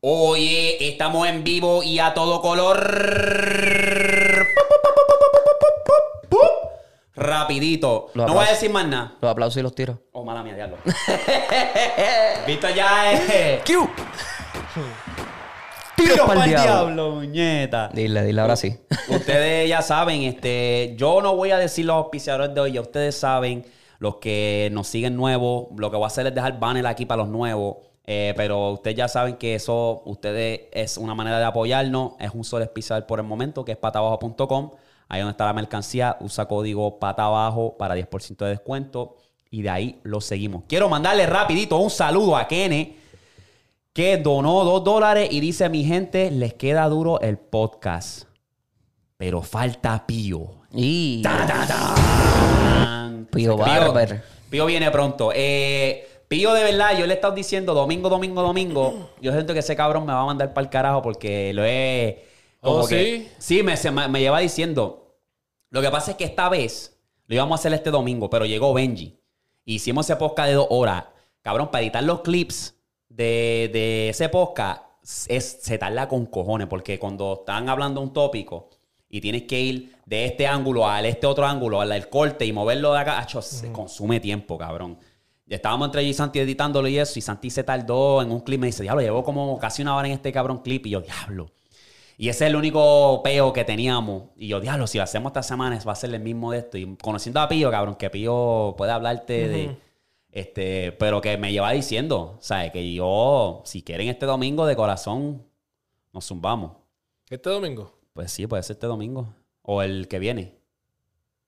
Oye, estamos en vivo y a todo color. Rapidito. Los no voy a decir más nada. Los aplausos y los tiros. Oh, mala mía, diablo. Visto ya es. ¡Q! Tiro pa'l pa'l diablo. diablo, muñeta. Dile, dile ahora sí. Ustedes ya saben, este, yo no voy a decir los auspiciadores de hoy, ya ustedes saben, los que nos siguen nuevos, lo que voy a hacer es dejar banner aquí para los nuevos, eh, pero ustedes ya saben que eso, ustedes, es una manera de apoyarnos, es un solo auspiciador por el momento, que es patabajo.com, ahí donde está la mercancía, usa código patabajo para 10% de descuento, y de ahí lo seguimos. Quiero mandarle rapidito un saludo a Kene, que donó dos dólares y dice, mi gente, les queda duro el podcast pero falta Pío. Y. Ta, ta, ta. Pío. Pío viene pronto. Eh, Pío, de verdad, yo le he estado diciendo domingo, domingo, domingo. Yo siento que ese cabrón me va a mandar para el carajo porque lo he. como ¿Oh, que- Sí, me, se me, lleva diciendo. Lo que pasa es que esta vez lo íbamos a hacer este domingo, pero llegó Benji. Hicimos ese podcast de dos horas. Cabrón, para editar los clips de, de ese podcast es, se tarda con cojones, porque cuando están hablando un tópico y tienes que ir de este ángulo al este otro ángulo, al corte y moverlo de acá, acho, se consume tiempo, cabrón. Estábamos entre yo y Santi editándolo y eso, y Santi se tardó en un clip. Me dice, diablo, llevo como casi una hora en este cabrón clip. Y yo, diablo. Y ese es el único peo que teníamos. Y yo, diablo, si lo hacemos esta semana va a ser el mismo de esto. Y conociendo a Pío, cabrón, que Pío puede hablarte de... Este, pero que me lleva diciendo, ¿sabes? Que yo, si quieren este domingo de corazón, nos zumbamos. Este domingo. Pues sí, puede ser este domingo. O el que viene.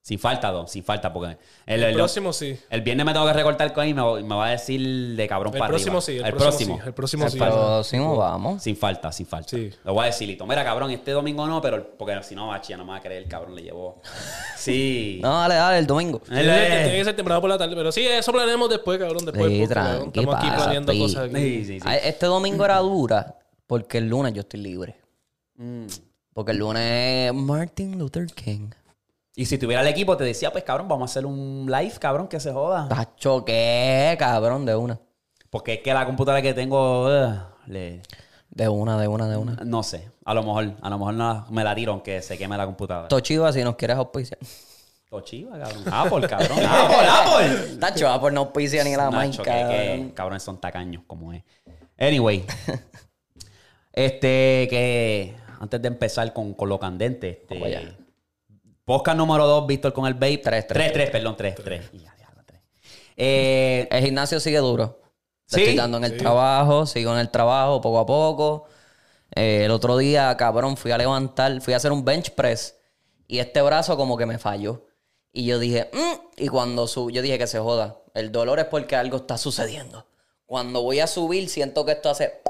Sin falta, dos, sin falta, porque el, El, el- próximo sí. el viernes me tengo que recortar con él y me, me va a decir de cabrón El para próximo arriba. sí. El, el próximo, próximo. sí. El próximo sí. Pero próximo vamos. Sin falta, sin falta. Sí. Lo voy a decir, Lito. Mira, cabrón, este domingo no, pero porque si no, bachi, ya no me va a creer, el cabrón le llevó. Sí. No, dale, dale, el domingo. Tiene tiene que ser temprano por la tarde. Pero sí, eso planeamos después, cabrón. Después. Sí, tranqui, Estamos aquí pasa, planeando cosas. aquí. Sí, sí, sí. Ay, Este domingo era dura porque el lunes yo estoy libre. Mm. Porque el lunes es Martin Luther King. Y si tuviera el equipo, te decía, pues cabrón, vamos a hacer un live, cabrón, que se joda. Tacho, ¿qué? Cabrón, de una. Porque es que la computadora que tengo, le- De una, de una, de una. no sé. A lo mejor, a lo mejor no, me la tiro aunque se queme la computadora. Tochiva, si nos quieres auspiciar. Tochiva, cabrón. Apple, cabrón. Apple, Apple. Tacho, ah, pues no auspicia ni la Nacho, que, que cabrones son tacaños, como es. Anyway. este, que antes de empezar con, con lo candente, este. Vamos allá. Podcast número 2, Víctor con el vape. Tres, tres, 3, 3, perdón, 3, 3. Eh, El gimnasio sigue duro. ¿Sí? Estoy dando en el trabajo, sigo en el trabajo poco a poco. Eh, el otro día, cabrón, fui a levantar, fui a hacer un bench press y este brazo como que me falló. Y yo dije, "Mm", y cuando subo, yo dije que se joda. El dolor es porque algo está sucediendo. Cuando voy a subir, siento que esto hace.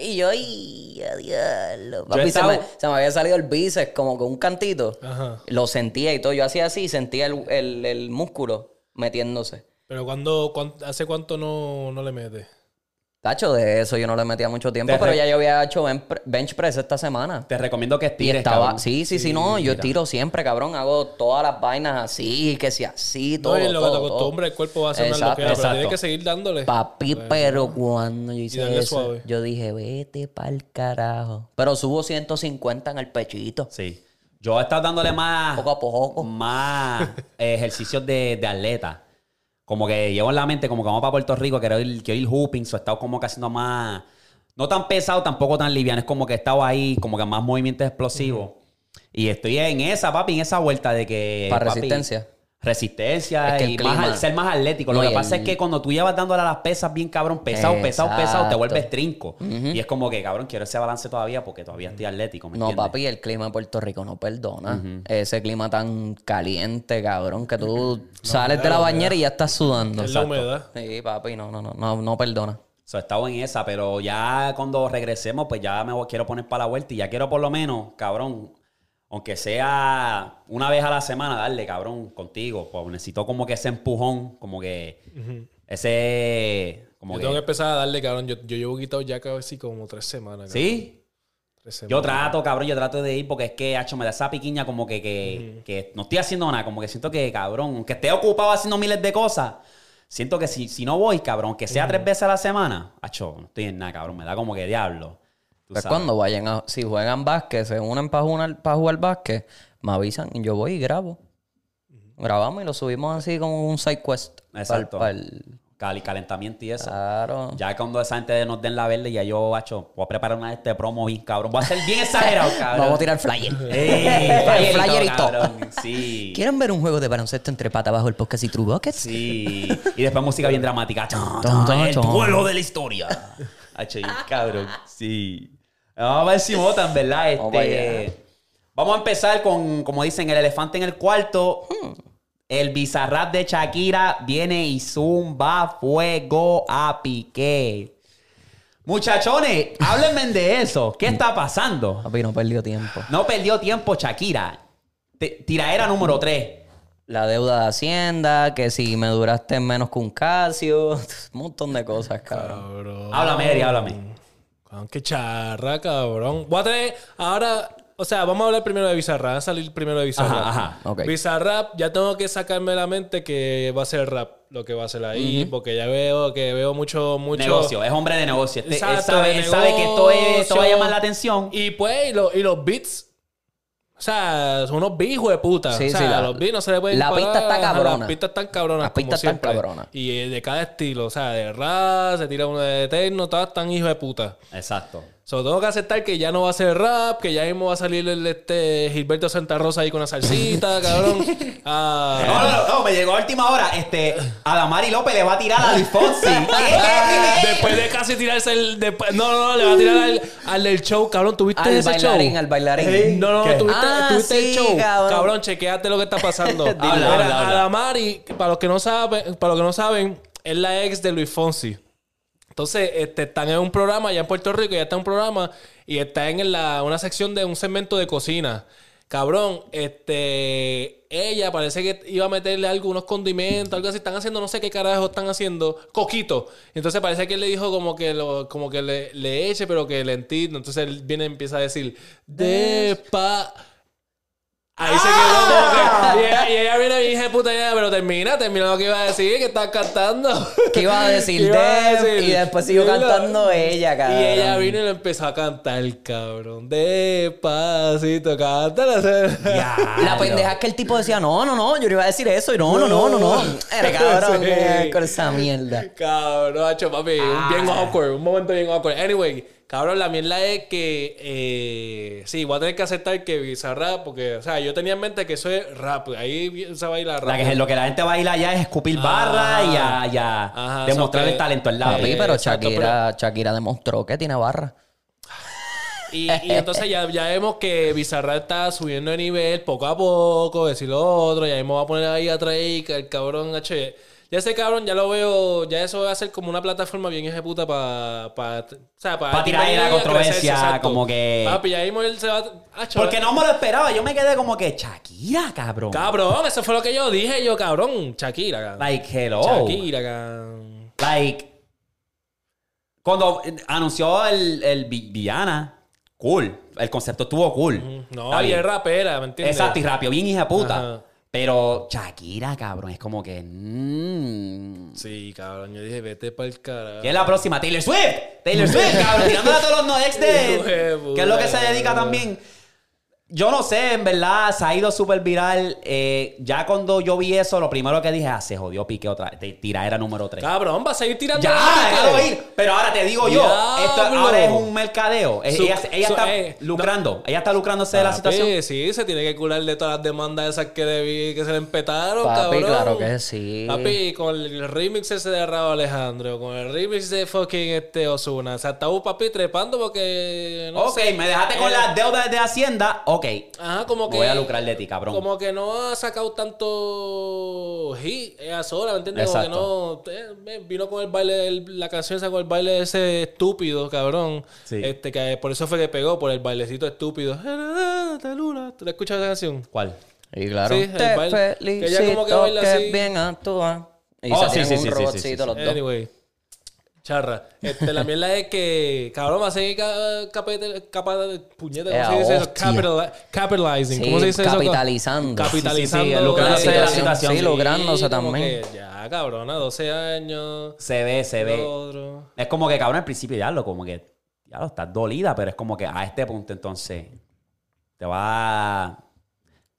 Y yo, ¡ay, a diablo! Papi, se, me, se me había salido el bíceps como con un cantito. Ajá. Lo sentía y todo. Yo hacía así y sentía el, el- el músculo metiéndose. Pero cuando, ¿hace cuánto no, no le metes? Tacho, de eso yo no le metía mucho tiempo, Te pero ya yo había hecho ben- bench press esta semana. te recomiendo que Y estires, estaba, cabrón. sí, sí, sí, no, yo tiro siempre, cabrón, hago todas las vainas así, que si así, todo, no, y lo que te acostumbra, el cuerpo va a hacer una Exacto, loquera, pero tienes que seguir dándole. Papi, pero cuando yo hice eso, suave. yo dije, vete pa'l carajo. Pero subo 150 en el pechito, Sí. Yo he estado dándole más. poco a poco. más ejercicios de, de atleta. Como que llevo en la mente, como que vamos para Puerto Rico, quiero ir, quiero ir hooping, so he estado como que haciendo más, no tan pesado, tampoco tan liviano, es como que he estado ahí, como que más movimientos explosivos. Y estoy en esa, papi, en esa vuelta de que... Para papi, resistencia. Resistencia Es que el y más ser más atlético. Lo No, que pasa el- es que cuando tú llevas dándole a las pesas bien cabrón, pesado, pesado, pesado, te vuelves trinco. Y es como que, cabrón, quiero ese balance todavía porque todavía estoy atlético, ¿me No, entiendes? papi, el clima de Puerto Rico no perdona. Ese clima tan caliente, cabrón, que tú sales de la bañera y ya estás sudando. es la humedad. Sí, papi, no, no, no, no, no perdona. So, he estado en esa, pero ya cuando regresemos, pues ya me quiero poner para la vuelta y ya quiero por lo menos, cabrón, aunque sea una vez a la semana, darle, cabrón, contigo. Pues necesito como que ese empujón, como que ese... Como Yo que, tengo que empezar a darle, cabrón. Yo, yo llevo quitado ya casi como tres semanas. cabrón. ¿Sí? Tres semanas. Yo trato, cabrón, yo trato de ir porque es que, hacho, me da esa piquiña como que, que, que no estoy haciendo nada, como que siento que, cabrón, aunque esté ocupado haciendo miles de cosas, siento que si, si no voy, cabrón, que sea tres veces a la semana, hacho, no estoy en nada, cabrón, me da como que diablo. Pues sabes. cuando vayan a... Si juegan básquet, se unen para jugar, para jugar básquet, me avisan y yo voy y grabo. Grabamos y lo subimos así como un side quest. Exacto. pa'l- Cali, calentamiento y eso. Claro. Ya cuando esa gente nos den la verde, ya yo, bacho, voy a preparar una de este promo bien cabrón. Voy a ser bien exagerado, cabrón. Vamos a tirar flyer. Ey, flyerito, Flyerito. cabrón. Sí. ¿Quieren ver un juego de baloncesto entre pata bajo el podcast y True Buckets? Sí. Y después música bien dramática. El duelo de la historia. Bien cabrón. Sí. Vamos a ver si votan, ¿verdad? Este, vamos a empezar con, como dicen, el elefante en el cuarto. El bizarrap de Shakira viene y zumba fuego a piqué. Muchachones, háblenme de eso. ¿Qué está pasando? Papi, no perdió tiempo. No perdió tiempo Shakira. Tiraera número 3. La deuda de Hacienda, que si me duraste menos que un Casio, un montón de cosas, cabrón. Cabrón. Háblame, Eri, háblame. Qué charra, cabrón. Voy a tener ahora, o sea, vamos a hablar primero de Bizarrap. Va a salir primero de Bizarrap. Ajá. Bizarrap, ya tengo que sacarme de la mente que va a ser rap lo que va a ser ahí, porque ya veo que veo mucho, mucho. Negocio, es hombre de negocio. Este- él, Exacto, sabe, de él sabe que esto, es, esto va a llamar la atención. Y pues, y, lo- y los beats. O sea, son unos beats, de puta. Sí, o sea, sí, la- los beats no se le pueden la parar. pista está cabrona. Las pistas están cabronas. Las pistas están cabronas. Y eh, de cada estilo. O sea, de rap, se tira uno de techno, todas están hijos de puta. Exacto. So, tengo que aceptar que ya no va a ser rap, que ya mismo va a salir el este Gilberto Santa Rosa ahí con una salsita, cabrón. Ah, No, no, no, no, me llegó a última hora. Este, Adamari López le va a tirar a Luis Fonsi. Después de casi tirarse el. después- no, no, no, le va a tirar al, al del show, cabrón. ¿Tuviste Al ese bailarín, show? al bailarín. No, no, ¿Qué? no, tuviste, Ah, tuviste el show. cabrón. Cabrón. chequeate lo que está pasando. Dile. Habla, Mira, habla, habla. Adamari, para los que no saben, para los que no saben, es la ex de Luis Fonsi. Entonces, este, están en un programa allá en Puerto Rico, ya está en un programa y está en la, una sección de un segmento de cocina. Cabrón, este, ella parece que iba a meterle algunos condimentos, algo así. Están haciendo, no sé qué carajo están haciendo, coquito. Entonces parece que él le dijo como que lo, como que le, le eche, pero que lentito. Entonces él viene y empieza a decir, de pa. Ahí se quedó como que. Y ella, y ella viene y dije, puta, ya, pero termina, termina lo que iba a decir, que estás cantando. ¿Qué iba a decir? ¿Qué iba a Deb, decir? y después siguió Dilo. cantando ella, cabrón. Y ella vino y le empezó a cantar, cabrón. Despacito, cántala. Ya, La pendeja es que el tipo decía, no, no, no, yo no iba a decir eso. Y no, no, no, no, no. Era cabrón, Sí. con esa mierda. Cabrón, hacho, papi. Bien Ah. awkward. Un momento bien awkward. Anyway, cabrón, la mierda es que... Eh, sí, voy a tener que aceptar que Bizarrap, porque... O sea, yo tenía en mente que eso es rap. Ahí se baila rap. La que, lo que la gente va a ir allá es escupir barra y a, y a Ajá, demostrar so que- el talento al lado. Papi, Eh, pero exacto, Shakira, Shakira demostró que tiene barra. Y, y entonces ya, ya vemos que Bizarrap está subiendo de nivel poco a poco, decir lo otro, ya mismo va a poner ahí a Drake, el cabrón H. Ya ese cabrón ya lo veo, ya eso va a ser como una plataforma bien ejecuta para pa, o sea, para Pa' tirar ahí la controversia, como que- Papi, mismo él se va Acho, Porque no me lo esperaba. Yo me quedé como que, Shakira, cabrón. Cabrón, eso fue lo que yo dije yo, cabrón. Shakira, cabrón. Like, hello. Shakira, cabrón. Like, cuando anunció el, el cool. El concepto estuvo cool. No, y es rapera, ¿me entiendes? Exacto, y rápido, bien hija puta. Ajá. Pero Shakira, cabrón, es como que. mm. Sí, cabrón, yo dije, vete para el carajo. ¿Quién es la próxima? Taylor Swift. Taylor Swift, cabrón, tirándole a todos los no ex de Que es lo que se dedica también. Yo no sé, en verdad, se ha ido súper viral. Eh, ya cuando yo vi eso, lo primero que dije, ah, se jodió Piqué otra vez. Tiraera número 3. Cabrón, va a seguir tirando. Ya, déjalo ir. Pero ahora te digo yo, esto ahora es un mercadeo. Eh, Su- ella ella su- está eh, lucrando. Ella está lucrándose de la situación. Sí, se tiene que curar de todas las demandas esas que debí, que se le empetaron, Papi, cabrón. claro que sí. Papi, con el remix ese de Raúl Alejandro, con el remix de fucking este Osuna. O sea, estaba un papi trepando porque. No ok, sé, me dejaste con eh, las deudas de Hacienda. Ok. Ajá, como que. Voy a lucrar de ti, cabrón. Como que no ha sacado tanto hit ella sola, ¿me entiendes? Como que no. eh, vino con el baile, el- la canción esa con el baile ese estúpido, cabrón. Sí. Este, que por eso fue que pegó, por el bailecito estúpido. ¿Tú la escuchas esa canción? ¿Cuál? Y claro, Sí, el te baile- que ella como que baila que así. bien actúa. Y Oh, se sí, sí, un sí, sí, robotcito sí, sí, los dos. Anyway. Charra. Este, la mierda es que, cabrón, va a seguir capa, puñeta, ¿cómo se dice eso? hostia. Capital- capitalizing. Sí, ¿Cómo se dice capitalizando. eso? Capitalizando. Sí, sí, de la Sí, situación. Sí, lográndose también. que ya, cabrona, 12 años. Se ve, se ve. otro. Es como que, cabrón, al principio ya lo como que. ya lo estás dolida, pero es como que a este punto entonces te va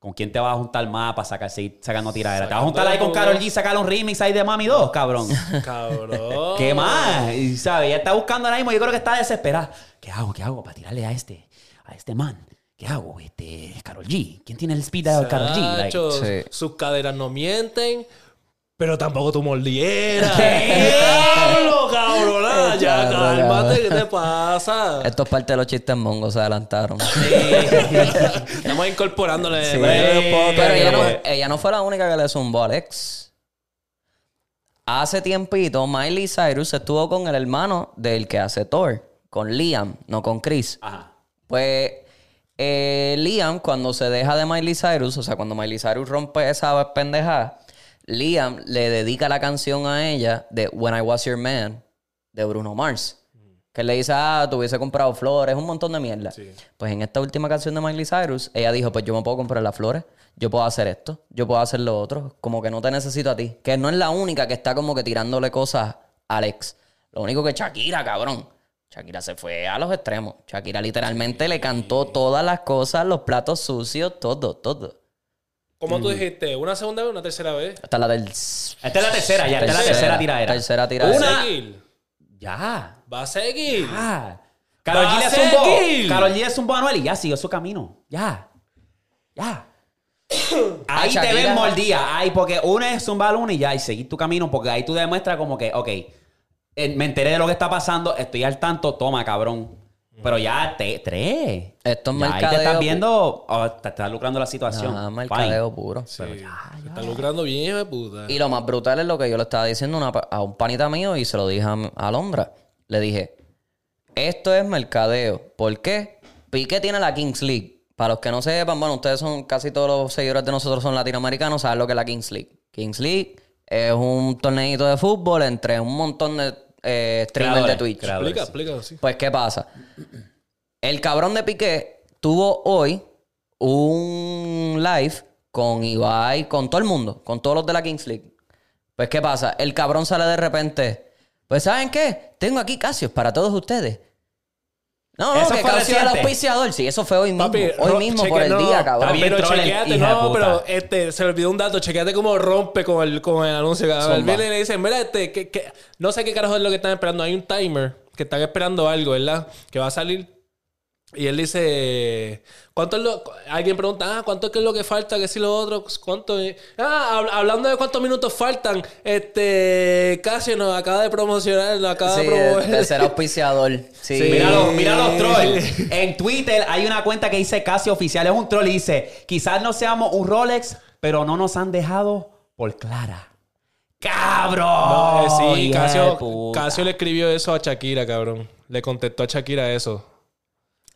¿Con quién te vas a juntar más para sacar, seguir sacando tiradera? ¿Te vas a juntar ahí con Carol G y sacar un remix ahí de Mami 2, cabrón? Cabrón. ¿Qué más? Y, ¿sabes? Ella está buscando ahora mismo. Yo creo que está desesperada. ¿Qué hago? ¿Qué hago para tirarle a este, a este man? ¿Qué hago? Este, Carol G. ¿Quién tiene el speed de Carol G? Like, Sí. Sus caderas no mienten, pero tampoco tu mordieras. ¿Qué? ¡Diablo, cabrona! Ya, Cabrón, cálmate, ¿qué te pasa? Esto es parte de los chistes mongos, se adelantaron. Estamos incorporándole. Sí. Pero ella no, ella no fue la única que le zumbó a Alex. Hace tiempito, Miley Cyrus estuvo con el hermano del que hace Thor, con Liam, no con Chris. Ajá. Pues eh, Liam, cuando se deja de Miley Cyrus, o sea, cuando Miley Cyrus rompe esa pendeja, Liam le dedica la canción a ella de When I Was Your Man de Bruno Mars. Que le dice, ah, te hubiese comprado flores, un montón de mierda. Pues en esta última canción de Miley Cyrus, ella dijo, pues yo me puedo comprar las flores, yo puedo hacer esto, yo puedo hacer lo otro, como que no te necesito a ti. Que no es la única que está como que tirándole cosas a Alex. Lo único que Shakira, cabrón. Shakira se fue a los extremos. Shakira literalmente le cantó todas las cosas, los platos sucios, todo, todo. ¿Cómo tú dijiste? ¿Una segunda vez o una tercera vez? Esta es la del... Esta es la tercera, ya. Esta es la tercera tiradera. Tercera ¿Va tiradera. Una- a seguir? Ya. ¿Va a seguir? Ah. Carol G le zumbó. seguir. Carol G le zumbó a Anuel y ya siguió su camino. Ya. Ya. Ahí te ven mordida. Ahí, porque uno es zumbar uno y ya, y seguir tu camino, porque ahí tú demuestras como que, ok, eh, me enteré de lo que está pasando, estoy al tanto, toma, cabrón. Pero ya, te, tres. Esto es Ya Ahí te mercadeo estás viendo, oh, te estás lucrando la situación. Ah, Fine. mercadeo puro. Sí. Se está lucrando bien, hijo de puta. Y lo más brutal es lo que yo le estaba diciendo una a un panita mío y se lo dije a, a Londra. Le dije, esto es mercadeo. ¿Por qué? Piqué tiene la Kings League. Para los que no sepan, bueno, ustedes son casi todos los seguidores de nosotros son latinoamericanos, saben lo que es la Kings League. Kings League es un torneito de fútbol entre un montón de eh, streamers de Twitch. creadores. Explica, explica, sí. Pues, ¿qué pasa? El cabrón de Piqué tuvo hoy un live con Ibai, con todo el mundo, con todos los de la Kings League. Pues, ¿qué pasa? El cabrón sale de repente. Pues, ¿saben qué? Tengo aquí Casios para todos ustedes. No, no, ¿Eso que fue el auspiciador. Sí, eso fue hoy mismo. Papi, hoy mismo cheque- por el no, día, cabrón. Está bien Pero troll chequeate, no, pero este, se me olvidó un dato. Chequeate cómo rompe con el, con el anuncio. cabrón. Viene y le dicen, mira, este, que, que- no sé qué carajo es lo que están esperando. Hay un timer que están esperando algo, ¿verdad? Que va a salir. Y él dice, ¿cuánto es lo...? Alguien pregunta, ah, ¿cuánto es que es lo que falta? ¿Qué si lo otro? ¿Cuánto? es? Ah, hab- hablando de cuántos minutos faltan, este... Casio nos acaba de promocionar, nos acaba Sí, de promover. de ser auspiciador. Sí. Mira los, mira los trolls. En Twitter hay una cuenta que dice casi oficial. Es un troll y dice: Quizás no seamos un Rolex, pero no nos han dejado por Clara. ¡Cabrón! No, eh, sí, Oh, Casio. Casio le escribió eso a Shakira, cabrón. Le contestó a Shakira eso.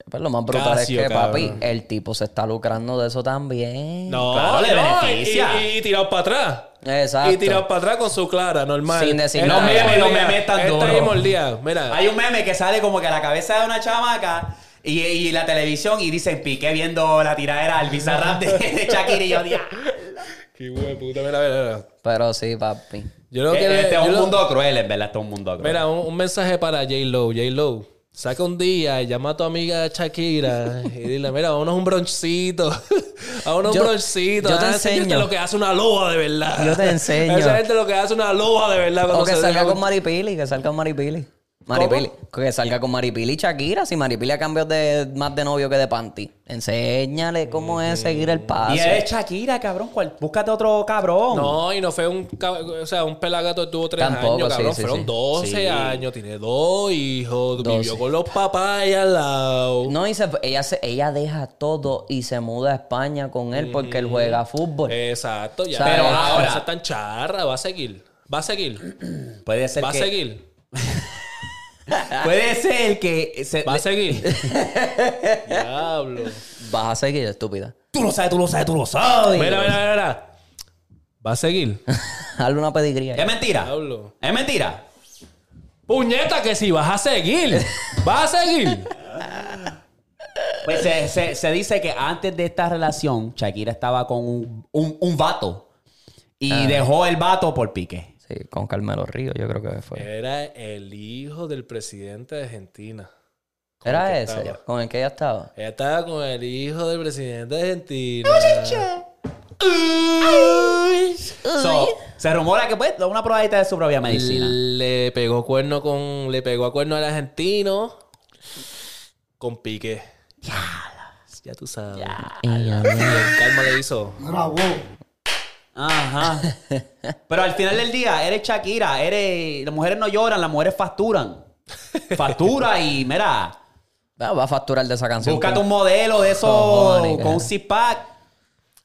Pero lo más brutal Casio, es que, papi, el tipo se está lucrando de eso también. No, Claro, le no, beneficia. Y, y- y tirado para atrás. Exacto. Y tirado para atrás con su clara, normal. Sin decir Los memes, los memes están duros. mismo el día, mira. Hay un meme que sale como que a la cabeza de una chamaca y, y la televisión y dicen Piqué viendo la tiradera al bizarrap de, de Shakira y yo. Qué huevo puta, mira, mira, mira. Pero sí, papi. Yo lo que Que Este es un lo- mundo cruel, en verdad, este es un mundo cruel. Mira, un, un mensaje para J-Lo. J-Lo, saca un día y llama a tu amiga Shakira y dile, mira, vámonos un bronchito. vámonos un bronchito. yo te Ah, enseño. lo que hace una loba de verdad. Yo te enseño. Esa gente lo que hace una loba de verdad. O que salga con Maripili, que salga con Maripili. Maripili. Que salga con Maripili y Shakira. Si Maripili ha cambiado de, más de novio que de panty. Enséñale cómo es seguir el paso. y eres Shakira, cabrón. ¿cuál? Búscate otro cabrón. No, y no fue un, o sea, un pelagato que tuvo tres Tampoco, años, cabrón. sí, Fueron sí. 12 Sí. años, tiene dos hijos, vivió 12. con los papás ahí al lado. No, y se- ella, se- ella deja todo y se muda a España con él porque él juega fútbol. Exacto, ya. Pero Pero ahora- ahora. tan charra, va a seguir. Va a seguir. Puede ser Va a seguir. Puede ser que... se- Va a seguir. Diablo. Vas a seguir, estúpida. Tú lo sabes, tú lo sabes, tú lo sabes. Mira, mira, mira, mira. Va a seguir. Hazle una pedigría. Es mentira. Diablo. Es mentira. Puñeta que si vas a seguir. Vas a seguir. Pues se, se- se dice que antes de esta relación, Shakira estaba con un, un, un vato. Y Ah. dejó el vato por pique. Sí, con Carmelo Río, yo creo que fue. Era el hijo del presidente de Argentina. Era ese, estaba. con el que ella estaba. Ella estaba con el hijo del presidente de Argentina. So, se rumora que pues una probadita de su propia medicina. Le pegó cuerno con. Le pegó a cuerno al argentino. Con pique. Ya tú sabes. Y el calma le hizo. Ajá. Pero al final del día, eres Shakira, eres. Las mujeres no lloran, las mujeres facturan. Factura y mira, Ah, Va a facturar de esa canción. búscate un modelo de esos Cojones, con un cara. zip-pack.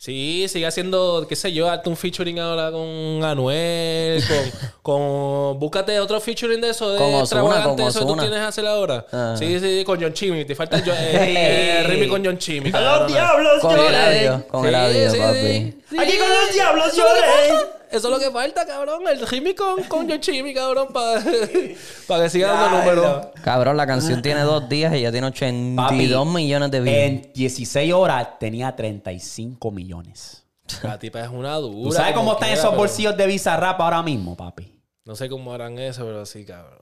Sí, sigue haciendo, qué sé yo, hazte un featuring ahora con Anuel, con, con búscate otro featuring de eso, de Con Ozuna, extravagante, con eso que tú tienes que hacer ahora. Ah. Sí, sí, con John Chimmy, te falta el, yo- eh, eh, Remy con John Chimmy. ¡A los diablos Con el lloré! audio, con el Sí, audio, sí, papi. sí, sí. ¡Aquí con los diablos lloré! Eso es lo que falta, cabrón. El Remy con, con Chimmy, cabrón, para que siga dando números. Cabrón, la canción tiene dos días y ya tiene 82 Papi, millones de views. En 16 horas tenía 35 millones. La tipa es una dura. ¿Tú sabes cómo están quiera, esos pero- bolsillos de Bizarrap ahora mismo, papi? No sé cómo harán eso, pero sí, cabrón.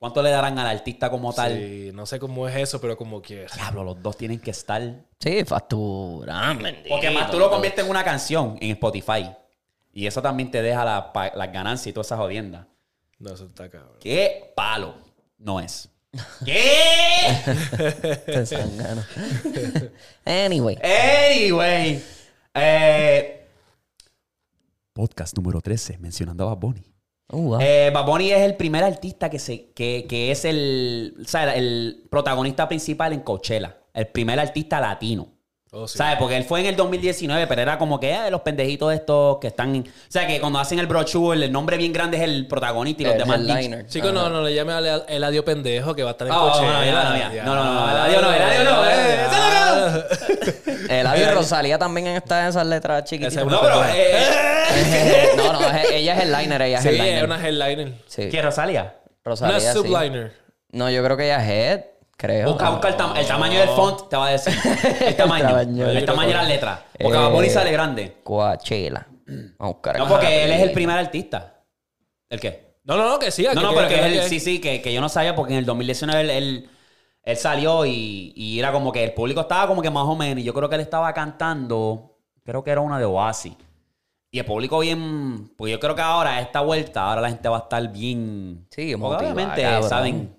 ¿Cuánto le darán al artista como tal? Sí, no sé cómo es eso, pero como quiera. Diablo, los dos tienen que estar. Sí, factura. bendito. Porque más tú lo conviertes en una canción en Spotify. Y eso también te deja la las ganancias y toda esa jodienda. No, eso está cabrón. ¿Qué palo? No es. ¿Qué? Anyway. Anyway. Eh, podcast número 13, mencionando a Bad Bunny. Uh, wow. Eh, Bad Bunny es el primer artista que, se, que, que es el, o sea, el protagonista principal en Coachella. El primer artista latino. Oh, sí. ¿Sabes? Porque él fue en el 2019, pero era como que ah, los pendejitos estos que están. O sea, que cuando hacen el brochure, el nombre bien grande es el protagonista y los El demás. headliner. Chicos, no, no le llame al Eladio pendejo que va a estar en Oh, coche. no, no, no, no, no, no, no, Eladio no, Eladio no, eh, ese no, El audio Rosalía también está en esas letras chiquititas. No, pero. eh, no, no, es- ella es el liner, ella es Sí, el es liner. una headliner. Sí. ¿Qué, Rosalía? Rosalía, Una sí. subliner. No, yo creo que ella es head, creo. Busca, busca el, tam- el tamaño del font, te va a decir. El tamaño. tamaño. el tamaño de las letras. Porque Eh, Bad Bunny sale grande. Coachella. Vamos a buscar No, porque él es el primer artista. ¿El qué? No, no, no, que siga. No, no, pero que, que- es el, que- sí, sí, que, que yo no sabía porque en el 2019 él, él, él salió y, y era como que el público estaba como que más o menos. Y yo creo que él estaba cantando, creo que era una de Oasis. Y el público bien, pues yo creo que ahora, a esta vuelta, ahora la gente va a estar bien. Sí, motivada, obviamente cabrón. saben,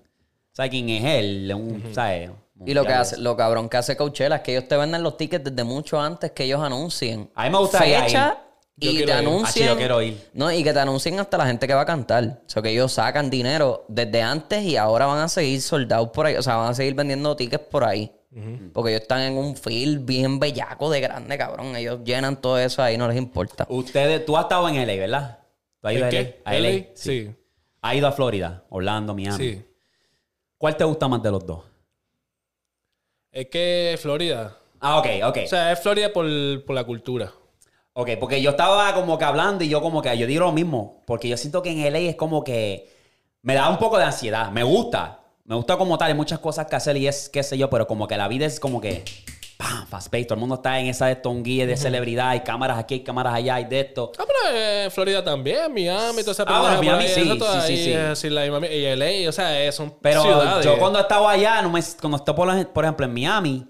saben quién es él, un, ¿sabes? Y lo que hace, lo cabrón que hace Coachella es que ellos te venden los tickets desde mucho antes que ellos anuncien. A mí me gustaría fecha Yo y te ir. anuncien. Ah, sí, yo quiero ir. No, y que te anuncien hasta la gente que va a cantar. O sea, que ellos sacan dinero desde antes y ahora van a seguir soldados por ahí. O sea, van a seguir vendiendo tickets por ahí. Porque ellos están en un field bien bellaco de grande, cabrón. Ellos llenan todo eso ahí, no les importa. Ustedes, tú has estado en LA, ¿verdad? ¿Tú has ido ¿En a LA? LA? LA? Sí. ¿Has ido a Florida, Orlando, Miami? Sí. ¿Cuál te gusta más de los dos? Es que Florida. Ah, ok, ok. O sea, es Florida por, por la cultura. ok, porque yo estaba como que hablando y yo como que, yo digo lo mismo, porque yo siento que en LA es como que me da un poco de ansiedad. Me gusta, me gusta como tal, hay muchas cosas que hacer y es qué sé yo, pero como que la vida es como que, ¡pam! Fast pace, todo el mundo está en esa de guía de celebridad, hay cámaras aquí, hay cámaras allá, hay de esto. Ah, pero eh, Florida también, Miami, toda esa Ah, bueno, Miami ahí, sí, sí, sí, sí. es así, la misma- y LA, o sea, eh, son Pero ciudades. yo cuando estaba allá, no me, cuando estoy por, la- por ejemplo en Miami,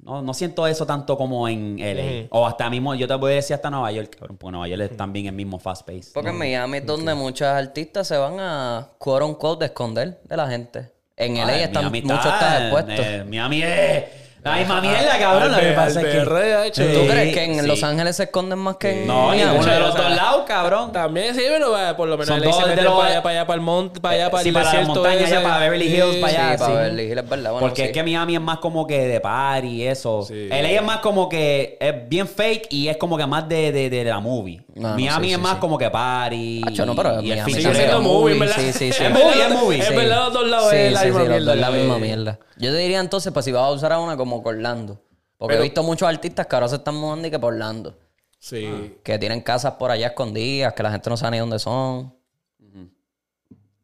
no, no, siento eso tanto como en LA. Ujú. O hasta mismo, yo te voy a decir hasta Nueva York, cabrón, porque Nueva York es también el mismo fast pace. Porque en Miami es donde muchos artistas se van a, quote unquote, de esconder de la gente. En LA Ay, están, Miami muchos está- están expuestos. eh, Miami es la misma mierda, cabrón. Lo que pasa es que... Hecho- ¿Tú Sí, crees que en sí. Los Ángeles se esconden más que en No, ninguno de los dos lados, cabrón. También sí, pero eh, por lo menos Son LA se dos de los- para allá, para allá, para el monte, para allá, para Sí, el para la desierto montaña, ese. allá para Beverly Hills, Sí, para allá. Sí, para sí. Beverly Hills, es verdad. Bueno, Porque sí. es que Miami es más como que de party y eso. Sí. LA es más como que es bien fake y es como que más de, de, de la movie. No, no, Miami sí, es sí, más sí. como que party. No, pero Miami semana. movie, ¿verdad? sí, sí, sí. Es movie, es movie. Es Sí. verdad, los dos lados Sí, es la sí, misma sí, los dos es la mierda. Yo te diría entonces, pues si vas a usar a una como Orlando. Porque Pero- he visto muchos artistas que ahora se están mudando y que por Orlando. Sí. Que tienen casas por allá escondidas, que la gente no sabe ni dónde son.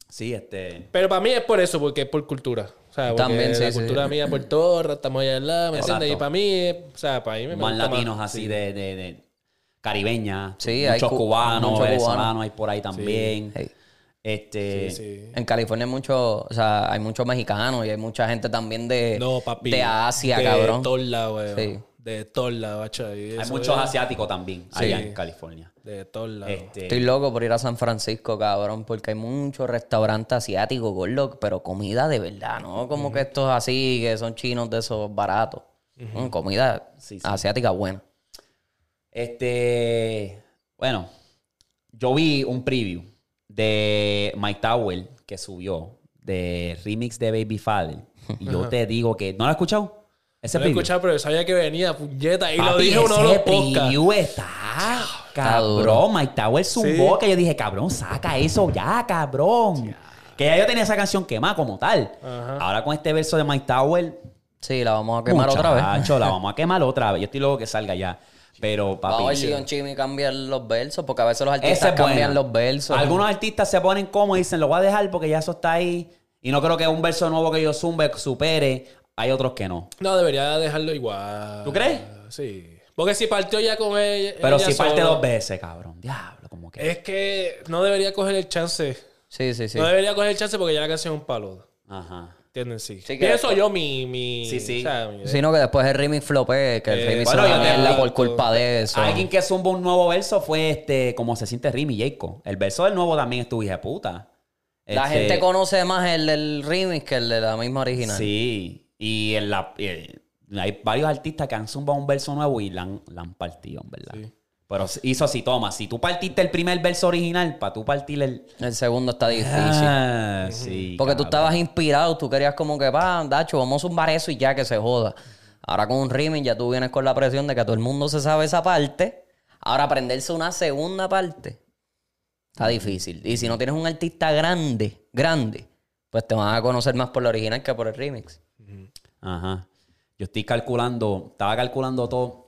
Sí, este. Pero para mí es por eso, porque es por cultura. O sea, porque También, sí, la sí. cultura mía, Puerto Rico, estamos allá al lado, ¿me Exacto. entiendes? Y para mí, es- o sea, para mí me Más gusta latinos así de, de, de caribeña. Sí, hay muchos cu- cubanos, muchos venezolanos cubanos. hay por ahí también. Hey. Este, Sí. En California hay mucho, o sea, hay muchos mexicanos y hay mucha gente también de, No, papi. de Asia, de cabrón. De todos lados. Sí. De todos lados, Hay muchos asiáticos también allá en California. De todos lados. Este, Estoy loco por ir a San Francisco, cabrón, porque hay muchos restaurantes asiáticos, gordo, pero comida de verdad, ¿no? Como que estos así, que son chinos de esos baratos. Mm, comida Sí, sí. asiática buena. Este, bueno, yo vi un preview de Mike Tower que subió de remix de Baby Father. Y yo te digo que, ¿no lo has escuchado? Ese No lo he preview. escuchado, pero yo sabía que venía, puñeta. Y lo dije uno de los podcasts. preview está, cabrón. Mike Tower zumbó Sí. que yo dije, cabrón, saca eso ya, cabrón. Que ya yo tenía esa canción quemada como tal. Ajá. Ahora con este verso de Mike Tower, Sí, la vamos a quemar otra vez. la vamos a quemar otra vez. Yo estoy loco que salga ya. Pero, papi. Vamos a ver si Don Chimi cambia los versos, porque a veces los artistas es cambian los versos. Algunos artistas se ponen cómodos y dicen, lo voy a dejar porque ya eso está ahí. Y no creo que un verso nuevo que yo zumbe supere. Hay otros que no. No, debería dejarlo igual. ¿Tú crees? Sí. Porque si partió ya con ella. Pero ella si parte dos veces, cabrón. Diablo, como que. Es que no debería coger el chance. Sí, sí, sí. No debería coger el chance porque ya la canción es un palo. Ajá. ¿Entienden? Sí. Sí, que Pienso después- yo mi. mi Sí, sí. o sea, mi- Sino que después el remix flopé, que el Eh, remix bueno, mierda por culpa de eso. Alguien que zumba un nuevo verso fue este, como se siente Rimi Jacob. El verso del nuevo también estuvo hija de puta. La Este, gente conoce más el del remix que el de la misma original. Sí. Y en la, eh, hay varios artistas que han zumbado un verso nuevo y la han, la han partido, en verdad. Sí. Pero hizo así, toma. Si tú partiste el primer verso original, para tú partir el. El segundo está difícil. Ah, sí. Porque tú estabas inspirado, tú querías como que, pa, Dacho, vamos a zumbar eso y ya que se joda. Ahora con un remix ya tú vienes con la presión de que todo el mundo se sabe esa parte. Ahora aprenderse una segunda parte está difícil. Y si no tienes un artista grande, grande, pues te van a conocer más por la original que por el remix. Ajá. Yo estoy calculando, estaba calculando todo.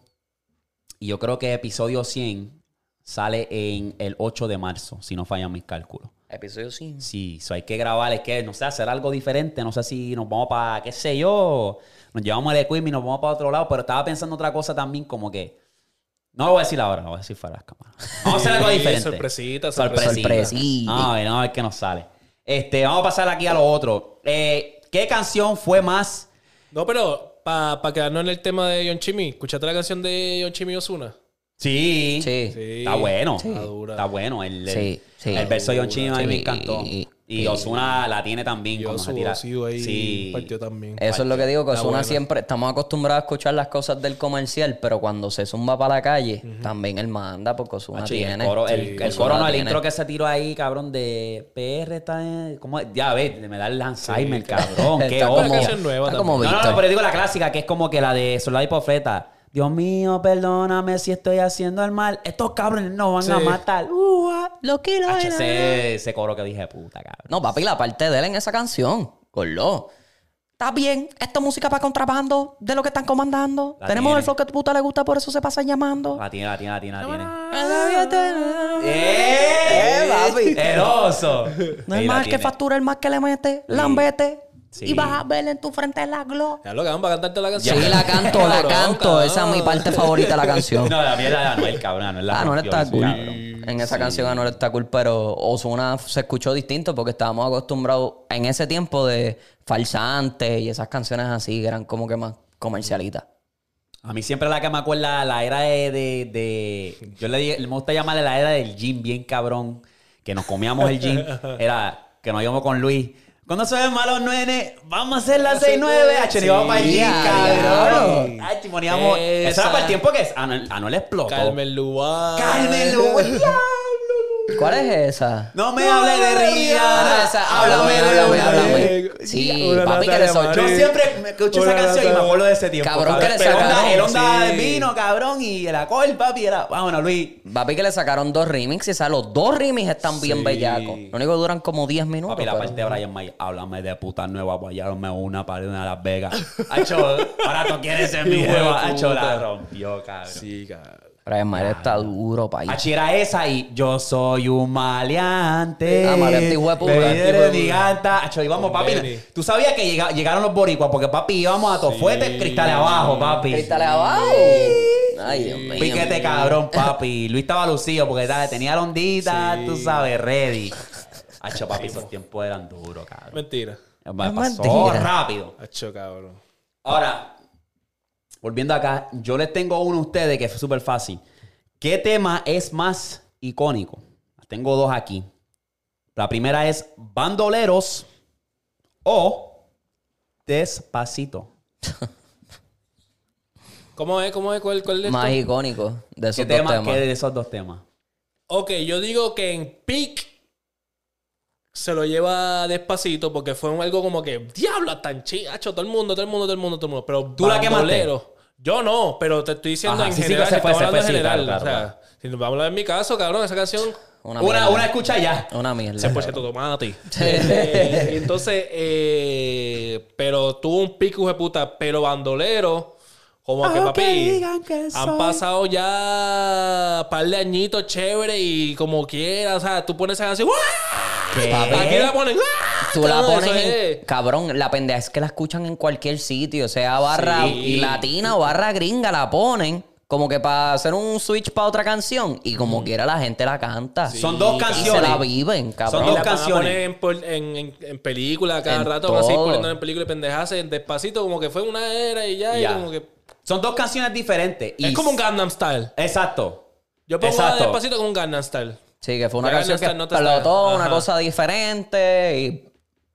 Y yo creo que episodio 100 sale en el 8 de marzo, si no fallan mis cálculos. Episodio 5. Sí, eso hay que grabar, es que, no sé, hacer algo diferente. No sé si nos vamos para, qué sé yo, nos llevamos el equipment y nos vamos para otro lado. Pero estaba pensando otra cosa también, como que. No lo voy a decir ahora, lo voy a decir fuera de las cámaras. Vamos a hacer algo diferente. sorpresita, sorpresita. sorpresita. Vamos a ver, vamos a ver qué nos sale. Este, vamos a pasar aquí a lo otro. Eh, ¿Qué canción fue más No, pero para quedarnos en el tema de Yon Chimi, ¿escuchaste la canción de Yon Chimi Osuna? Sí. Sí. Sí. Está bueno. Está dura. Está bueno. El, el, Sí, sí. el verso de John a mí me encantó. Y Osuna la tiene también. Yo como se su tira. sigo ahí Sí. partió también. Eso es lo que digo, que buena. siempre, estamos acostumbrados a escuchar las cosas del comercial, pero cuando se zumba para la calle, también él manda, porque Ozuna Macho, y el tiene. coro, el, Sí. el Ozuna coro no, el tiene. intro que se tiró ahí, cabrón, de PR está en- ¿cómo es? Ya ves, me da el Alzheimer, cabrón. Qué nueva está como No, no, no, pero digo la clásica, que es como que la de Soldado y Profeta. Dios mío, perdóname si estoy haciendo el mal. Estos cabrones nos van a matar. Uh, ah. Lo era. ese, ese coro que dije, puta, cabrón. No, papi, la parte de él en esa canción. Gordo. Está bien, esto es música para contrabando de lo que están comandando. La Tenemos tiene. el flow que a tu puta le gusta, por eso se pasa llamando. La tiene, la tiene, la tiene, la tiene. ¡Eh, ¡Eh! papi! ¡El oso! No es más que factura el más que le mete, lambete. Sí. Y vas a ver en tu frente la glow. Ya lo que vamos a cantarte la canción. Sí, la canto, la Cabrón, canto. cabrón. Esa es mi parte favorita de la canción. No, la mierda de Anuel, cabrón. Anuel la Anuel rompió, está cool. En esa canción Anuel está cool, pero Ozuna se escuchó distinto porque estábamos acostumbrados en ese tiempo de falsantes y esas canciones así que eran como que más comercialitas. A mí siempre la que me acuerda la era de... de, de- yo le, di- me gusta llamarle la era del gym bien cabrón. Que nos comíamos el gym. Era que nos íbamos con Luis. Cuando se ven malos nuenes, vamos a hacer las 6-9. H, nos íbamos para ya, cabrón. H, poníamos... Eso era para el tiempo que Anuel, Anuel explotó. Carmen Lugar. Carmen Luz. ¿Cuál es esa? No me hables de Ah, Rihanna. esa, háblame, háblame, háblame. Sí, Una papi, que Natalia le soy Yo Marín. siempre me escucho esa canción y me Natalia- acuerdo de ese tiempo. Cabrón, que le sacaron. El onda Sí. del vino, cabrón, y el alcohol, papi, era... Vámonos, Luis. Papi, que le sacaron dos remixes. O sea, los dos remixes están bien Sí. bellacos. Lo único que duran como 10 minutos. Papi, la pero- parte de Brian May, háblame de puta nueva, voy a darme una para una de Las Vegas. Hacho, ahora tú quieres ser mi Hijo de. Hacho, la rompió, cabrón. Sí, cabrón. Brian Mayer está duro, país. Hachi era esa y yo soy un maleante. Ah, maleante, hijo de puta. Baby, Hijo de eres puta. mi gata. Hacho, íbamos, papi. Tú sabías que llega- llegaron los boricuas porque, papi, íbamos a Tofuete, cristales abajo, papi. Cristales abajo. Ay, Dios mío. Piquete cabrón, papi. Luis estaba lucido porque ¿sabes? tenía la ondita, Sí. tú sabes, ready. Hacho, papi, esos tiempos eran duros, cabrón. Mentira. Me Es pasó mentira. rápido. Hacho, cabrón. Ahora, volviendo acá, yo les tengo uno a ustedes que es súper fácil. ¿Qué tema es más icónico? Tengo dos aquí. La primera es Bandoleros o Despacito. ¿Cómo es? ¿Cómo es? ¿Cuál, cuál es Más esto? icónico de esos ¿Qué dos tema? temas. ¿Qué de esos dos temas? Ok, yo digo que en Peak se lo lleva despacito porque fue un- algo como que, diablo, tan chido, todo el mundo, todo el mundo, todo el mundo, todo el mundo. Pero ¿Tú la quemaste? Yo no, pero te estoy diciendo Ajá, en sí, sí, general. que se fue, se hablando fue, en sí, general. claro, o sea, si nos vamos a hablar en mi caso, cabrón, esa canción, Una, Una, una escucha ya. Una mierda. 100% tomate. Eh, y entonces, eh, pero tuvo un pico de puta, pero bandolero, como que papi, digan que han pasado ya un par de añitos chévere y como quiera, o sea, tú pones esa canción, ¡ah! ¿Qué? Aquí la ponen, ¡ah! Tú la pones en... Cabrón, la pendeja es que la escuchan en cualquier sitio. Sea barra Sí. latina o barra gringa, la ponen como que para hacer un switch para otra canción. Y como quiera la gente la canta. Son dos Y se canciones. la viven, cabrón. dos la van a canciones. poner en, pol- en, en, en película cada En rato, van así todo. poniendo en película y pendejas, en despacito, como que fue una era y ya, y Ya. como que. Son dos canciones diferentes. y- Es como un Gangnam Style. Exacto. Yo pongo Exacto. despacito como un Gangnam Style. Sí, que fue una Ya canción no explotó, una cosa diferente y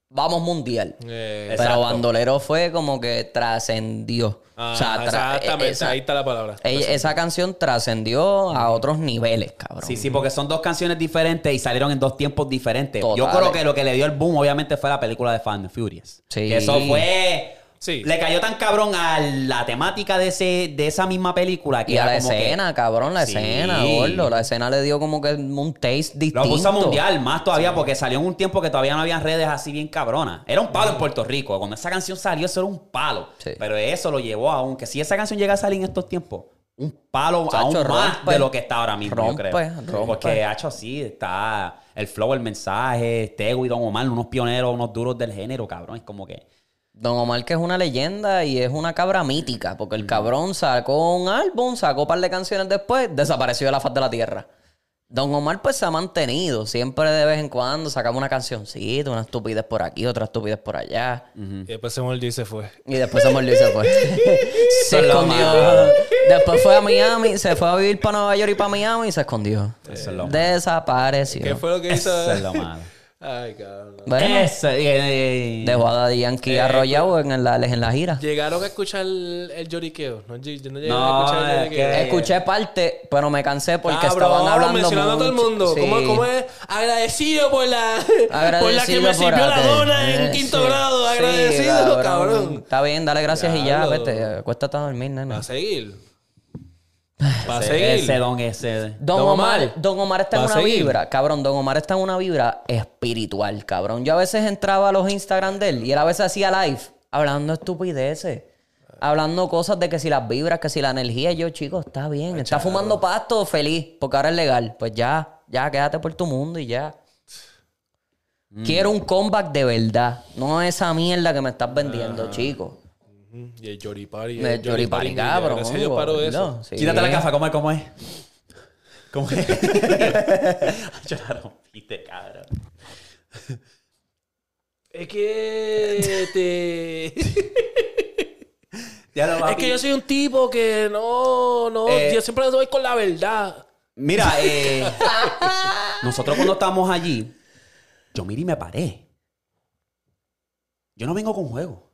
vamos mundial. Eh, Exacto. Pero Bandolero fue como que trascendió. ah, o sea, tra- exactamente, esa, ahí está la palabra. ella- esa canción trascendió a otros niveles, cabrón. Sí, sí, porque son dos canciones diferentes y salieron en dos tiempos diferentes. Yo creo que lo que le dio el boom, obviamente, fue la película de Fan Furious. Sí. Que eso fue. Sí. Le cayó tan cabrón a la temática de ese, de esa misma película que Y a era la como que- escena, cabrón, la Sí. escena, gordo. La escena le dio como que un taste distinto. Lo puso mundial más todavía porque salió en un tiempo que todavía no habían redes así bien cabronas. Era un palo en Puerto Rico. Cuando esa canción salió, eso era un palo. Sí. Pero eso lo llevó a un... Que si esa canción llega a salir en estos tiempos, un palo Chacho, aún más rompe. de lo que está ahora mismo, Rompe, yo creo. rompe. Porque, hacho, sí, está el flow, el mensaje, Tego y Don Omar, unos pioneros, unos duros del género, cabrón. Es como que... Don Omar, que es una leyenda y es una cabra mítica, porque el cabrón sacó un álbum, sacó un par de canciones después, desapareció de la faz de la tierra. Don Omar, pues se ha mantenido. Siempre de vez en cuando sacamos una cancioncita, una estupidez por aquí, otra estupidez por allá. Y después se mordió y se fue. Y después se mordió y se fue. se escondió. Después fue a Miami, se fue a vivir para Nueva York y para Miami y se escondió. Eso es lo malo. Desapareció. ¿Qué fue lo que hizo? Eso es lo malo. Ay, cabrón. Bueno, Eso, eh, eh, dejó a Daddy Yankee Eh, arrollado en la, en la gira. Llegaron a escuchar el, el lloriqueo. No, yo no llegué No, a escuchar el es lloriqueo. que- Escuché parte, pero me cansé porque estaban hablando mencionando a todo el mundo. Sí. ¿Cómo, cómo es? Agradecido por la, por la que me por sirvió la dona en quinto sí. grado. Sí, Agradecido, cabrón. Está bien, dale gracias y ya, vete. Acuéstate a dormir, nena. a seguir. Va a ese, seguir. ese don, ese... Don, Don Omar, Omar. Don Omar está en una seguir. vibra, cabrón. Don Omar está en una vibra espiritual, cabrón. Yo a veces entraba a los Instagram de él y él a veces hacía live hablando estupideces. Hablando cosas de que si las vibras, que si la energía. Yo, chico, está bien. Está fumando pasto feliz porque ahora es legal. Pues ya, ya, quédate por tu mundo y ya. Mm. Quiero un comeback de verdad. No esa mierda que me estás vendiendo, Ah. chico. Y el Yoripari. Me el Yoripari, cabrón. Gracias Dios paró gordo. eso. Sí. Quítate la gafa, ¿cómo es? ¿Cómo es? ¿Cómo es? Yo la rompiste, cabrón. Es que te... Ya lo, es que yo soy un tipo que no, no, Eh, yo siempre doy con la verdad. Mira, eh, nosotros cuando estábamos allí, yo miré y me paré. Yo no vengo con juego.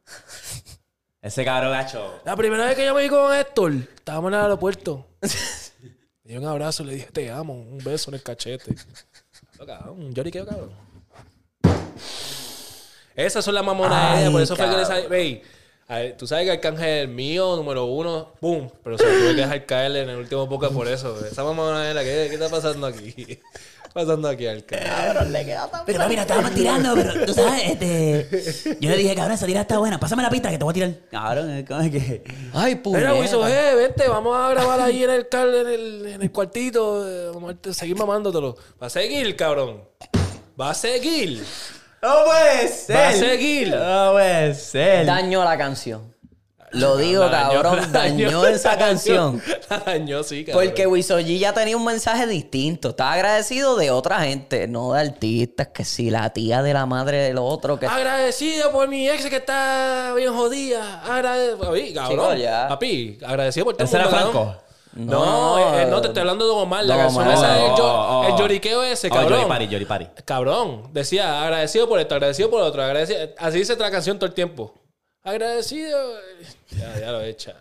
Ese cabrón gacho. La primera vez que yo me vi con Héctor, estábamos en el aeropuerto. Le di un abrazo, le dije, te amo, un beso en el cachete. Cabrón, un lloriqueo, cabrón. Esas son las mamonas de por eso fue que le cabrón. salió. Wey, ver, tú sabes que Arcángel mío, número uno, ¡pum! Pero se lo tuve que dejar caer en el último poco por eso. Esa mamona ¿qué, ¿qué está pasando aquí? ¿Qué está pasando aquí, Arcángel? Pero papi, la estábamos tirando, pero tú sabes, este. Yo le dije, cabrón, esa tira está buena. Pásame la pista que te voy a tirar. Cabrón, ¿cómo es que? Ay, Mira, puñeta. Wiso, G, vente, vamos a grabar ahí en el, car- en el, en el cuartito. eh, Vamos a seguir mamándotelo. Va a seguir, cabrón. Va a seguir. ¡No puede ser! Va a seguir. ¡No puede ser! Daño a la canción. Lo digo, La dañó, cabrón, la dañó esa canción. La dañó, sí, cabrón. Porque Wisoji ya tenía un mensaje distinto. Estaba agradecido de otra gente, no de artistas, que si la tía de la madre del otro, que... Agradecido por mi ex que está bien jodida. Agradecido. Papi, cabrón. Chico, ya. Papi, agradecido por todo el ¿Ese era. Franco? No, No, eh, eh, no, te estoy hablando de Omar. La Don canción Omar. esa es el, Oh, oh. el lloriqueo ese, Oh, cabrón. Yori Pari, Yori Pari. Cabrón, decía agradecido por esto, agradecido por otro, agradecido. Así dice la canción todo el tiempo. Agradecido. Ya, ya lo he echado.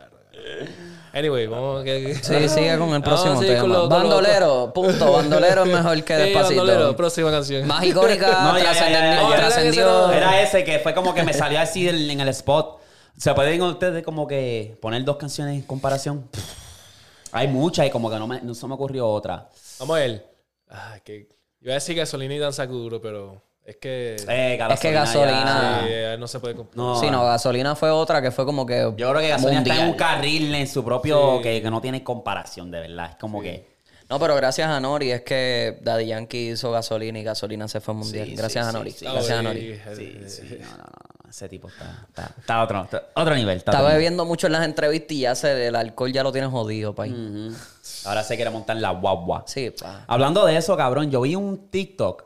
Anyway, vamos que. Sí, sigue con el próximo a tema. bandolero, punto. Bandolero es mejor que Sí, despacito. bandolero, próxima canción. Más icónica, No, ya, ya, ya, trascendió- ya, ya. trascendió. Era ese que fue como que me salió así en el spot. ¿Se pueden ustedes como que poner dos canciones en comparación? Hay muchas y como que no, me, no se me ocurrió otra. Vamos a ver. Ah, que. Iba a decir gasolina y danza duro, pero es que. Eh, Es que gasolina- sí, eh, no se puede comprar. No. Sí, no, gasolina fue otra que fue como que. Yo creo que Gasolina está en un mundial. carril en su propio... Sí. Que, que no tiene comparación, de verdad. Es como que... No, pero gracias a Nori es que Daddy Yankee hizo gasolina y gasolina se fue mundial. Sí, gracias sí, a Nori. sí. Gracias a Nori. sí, Sí, eh, sí. No, no, no. Ese tipo está... Está, está otro, está otro nivel. Está Está otro nivel. bebiendo mucho en las entrevistas y ya se, el alcohol ya lo tiene jodido, pay. Ujú. Ahora se quiere montar la guagua. Sí, pa. Hablando de eso, cabrón, yo vi un TikTok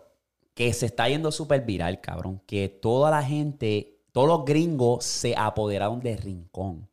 que se está yendo súper viral, cabrón. Que toda la gente, todos los gringos se apoderaron de Rincón.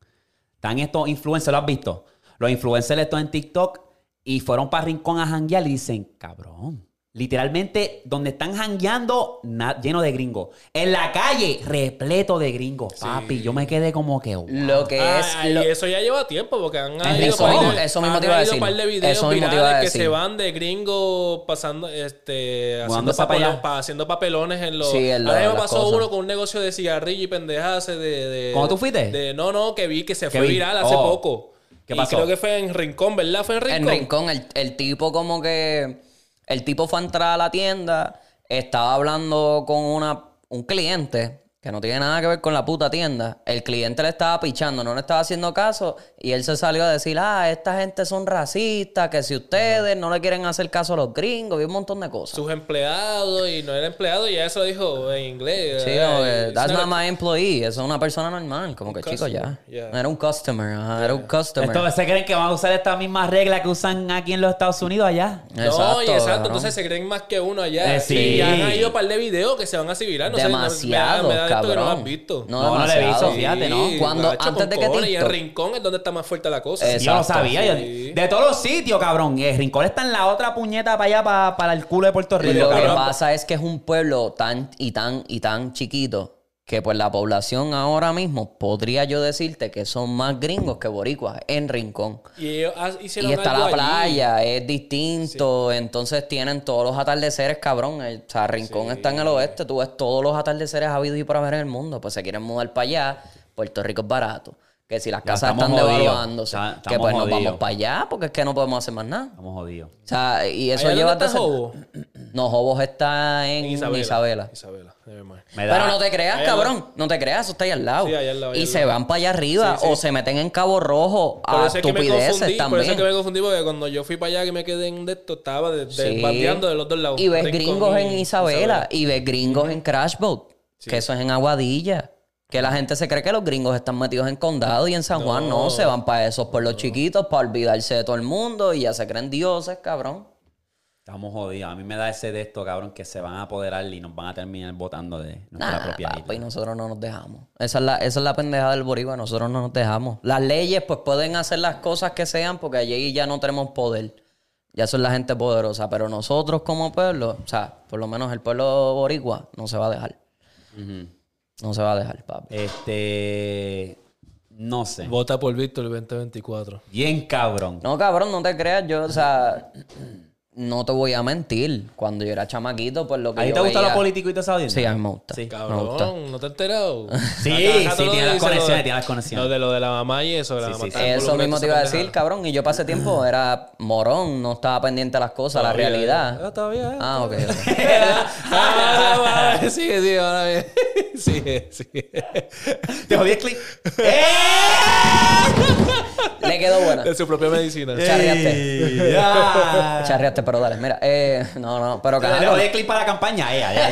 Están estos influencers, ¿lo has visto? Los influencers estos en TikTok y fueron para Rincón a janguear y dicen, cabrón. Literalmente, donde están jangueando, lleno de gringos. En la calle, repleto de gringos. Papi, yo me quedé como que. wow. Lo que Ah, es. y lo- eso ya lleva tiempo porque han habido Eso par mismo- de- eso mismo te iba a habido decir. par de videos Eso mismo te virales iba a que decir. se van de gringos pasando, este, haciendo, papelón- pa- haciendo papelones en los... Sí, en lo- Ahora mismo las pasó cosas. uno con un negocio de cigarrillo y pendejas de... de ¿Cuándo tú fuiste? de- no, no, que vi que se ¿Qué fue vi? viral hace Oh. poco. ¿Qué Y pasó? creo que fue en Rincón, ¿verdad? Fue en Rincón. En Rincón, el, el tipo como que... El tipo fue a entrar a la tienda, estaba hablando con una, un cliente que no tiene nada que ver con la puta tienda. El cliente le estaba pichando, no le estaba haciendo caso y él se salió a decir, ah, esta gente son racistas, que si ustedes no le quieren hacer caso a los gringos y un montón de cosas. Sus empleados y no era empleado y ya eso lo dijo en inglés. Sí, Eh, como que, it's that's not my employee. Eso es una persona normal. Como que, chico, ya. yeah. Era un customer. ajá, Era un customer. Esto, ¿Se creen que van a usar esta misma regla que usan aquí en los Estados Unidos allá? No, y exacto. Entonces se creen más que uno allá. Eh, sí. Y han ido un par de videos que se van a seguir virales. No sé, Demasiado, me, da- me da que no lo has visto. No, No, no lo he visto, fíjate, ¿no? Cuando- antes con de que cojones, Y TikTok- Rincón es donde está más fuerte la cosa. Yo lo sabía. yo- de todos los sitios, cabrón. El Rincón está en la otra puñeta para allá, para, para el culo de Puerto Rico, Lo que pasa es que es un pueblo tan y tan y tan chiquito que pues la población ahora mismo podría yo decirte que son más gringos que boricuas en Rincón. Y ellos ha- hicieron Y está la allí. playa, es distinto, entonces tienen todos los atardeceres, cabrón. El, o sea, Rincón está en el oeste, tú ves todos los atardeceres habidos y por haber en el mundo, pues se quieren mudar para allá, Puerto Rico es barato. Que si las Ya casas están jodidos. devaluándose, Ya que estamos pues nos jodidos. vamos para allá, porque es que no podemos hacer más nada. Estamos jodidos. O sea, y eso ¿Allá lleva dónde está Jobo? No, Jobos está en, En Isabela. Isabela. Isabela. never mind. Me da- Pero no te creas, Allá cabrón. No te creas, eso está ahí al lado. Sí, allá al lado, allá y al se lado. van para allá arriba Sí, sí. o se meten en Cabo Rojo Por a eso es que me estupideces confundí, por eso también. es que me confundí porque cuando yo fui para allá que me quedé en de esto, estaba de, de- Sí. bandeando de los dos lados. Y ves Rincón gringos y en Isabela, y ves gringos en Crash Boat, que eso es en Aguadilla. Que la gente se cree que los gringos están metidos en condado y en San Juan no, se van para esos pueblos chiquitos para olvidarse de todo el mundo y ya se creen dioses, cabrón. Estamos jodidos. A mí me da ese de esto, cabrón, que se van a apoderar y nos van a terminar votando de nuestra Nah, propia papi, isla. nosotros no nos dejamos. Esa es, la, esa es la pendeja del boricua, nosotros no nos dejamos. Las leyes, pues pueden hacer las cosas que sean porque allí ya no tenemos poder. Ya son la gente poderosa, pero nosotros como pueblo, o sea, por lo menos el pueblo boricua, no se va a dejar. Ujú. No se va a dejar, papi. Este. No sé. Vota por Víctor el 2024. Bien cabrón. No, cabrón, no te creas. Yo, o sea, no te voy a mentir. Cuando yo era chamaquito, pues lo que ¿A ti te gusta veía- lo político y te sabes? Sí, a mí me gusta. Sí. Gusta. Cabrón, ¿no te has enterado? Sí, Acá- acá sí, todo tiene las conexiones, de- tiene las conexiones. Lo de lo de la mamá y eso. la Sí, mamá sí. Eso mismo te iba a decir, cabrón. Y yo pasé tiempo, era morón, no estaba pendiente a las cosas, a la realidad. ah, todavía, eh. Ah, ok. ok. Ah, sigue, sigue, ahora bien. Sigue, sigue. Te jodí el clip. ¡Eh! Le quedó buena. De su propia medicina. Charreaste. Charreaste, pero dale. Mira, eh, no, no, pero Le cabrón. jodí el clip para la campaña. Ella, ya.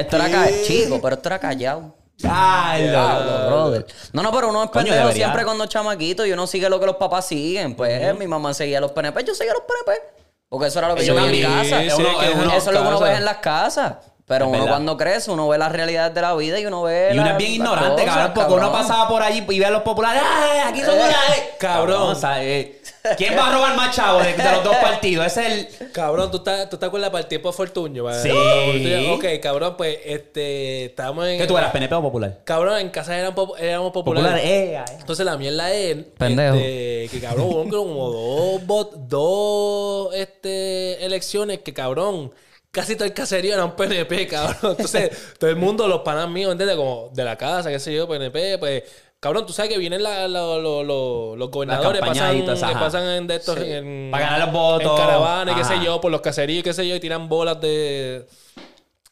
Esto era ca- chico, pero esto era callado. Ay, Diablo, brother. No, no, pero uno es pendejo debería. siempre cuando chamaquito y uno sigue lo que los papás siguen. Pues mi mamá seguía los PNP, yo seguía los PNP. Porque eso era lo que Yo yo veía en mi casa. Sí, Es uno- que es uno- eso es lo que uno ve en las casas. Pero Es uno verdad. cuando crece, uno ve las realidades de la vida y uno ve. Y uno la- es bien ignorante, cosas, cabrón, porque uno pasaba por allí y ve a los populares. ¡Ay, aquí son una! cabrón. o sea, eh, ¿Quién va a robar más chavos de, de los dos partidos? Ese es el. Cabrón, ¿tú, estás, ¿tú acuerdas para el tiempo de Fortuño? ¿vale? Sí. Ok, cabrón, pues este. Estábamos en. ¿Qué tú eras, PNP o popular? Cabrón, en casa eran pop- éramos populares. Popular, eh, eh. Entonces la mierda es Pendejo. este, que cabrón, hubo como dos bot- dos este, elecciones que cabrón, casi todo el caserío era un PNP, cabrón. Entonces, todo el mundo, los panas míos, ¿entiendes? Como de la casa, qué sé yo, PNP, pues. Cabrón, tú sabes que vienen la- la- los gobernadores, pasan, que pasan en, de estos, en- Para ganar los votos. En caravana y qué sé yo, por los caseríos qué sé yo, y tiran bolas de.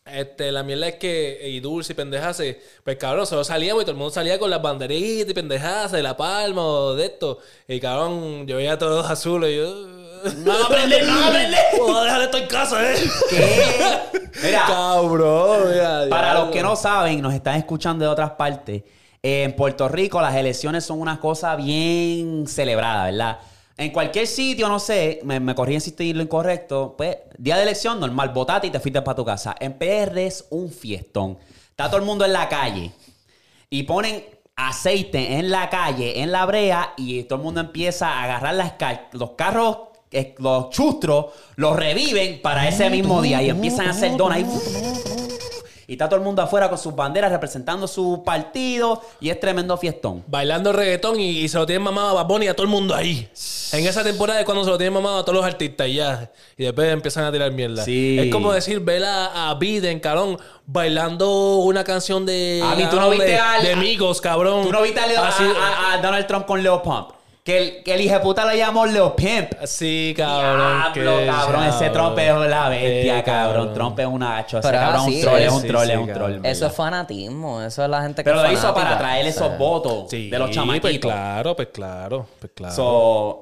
Este, la mierda es que, y dulce y pendejas, pues cabrón, nosotros salíamos y todo el mundo salía con las banderitas y pendejas de La Palma o de esto. Y cabrón, yo veía todos azules y yo. No va a aprender, no va a aprender. Puedo dejar esto en casa, eh. ¿Qué? Mira, Cabrón, mira, para los que no saben, nos están escuchando de otras partes. eh, en Puerto Rico las elecciones son una cosa bien celebrada, ¿verdad? En cualquier sitio, no sé, me, me corrigen si estoy en lo incorrecto, pues día de elección normal, votate y te fuiste para tu casa. En PR es un fiestón. Está todo el mundo en la calle y ponen aceite en la calle, en la brea, y todo el mundo empieza a agarrar las ca- los carros, los chustros, los reviven para ese mismo día y empiezan a hacer donas. Y, y está todo el mundo afuera con sus banderas representando su partido y es tremendo fiestón. Bailando reggaetón y, y se lo tienen mamado a Bad Bunny y a todo el mundo ahí. En esa temporada es cuando se lo tienen mamado a todos los artistas y ya. Y después empiezan a tirar mierda. Sí. Es como decir, ver a, a Biden, cabrón, bailando una canción de. Abi, ¿tú no viste de, al- de amigos, cabrón. ¿Tú no viste a, a- a- a Donald Trump con Leo Pump? Que el, que el hijo de puta le llamó Leo Pimp. Sí, cabrón. Diablo, que- cabrón, ese Trump es la bestia, Eh, cabrón. Trump es una gacho. Ese cabrón es un troll, es un troll, es un cabrón. troll. Eso es fanatismo. Eso es la gente que Pero lo hizo para traer esos votos Sí, de los chamaquitos. Pues claro, pues claro, pues claro. So,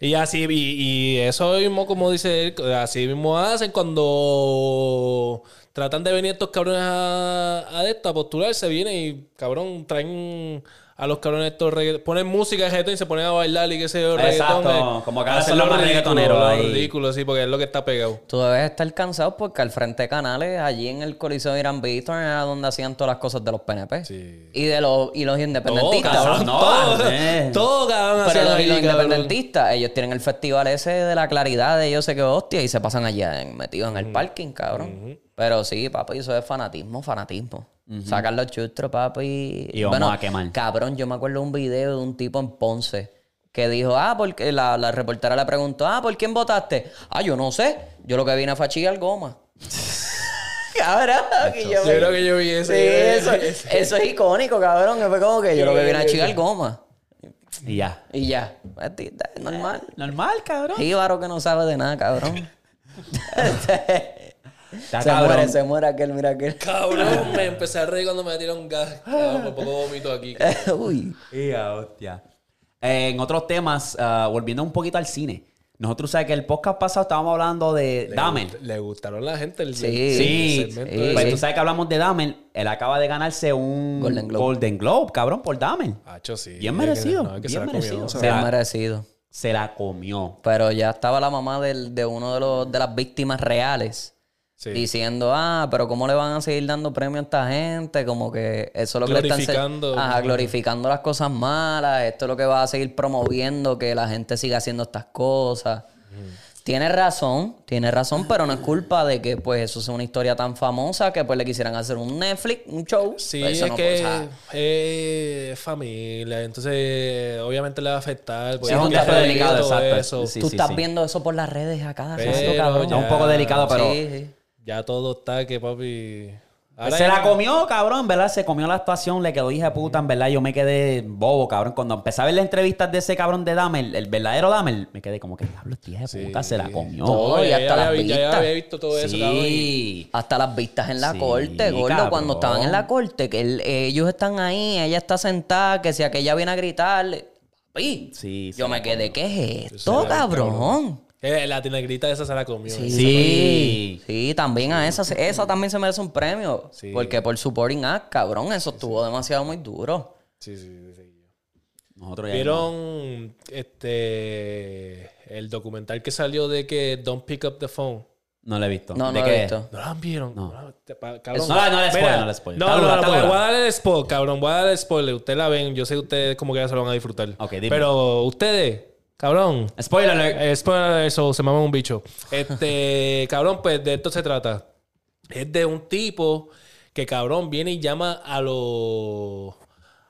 Y así, y, y eso mismo, como dice él, así mismo hacen cuando tratan de venir estos cabrones a, a esto, a postularse, vienen y cabrón, traen a los cabrones estos regga- ponen música de reggaetón y se ponen a bailar y qué sé yo, Exacto, reggaetón. eh, como que hacen los reggaetoneros ahí. ridículo, sí, porque es lo que está pegado. Tú debes estar cansado porque al frente de canales, allí en el Coliseo de Irán Víctor, era donde hacían todas las cosas de los PNP. Sí. Y de los, y los Todo, independentistas. cabrón, no, todo, eh. todo, cabrón, Pero los, y ahí, los cabrón. independentistas, ellos tienen el festival ese de la claridad de yo sé qué hostia y se pasan allá en- metidos en el parking, cabrón. Pero sí, papi, eso es fanatismo, fanatismo. Sacar los chustros, papi. Y vamos a quemar. Cabrón, yo me acuerdo de un video de un tipo en Ponce que dijo, ah, porque la, la reportera le preguntó, ah, ¿por quién votaste? Ah, yo no sé. Yo lo que vine fue a chillar goma. cabrón, yo, Yo creo que yo vi Sí, ese. eso, eso es icónico, cabrón. Que fue como que yo lo que vine a chillar goma. y ya. Y ya. Es es normal. Normal, cabrón. Jíbaro que no sabe de nada, cabrón. Está se cabrón. muere, se muere aquel, mira aquel. Cabrón, me empecé a reír cuando me metieron un gas. Cabrón, por poco vomito aquí. Uy. Ya, hostia. Eh, en otros temas, ah, volviendo un poquito al cine. Nosotros, sabes que el podcast pasado estábamos hablando de Dahmer. Le gustaron a la gente el, Sí. el Sí, segmento sí. ese. pues tú sabes que hablamos de Dahmer. Él acaba de ganarse un Golden Globe. Golden Globe, cabrón, por Dahmer. Hacho, sí. Bien merecido, no, es que se bien la comió, merecido. se O la- sea, Bien merecido. Se la comió. Pero ya estaba la mamá del- de uno de, los, de las víctimas reales. Sí. Diciendo, ah, pero ¿cómo le van a seguir dando premio a esta gente? Como que eso es lo que le están... Ajá, glorificando las cosas malas. Esto es lo que va a seguir promoviendo que la gente siga haciendo estas cosas. Tiene razón, tiene razón, pero no es culpa de que pues eso sea una historia tan famosa que pues le quisieran hacer un Netflix, un show. Sí, Pues, eso es no que sea, es familia, entonces obviamente le va a afectar. porque Sí, es un ya caso se delicado, exacto. eso. Sí, tú sí, estás sí. viendo eso por las redes a cada rato, cabrón. Está un poco delicado, pero Sí, sí. Ya todo está que papi. se ya- la comió, cabrón, verdad. Se comió la actuación, le quedó hija de puta, en verdad. Yo me quedé bobo, cabrón. Cuando empecé a ver las entrevistas de ese cabrón de Dahmer, el verdadero Dahmer, me quedé como que, diablo, hija de Sí. puta se la comió. Todo, y ya- hasta ya las había- ya vistas. había visto todo eso, cabrón. y-. Hasta las vistas en la Sí, corte, gordo. cabrón. Cuando estaban en la corte, que ellos están ahí, ella está sentada, que si aquella viene a gritarle. Papi, yo me quedé, ¿qué es esto, cabrón? Eh, la negrita esa se la comió. Sí. Sí. Sí, también a esa, esa también se merece un premio. Sí. Porque por supporting act, cabrón, eso estuvo demasiado muy duro. Sí, sí, sí, sí. Nosotros ya ¿Vieron este el documental que salió de que Don't Pick Up the Phone? No lo he visto. No, ¿De no lo he visto. ¿No la vieron? No. No, cabrón. No, no le spoil, Mira, no le spoil. No, no, no, voy, a darle el spoiler, cabrón. Voy a darle el spoiler. Ustedes la ven. Yo sé que ustedes como que ya se lo van a disfrutar. Ok, dime. Pero ustedes, cabrón. Spoiler alert. Eh, spoiler, eso, se mama un bicho. Este, cabrón, pues de esto se trata. Es de un tipo que, cabrón, viene y llama a los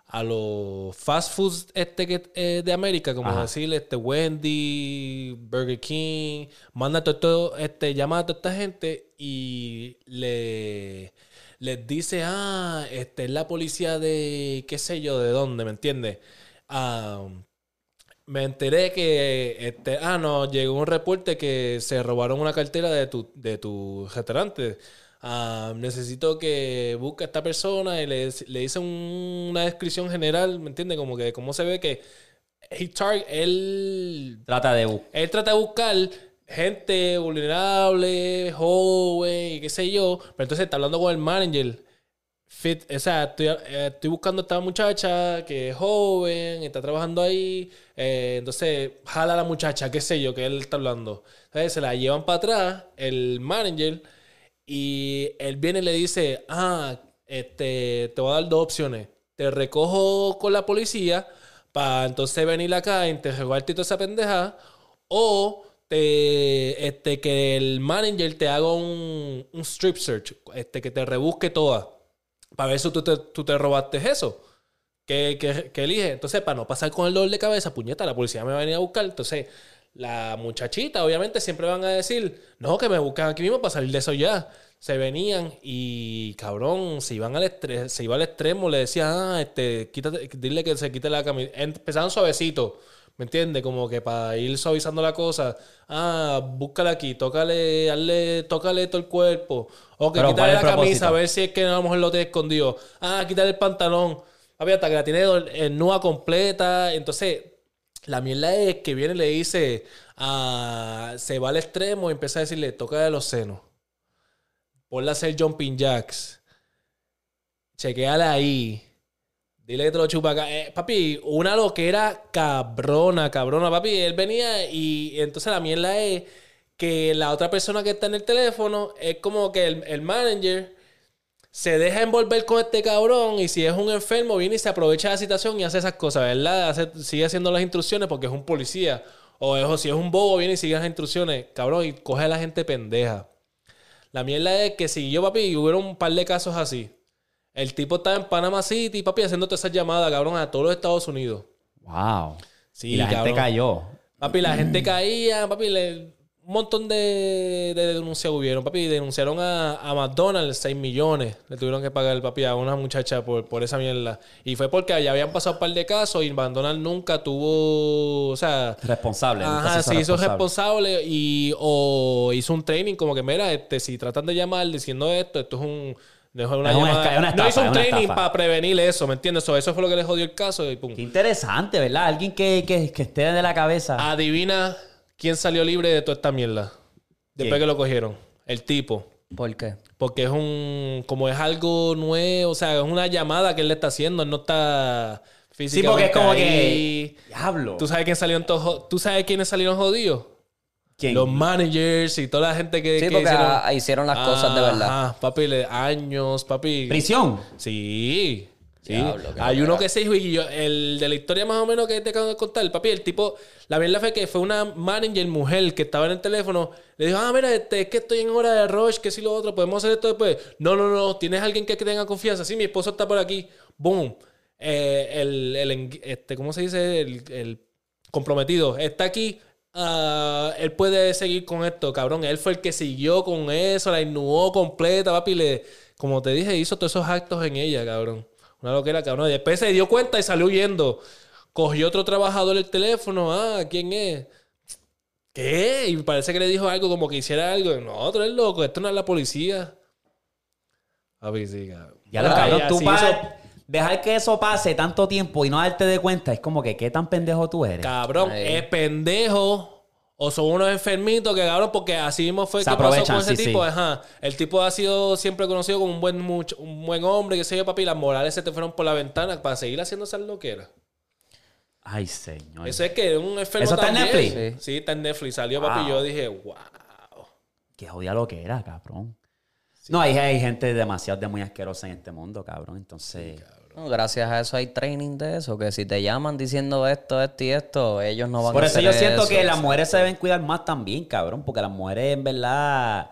a los fast foods este que, eh, de América, como Ajá. decirle este Wendy, Burger King, manda todo, todo, este, llama a toda esta gente y le les dice, ah, este es la policía de qué sé yo, de dónde, ¿me entiendes? Ah, me enteré que, este, ah, no, llegó un reporte que se robaron una cartera de tu, de tu restaurante. Ah, necesito que busque a esta persona y le, le hice un- una descripción general, ¿me entiendes? Como que cómo se ve que tar- él, Trata de... él trata de buscar gente vulnerable, joven y qué sé yo, pero entonces está hablando con el manager. Fit, o sea, estoy, eh, buscando a esta muchacha que es joven, está trabajando ahí. eh, entonces, jala a la muchacha, qué sé yo, que él está hablando. Se la llevan para atrás, el manager, y él viene y le dice: Ah, este, te voy a dar dos opciones. Te recojo con la policía para entonces venir acá a interrogarte y toda esa pendeja. O te, este, que el manager te haga un, un strip search, este, que te rebusque toda. Para ver si tú te, tú te robaste eso. ¿Qué, qué, qué elige? Entonces, para no pasar con el dolor de cabeza, puñeta, la policía me va a venir a buscar. Entonces, la muchachita, obviamente, siempre van a decir, no, que me buscan aquí mismo para salir de eso ya. Se venían y, cabrón, se iban al se iba al extremo, le decían, ah, este, quítate, dile que se quite la camisa. Empezaban suavecito, ¿me entiendes? Como que para ir suavizando la cosa. Ah, búscala aquí, tócale, hazle, tócale todo el cuerpo. O que quítale ¿cuál la camisa, a ver si es que a lo mejor lo tiene escondido. Ah, quítale el pantalón. Papi, hasta que la tiene en nua completa. Entonces, la mierda es que viene y le dice, ah, se va al extremo y empieza a decirle, toca de los senos. Ponle a hacer jumping jacks. Chequeala ahí. Dile que te lo chupa acá. Eh, papi, una loquera cabrona, cabrona, papi. Él venía y entonces la mierda es que la otra persona que está en el teléfono es como que el, el manager se deja envolver con este cabrón y si es un enfermo viene y se aprovecha de la situación y hace esas cosas, ¿verdad? Sigue haciendo las instrucciones porque es un policía. O, si es un bobo viene y sigue las instrucciones, cabrón, y coge a la gente pendeja. La mierda es que si yo, papi, hubo un par de casos así. El tipo estaba en Panama City, papi, haciendo todas esas llamadas, cabrón, a todos los Estados Unidos. Wow. Sí, y la cabrón. gente cayó. Papi, la gente caía, papi, le- un montón de, de denuncias hubieron. Papi, denunciaron a, a McDonald's 6 millones. Le tuvieron que pagar, papi, a una muchacha por, por esa mierda. Y fue porque ya habían pasado un par de casos y McDonald's nunca tuvo, o sea... Responsable. Ajá, se hizo responsable. responsable y o hizo un training como que, mira, este, si tratan de llamar diciendo esto, esto es un... no es una llamada- no hizo un training para prevenir eso, ¿me entiendes? So, eso fue lo que le jodió el caso y pum. Qué interesante, ¿verdad? Alguien que, que, que esté de la cabeza. Adivina quién salió libre de toda esta mierda. Después ¿Quién? que lo cogieron. El tipo. ¿Por qué? Porque es un. Como es algo nuevo, o sea, es una llamada que él le está haciendo. Él no está sí, físicamente. porque es como ahí. que. Diablo. ¿Tú sabes quién salió en todo- ¿Tú sabes quiénes salieron jodidos? ¿Quién? Los managers y toda la gente que, Sí, que porque hicieron. hicieron las cosas de verdad. Papi, le- años, papi. Prisión. Sí. Sí. Diablo, Hay uno que se dijo, y yo, el de la historia más o menos que te acabo de contar, papi, el tipo, la verdad fue que fue una manager mujer que estaba en el teléfono, le dijo, ah, mira, este, es que estoy en hora de rush, que si lo otro, podemos hacer esto después. No, no, no, tienes alguien que tenga confianza. Sí, mi esposo está por aquí. Boom. Eh, el, el, este, ¿cómo se dice? El, el comprometido está aquí. Ah, él puede seguir con esto, cabrón. Él fue el que siguió con eso, la innuó completa, papi. Le, como te dije, hizo todos esos actos en ella, cabrón. Una loquera, cabrón. Y después se dio cuenta y salió huyendo. Cogió otro trabajador el teléfono. Ah, ¿quién es? ¿Qué? Y parece que le dijo algo como que hiciera algo. No, tú eres loco. Esto no es la policía. Papi, sí, cabrón. Ya lo cabrón, tú vas. Dejar que eso pase tanto tiempo y no darte de cuenta es como que qué tan pendejo tú eres. Cabrón, es pendejo O son unos enfermitos que, cabrón, porque así mismo fue Se que pasó con ese sí, tipo. sí. Ajá. El tipo ha sido siempre conocido como un buen, much- un buen hombre, que se yo, papi. y Las morales se te fueron por la ventana para seguir haciendo esas loqueras. Ay, señor. Eso es que es un enfermo ¿Eso está en. Netflix? Sí. está en Netflix. Salió, papi, y Wow. yo dije, wow. Qué jodida lo que era, cabrón. No, hay, hay gente demasiado de muy asquerosa en este mundo, cabrón. Entonces, No, gracias a eso hay training de eso, que si te llaman diciendo esto, esto y esto, ellos no van por a eso hacer yo siento eso. que las mujeres se deben cuidar más también, cabrón. Porque las mujeres, en verdad,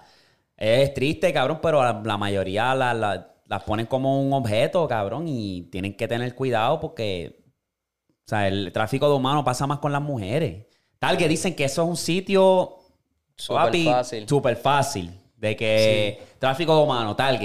es triste, cabrón, pero la, la mayoría la- la- las ponen como un objeto, cabrón. Y tienen que tener cuidado porque, o sea, el tráfico de humanos pasa más con las mujeres. Tal que dicen que eso es un sitio Súper papi, fácil. Súper fácil. De que tráfico de humanos, tal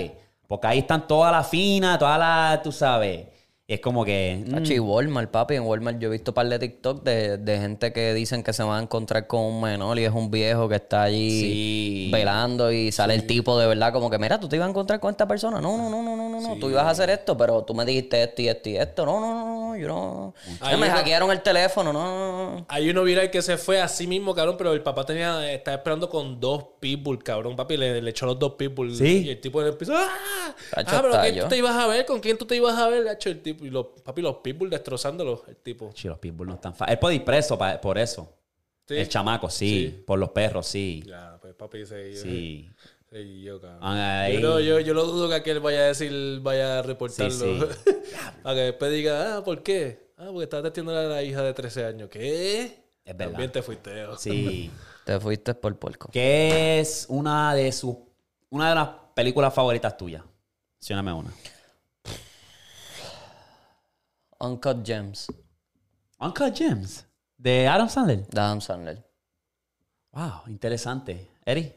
Porque ahí están todas las finas, todas las, tú sabes. Y es como que. mm, Tacho, y Walmart, papi, en Walmart yo he visto un par de TikTok de, de gente que dicen que se van a encontrar con un menor y es un viejo que está allí Sí. velando y sale el tipo de verdad como que, mira, tú te ibas a encontrar con esta persona. No, no, no, no, no, no, no. Tú ibas a hacer esto, pero tú me dijiste esto y esto y esto. No, no, no, no, yo no. Ay, Ya me hackearon el teléfono, no, no, no. Hay uno viral que se fue así mismo, cabrón, pero el papá tenía, estaba esperando con dos pitbull, cabrón. Papi le, le echó los dos pitbull. Sí. Y el tipo le empezó, ¡ah! Tacho, ah, pero ¿quién tú te ibas a ver? ¿Con quién tú te ibas a ver? Le echó el tipo. Y los, papi, los pitbull destrozándolo, el tipo. Sí, los pitbull no están fáciles. Él puede ir preso pa- por eso. Sí. El chamaco, sí. Por los perros, sí. Ya, pues papi se Sí. Sí, yo, cabrón. Ay. Yo, no- yo, yo lo dudo que aquel vaya a decir, vaya a reportarlo. Sí, Para que después diga, ah, ¿por qué? Ah, porque estaba testiendo a la hija de 13 años. ¿Qué? Es verdad. También te fuiste. oh. Sí. Te fuiste por puerco. ¿Qué es una de sus. Una de las películas favoritas tuyas? Mencióname una. Uncut Gems, Uncle James. De Adam Sandler. de Adam Sandler. Wow, interesante. Eri,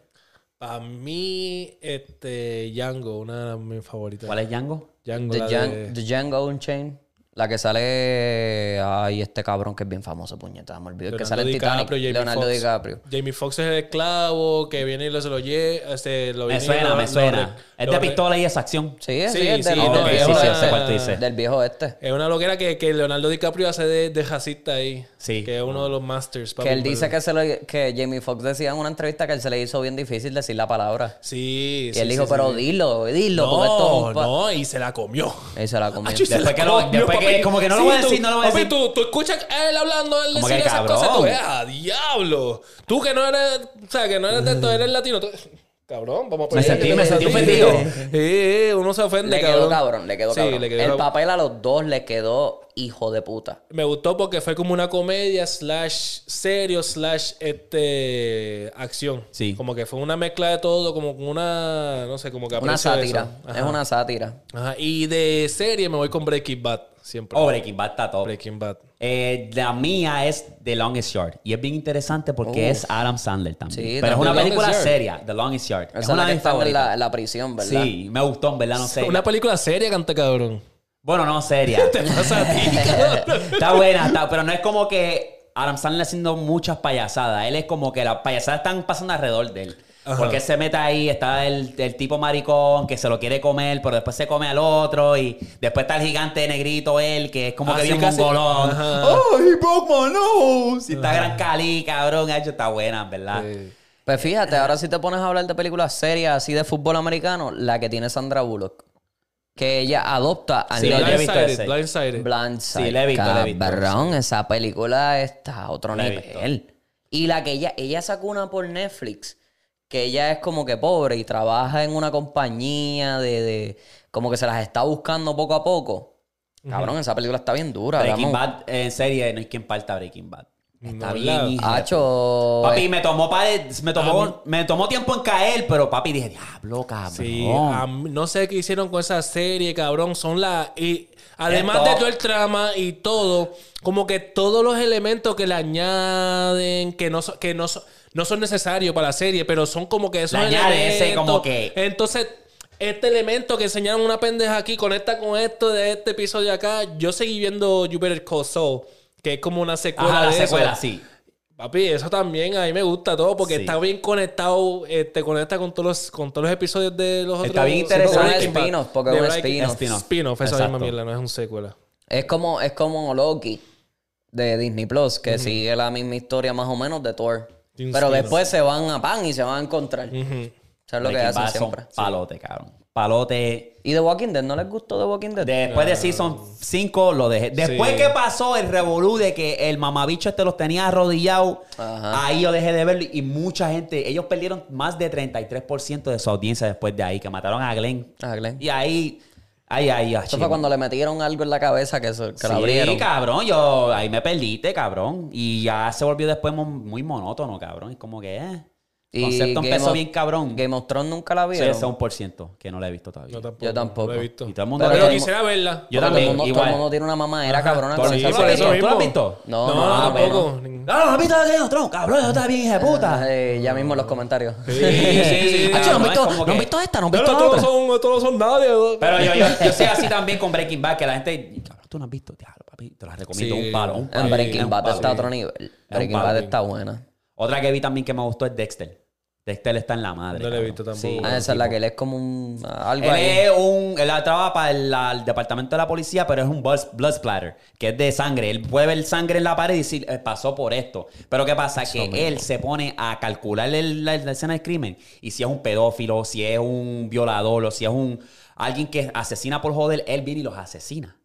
Para mí, este, Django, una de mis favoritas. ¿cuál es Django? Django, The, la Djan- de- The Django Unchained. La que sale. Ay, este cabrón que es bien famoso, puñeta. Me olvidó el que sale en Titanic. Jamie Leonardo. DiCaprio. Jamie Foxx es el esclavo que viene y lo, se lo lleva. Este, lo Me viene y suena, lo- me lo suena. Es de pistola y esa acción. Sí, sí, Sí, es sí, del, no, del que viejo sí, sí, este. sé cuál tú dices. Del viejo este. Es una loquera que, que Leonardo DiCaprio hace de, de racista ahí. Sí. Que es uno de los masters. papi, Que él dice que, se lo, que Jamie Foxx decía en una entrevista que él se le hizo bien difícil decir la palabra. Sí, Y sí, él sí, dijo, sí, pero sí. dilo, dilo, porque esto es No, un pa-". no, y se la comió. Y se la comió. Acho, y se Después la que lo- comió, después que- como que no lo voy a tú- decir, no lo voy a papi, decir. Tú, tú escuchas a él hablando, él decir esas cosas, tú cabrón. ¡ah, diablo! Tú que no eres, o sea, que no eres de esto, eres latino. tú- Cabrón, vamos a Me sentí- me sentí ofendido. Sí, uno se ofende, Le quedó cabrón. le quedó Sí, cabrón. le quedó el cabrón. papel a los dos le quedó hijo de puta. Me gustó porque fue como una comedia slash serio slash este acción. Sí. Como que fue una mezcla de todo, como una, no sé, como que Una sátira. Es una sátira. Ajá. Y de serie me voy con Breaking Bad, siempre. Oh, Breaking Bad está top. Breaking Bad. Eh, la mía es The Longest Yard. Y es bien interesante porque Uf. es Adam Sandler también. Sí, Pero es una película seria, The Longest Yard. Esa es una de mis favoritas. la, la prisión, ¿verdad? Sí, me gustó, en verdad, no sé. Una película seria, canta cabrón. Bueno, no, seria. Te pasa a ti, cabrón. está buena, está, pero no es como que Adam Sandler haciendo muchas payasadas. Él es como que las payasadas están pasando alrededor de él. Ajá. Porque él se mete ahí, está el, el tipo maricón que se lo quiere comer, pero después se come al otro. Y después está el gigante negrito él, que es como que Así bien mongolón. ¡Oh, he broke my nose! Y está Gran Cali, cabrón. Hecho, está buena, ¿verdad? Sí. Pues fíjate, ahora si te pones a hablar de películas serias así de fútbol americano, la que tiene Sandra Bullock. Que ella adopta a Sí, Blindsided. Blindsided. Blindside. Sí, la he visto, la he visto. Cabrón, esa película está a otro La he nivel. Y la que ella, ella sacó una por Netflix, que ella es como que pobre y trabaja en una compañía de, de como que se las está buscando poco a poco. Cabrón, esa película está bien dura. Breaking. Bad, en serie, no hay quien parta Breaking Bad. Está No, bien, Hacho. Papi, me tomó, pa- me, tomó, me tomó tiempo en caer, pero papi dije, diablo, cabrón. Sí, no sé qué hicieron con esa serie, cabrón. Son las. Y además de todo el trama y todo, como que todos los elementos que le añaden, que no, so- que no, so- no son necesarios para la serie, pero son como que esos Le añade ese elementos. como que- Entonces. Este elemento que enseñaron una pendeja aquí conecta con esto de este episodio acá. Yo seguí viendo Call Saul, que es como una secuela Ajá, la de eso. secuela, sí. Papi, eso también a mí me gusta todo porque Sí. está bien conectado, este, conecta con todos los, con todos los episodios de los Está otros. bien de interesante. Es un spin-off, porque es un spin-off. Spin-off. Esa misma mierda, no es un secuela. Es como, es como Loki de Disney Plus, que sigue la misma historia más o menos de Thor. Pero después se van a pan y se van a encontrar. Eso es lo que hacen siempre. Palote, cabrón. Palote. ¿Y The Walking Dead? ¿No les gustó The Walking Dead? Después de Season 5 lo dejé. Después Sí. que pasó el revolú de que el mamabicho este los tenía arrodillados, Ajá. ahí yo dejé de verlo y mucha gente, ellos perdieron más de 33% de su audiencia después de ahí, que mataron a Glenn. Ah, Glenn. Y ahí, ahí, ahí, Eso fue cuando le metieron algo en la cabeza que, se, que la Sí, abrieron. cabrón, yo ahí me perdiste, cabrón. Y ya se volvió después muy monótono, cabrón. Es como que, eh. Y concepto Game empezó of- bien cabrón. Game of Thrones nunca la Sí, vieron. ese es un por ciento que no la he visto todavía. No, tampoco, Yo tampoco. no he visto. Y todo el mundo Pero todo quisiera verla. Yo Todo el también, mundo- Todo igual. el mundo tiene una mamadera cabrona Todo con el esa eso ¿Tú lo has visto? No, No, no, no, no, tampoco. No, no, has visto Game of Thrones, cabrón, eso está bien, hija de puta. Eh, ya mismo en los comentarios. Sí, sí, sí. Hacho, ¿no han no, visto, ¿no han visto esta? ¿No han visto todos otra? son, todos son nadie. Pero yo, yo, yo soy así también con Breaking Bad, que la gente, cabrón, tú no has visto, diablo, papi, te la recomiendo, Sí. un palo, un palo. En Breaking Bad está a otro nivel. Breaking. Bad está buena. Otra que vi también que me gustó es Dexter. Dexter está en la madre. No la he visto tampoco. Sí, Ah, esa es la que él es como un... Algo Él ahí. es un. Él trabaja para el, la- el departamento de la policía, pero es un blood, blood splatter, que es de sangre. Él puede ver sangre en la pared y decir, eh, pasó por esto. Pero ¿qué pasa? que él se pone a calcular el- la, la escena del crimen. Y si es un pedófilo, si es un violador, o si es un alguien que asesina por joder, él viene y los asesina.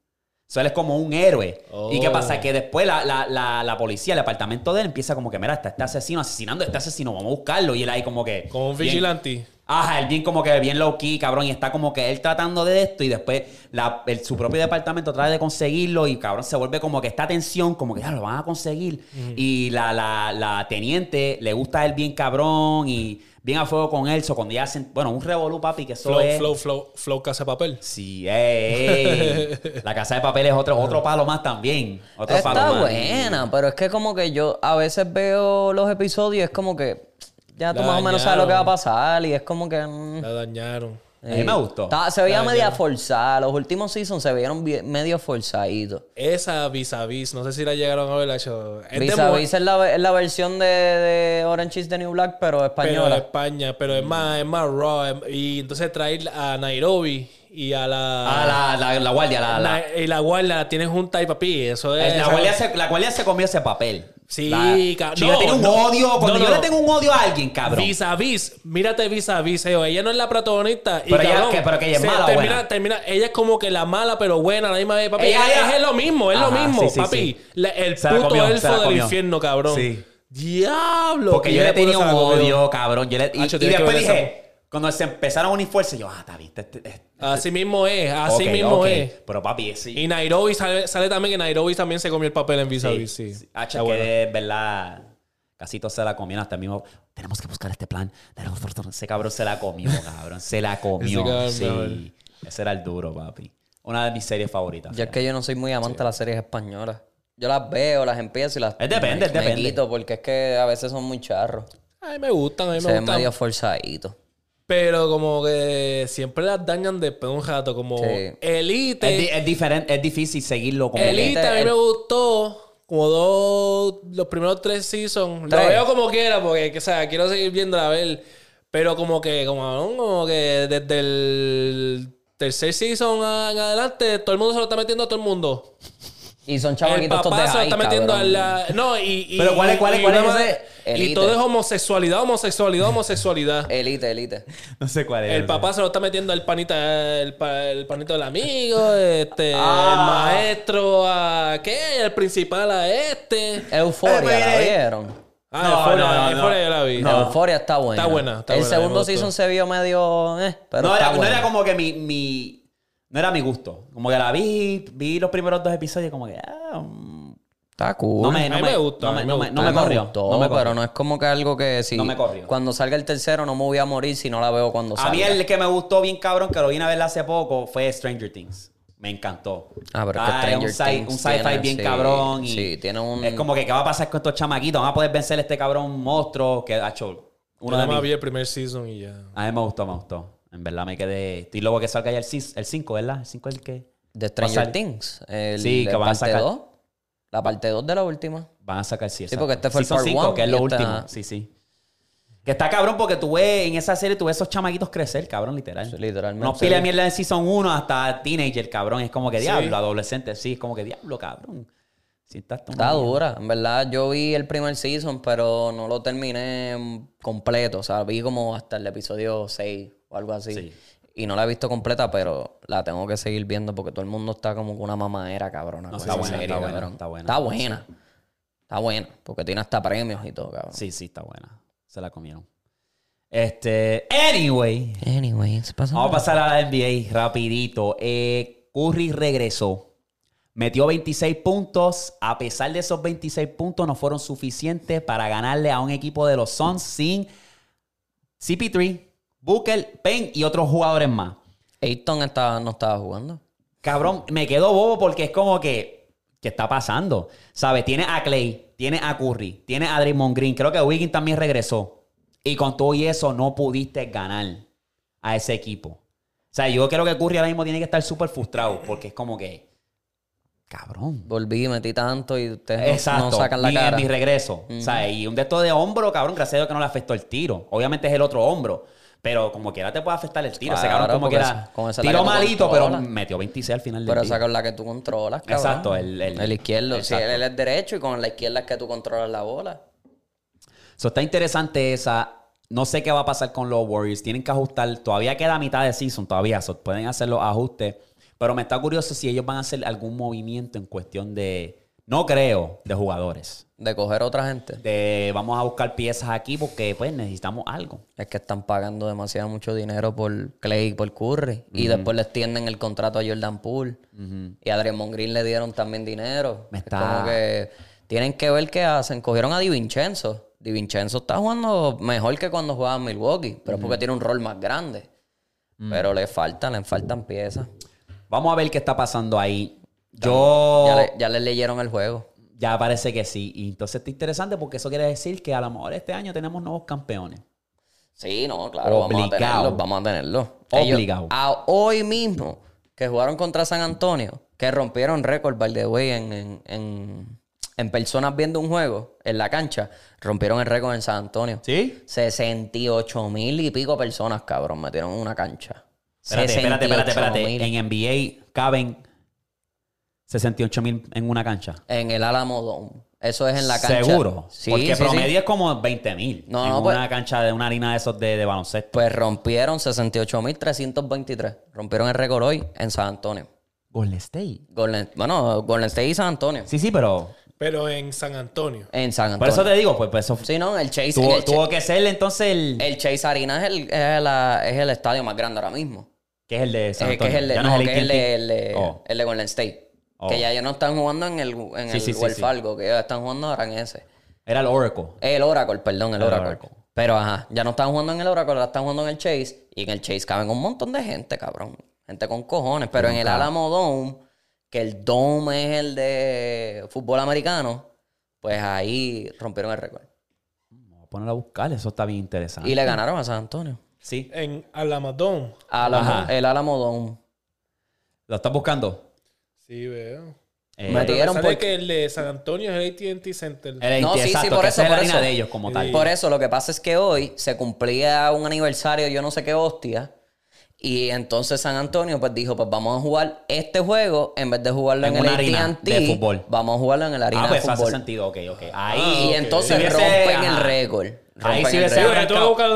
So, él es como un héroe. ¿Y qué Oh. pasa? Que después la, la- la- la policía, el departamento de él, empieza como que, mira, está este asesino asesinando a este asesino, vamos a buscarlo. Y él ahí como que... Como un bien- vigilante. Ajá, él bien como que bien low key, cabrón, y está como que él tratando de esto y después la- el- su propio departamento trata de conseguirlo y cabrón se vuelve como que esta tensión, como que ya lo van a conseguir. Y la, la, la teniente le gusta a él bien cabrón y bien a fuego con él. So, cuando ya hacen, bueno, un revolú, papi, que eso Flow, es... flow, flow, flow, casa de papel. Sí, ey, ey. La casa de papel es otro, otro palo más también. Otro palo Está más. buena, pero es que como que yo a veces veo los episodios y es como que ya tú La más o menos sabes lo que va a pasar y es como que... mm, La dañaron. A mí me gustó. está- se veía La media forzada. Los últimos seasons se vieron bien- medio forzaditos. Esa vis a vis, no sé si la llegaron a ver. la hecho. Es de Vis a mu- Vis es la, es la versión de, de Orange is the New Black, pero pero de española. España, pero es más, es más raw. em- Y entonces traer a Nairobi y a la. Ah, la, la, la guardia, la, la, Na- y la guardia la tienen junta y papi. Eso es. la, guardia se, la guardia se comió ese papel. Sí, cabrón. Chica, No, tiene un odio. Cuando No, yo le tengo un odio a alguien, cabrón. Vis a vis, mírate vis a vis, ella no es la protagonista. y Pero ella- que- pero que ella es se mala termina, buena. termina- ella es como que la mala pero buena, la misma vez, papi. Ella- es, ella- es lo mismo, es lo mismo, sí, sí, papi. sí. La- el Se puto comió, elfo del infierno, cabrón. Sí. Diablo. Porque que yo le tenía un odio, cabrón. Yo le- y, después dije, cuando se empezaron a unir fuerzas, yo, ah, está bien. este- este- este- Así mismo es, así mismo ok. es. Pero papi, sí. Y Nairobi sale, sale también que Nairobi también se comió el papel en vis a Sí, sí. sí. Que bueno. de verdad. Casi todos se la comieron hasta el mismo. Tenemos que buscar este plan. Ese cabrón se la comió, cabrón. Se la comió. Ese sí. Ese era el duro, papi. Una de mis series favoritas. Yo es que yo no soy muy amante de las series españolas. Yo las veo, las empiezo y las Es depende, me, es me depende. quito porque es que a veces son muy charros. A mí me gustan, a mí Se me ven gustan. medio forzaditos. Pero como que siempre las dañan después de un rato. Como Sí. Elite. Es, di- es diferente, es difícil seguirlo como. Elite que- a mí el- me gustó como dos, los primeros tres seasons. Tres. Lo veo como quiera porque, que, o sea, quiero seguir viéndola a ver. Pero como que, como, como que desde el tercer season en adelante, todo el mundo se lo está metiendo a todo el mundo. Y son El chamaquitos estos de papá se lo high, está metiendo a la... No, y... y- Pero ¿cuál es- cuál es- y cuál es una ese? Y Elite. todo es homosexualidad, homosexualidad, homosexualidad. Elite, elite. No sé cuál es. El papá se lo está metiendo al panita, el, pa- el panito del amigo, este, Ah. el maestro a qué, el principal a este. Euforia, Eh, ¿la mire. vieron? Ah, No, Euphoria, no, no, Euphoria no. yo la vi. No. Euforia está buena. Está buena, está El buena, me segundo gustó. season se vio medio... Eh, pero no, está era, no buena. era como que mi, mi. No era mi gusto. Como que la vi, vi los primeros dos episodios, como que. ah, mm, Está cool. no me, A no mí me, me gustó, No a me, mí no me no A corrió. gustó, no me pero corrió. no es como que algo que si... No me corrió. Cuando salga el tercero no me voy a morir si no la veo cuando A salga. mí el que me gustó bien cabrón, que lo vine a ver hace poco, fue Stranger Things. Me encantó. Ah, pero es que es Stranger un, Things un sci-fi bien sí, cabrón. Y sí, tiene un- Es como que, ¿qué va a pasar con estos chamaquitos? ¿Van a poder vencer a este cabrón monstruo que ha hecho Yo uno nada de más vi el primer season y ya. A mí me gustó, me gustó. En verdad me quedé... Estoy loco que salga ya el 5, ¿verdad? El 5 es el que... De Stranger. Things. El, Sí, de que van a parte sacar- 2. La parte 2 de la última. Van a sacar sí, Sí, porque este fue el part 5, one que es lo último. Sí, sí. Que está cabrón porque tú ves en esa serie, tú ves esos chamaquitos crecer, cabrón, literal. Sí, literalmente, No sí. pile mierda en Season 1 hasta Teenager, cabrón. Es como que diablo, adolescente, sí, es como que diablo, cabrón. Sí, está, Está dura. En verdad, yo vi el primer season, pero no lo terminé completo. O sea, vi como hasta el episodio 6 o algo así. Sí. Y no la he visto completa, pero la tengo que seguir viendo porque todo el mundo está como una mamadera, cabrona. No, con está buena, serie, está buena, está buena. Está buena. Está buena. Porque tiene hasta premios y todo, cabrón. Sí, sí, está buena. Se la comieron. Este, anyway, Anyways, pasa. vamos a pasar a la NBA rapidito. Eh, Curry regresó. Metió 26 puntos. A pesar de esos 26 puntos, no fueron suficientes para ganarle a un equipo de los Suns sin CP3, Booker, Payne y otros jugadores más. Ayton estaba, no estaba jugando. Cabrón, me quedo bobo porque es como que. ¿Qué está pasando? ¿Sabes? Tiene a Clay, tiene a Curry, tiene a Draymond Green. Creo que Wiggins también regresó. Y con todo y eso no pudiste ganar a ese equipo. O sea, yo creo que Curry ahora mismo tiene que estar súper frustrado porque es como que. Cabrón. Volví, metí tanto y ustedes no- sacan la mi, cara. mi regreso. O sea, y un de estos de hombro, cabrón, gracias a Dios que no le afectó el tiro. Obviamente es el otro hombro. Pero como quiera te puede afectar el tiro. Ese Claro, cabrón como quiera. Tiro malito, pero metió 26 al final del Pero esa con la que tú controlas, cabrón. Exacto, el- el- izquierdo. Si exacto. él es derecho y con la izquierda es que tú controlas la bola. So, está interesante esa. No sé qué va a pasar con los Warriors. Tienen que ajustar. Todavía queda mitad de season todavía. So, pueden hacer los ajustes. Pero me está curioso si ellos van a hacer algún movimiento en cuestión de. No creo, de jugadores. De coger otra gente. De vamos a buscar piezas aquí porque pues necesitamos algo. Es que están pagando demasiado mucho dinero por Clay y por Curry. Y después le extienden el contrato a Jordan Poole. Y a Draymond Green le dieron también dinero. Me Es está- como que tienen que ver qué hacen. Cogieron a Di Vincenzo. Di Vincenzo está jugando mejor que cuando jugaba en Milwaukee. Pero es porque tiene un rol más grande. Pero le faltan, le faltan piezas. Vamos a ver qué está pasando ahí. Yo. Ya, le, ya le leyeron el juego. Ya parece que sí. Y entonces está interesante porque eso quiere decir que a lo mejor este año tenemos nuevos campeones. Sí, no, claro, vamos a Obligado. tenerlo, vamos a tenerlo. Obligado. a hoy mismo, que jugaron contra San Antonio, que rompieron récord, by the way, en, en, en, en personas viendo un juego en la cancha, rompieron el récord en San Antonio. ¿Sí? 68 mil y pico personas, cabrón, metieron en una cancha. Espérate, espérate, espérate, espérate. 68.000. En NBA caben 68 mil en una cancha. En el Alamo Dome. Eso es en la cancha. Seguro. Sí, porque sí, promedio sí. es como 20 mil. No, en no, una pues- cancha de una harina de esos de, de baloncesto. Pues rompieron 68.323. Rompieron el récord hoy en San Antonio. Golden State. Golden, bueno, Golden State y San Antonio. Sí, sí, pero. Pero en San Antonio. En San Por Antonio. eso te digo, pues, pues eso Sí, no, el Chase. tuvo, el, tuvo que ser entonces el. el Chase Arena es el, es, la- es el estadio más grande ahora mismo. que es el de San Es, que es Antonio. el de, Ya no, es que es el de, el de- Oh. el de Golden State. Oh. Que ya ellos no están jugando en el, en Sí, el sí, sí. Fargo, que ellos están jugando ahora en ese. Era el Oracle. El Oracle, perdón, el El Oracle. Oracle. Pero ajá, ya no están jugando en el Oracle, ahora están jugando en el Chase. Y en el Chase caben un montón de gente, cabrón. Gente con cojones. Pero en el. Alamo Dome, que el Dome es el de fútbol americano, pues ahí rompieron el récord. Vamos a poner a buscar, eso está bien interesante. Y le ganaron a San Antonio. Sí. En Alamadón. Alamo- Ajá. el Alamo Dome. ¿Lo estás buscando? Sí, veo. Eh, Me Pero dieron me sale por- que el de San Antonio es el AT&T Center. el No, AT&T, sí, sí, por eso, es por eso. de ellos como tal. Por eso, lo que pasa es que hoy se cumplía un aniversario, yo no sé qué hostia. Y entonces San Antonio pues dijo, pues vamos a jugar este juego en vez de jugarlo En en, el AT&T, de fútbol. Vamos a jugarlo en el harina Ah, pues de hace fútbol. sentido, ok, ok. Ahí. Y ok. entonces Si rompen el récord. Ahí el hubiese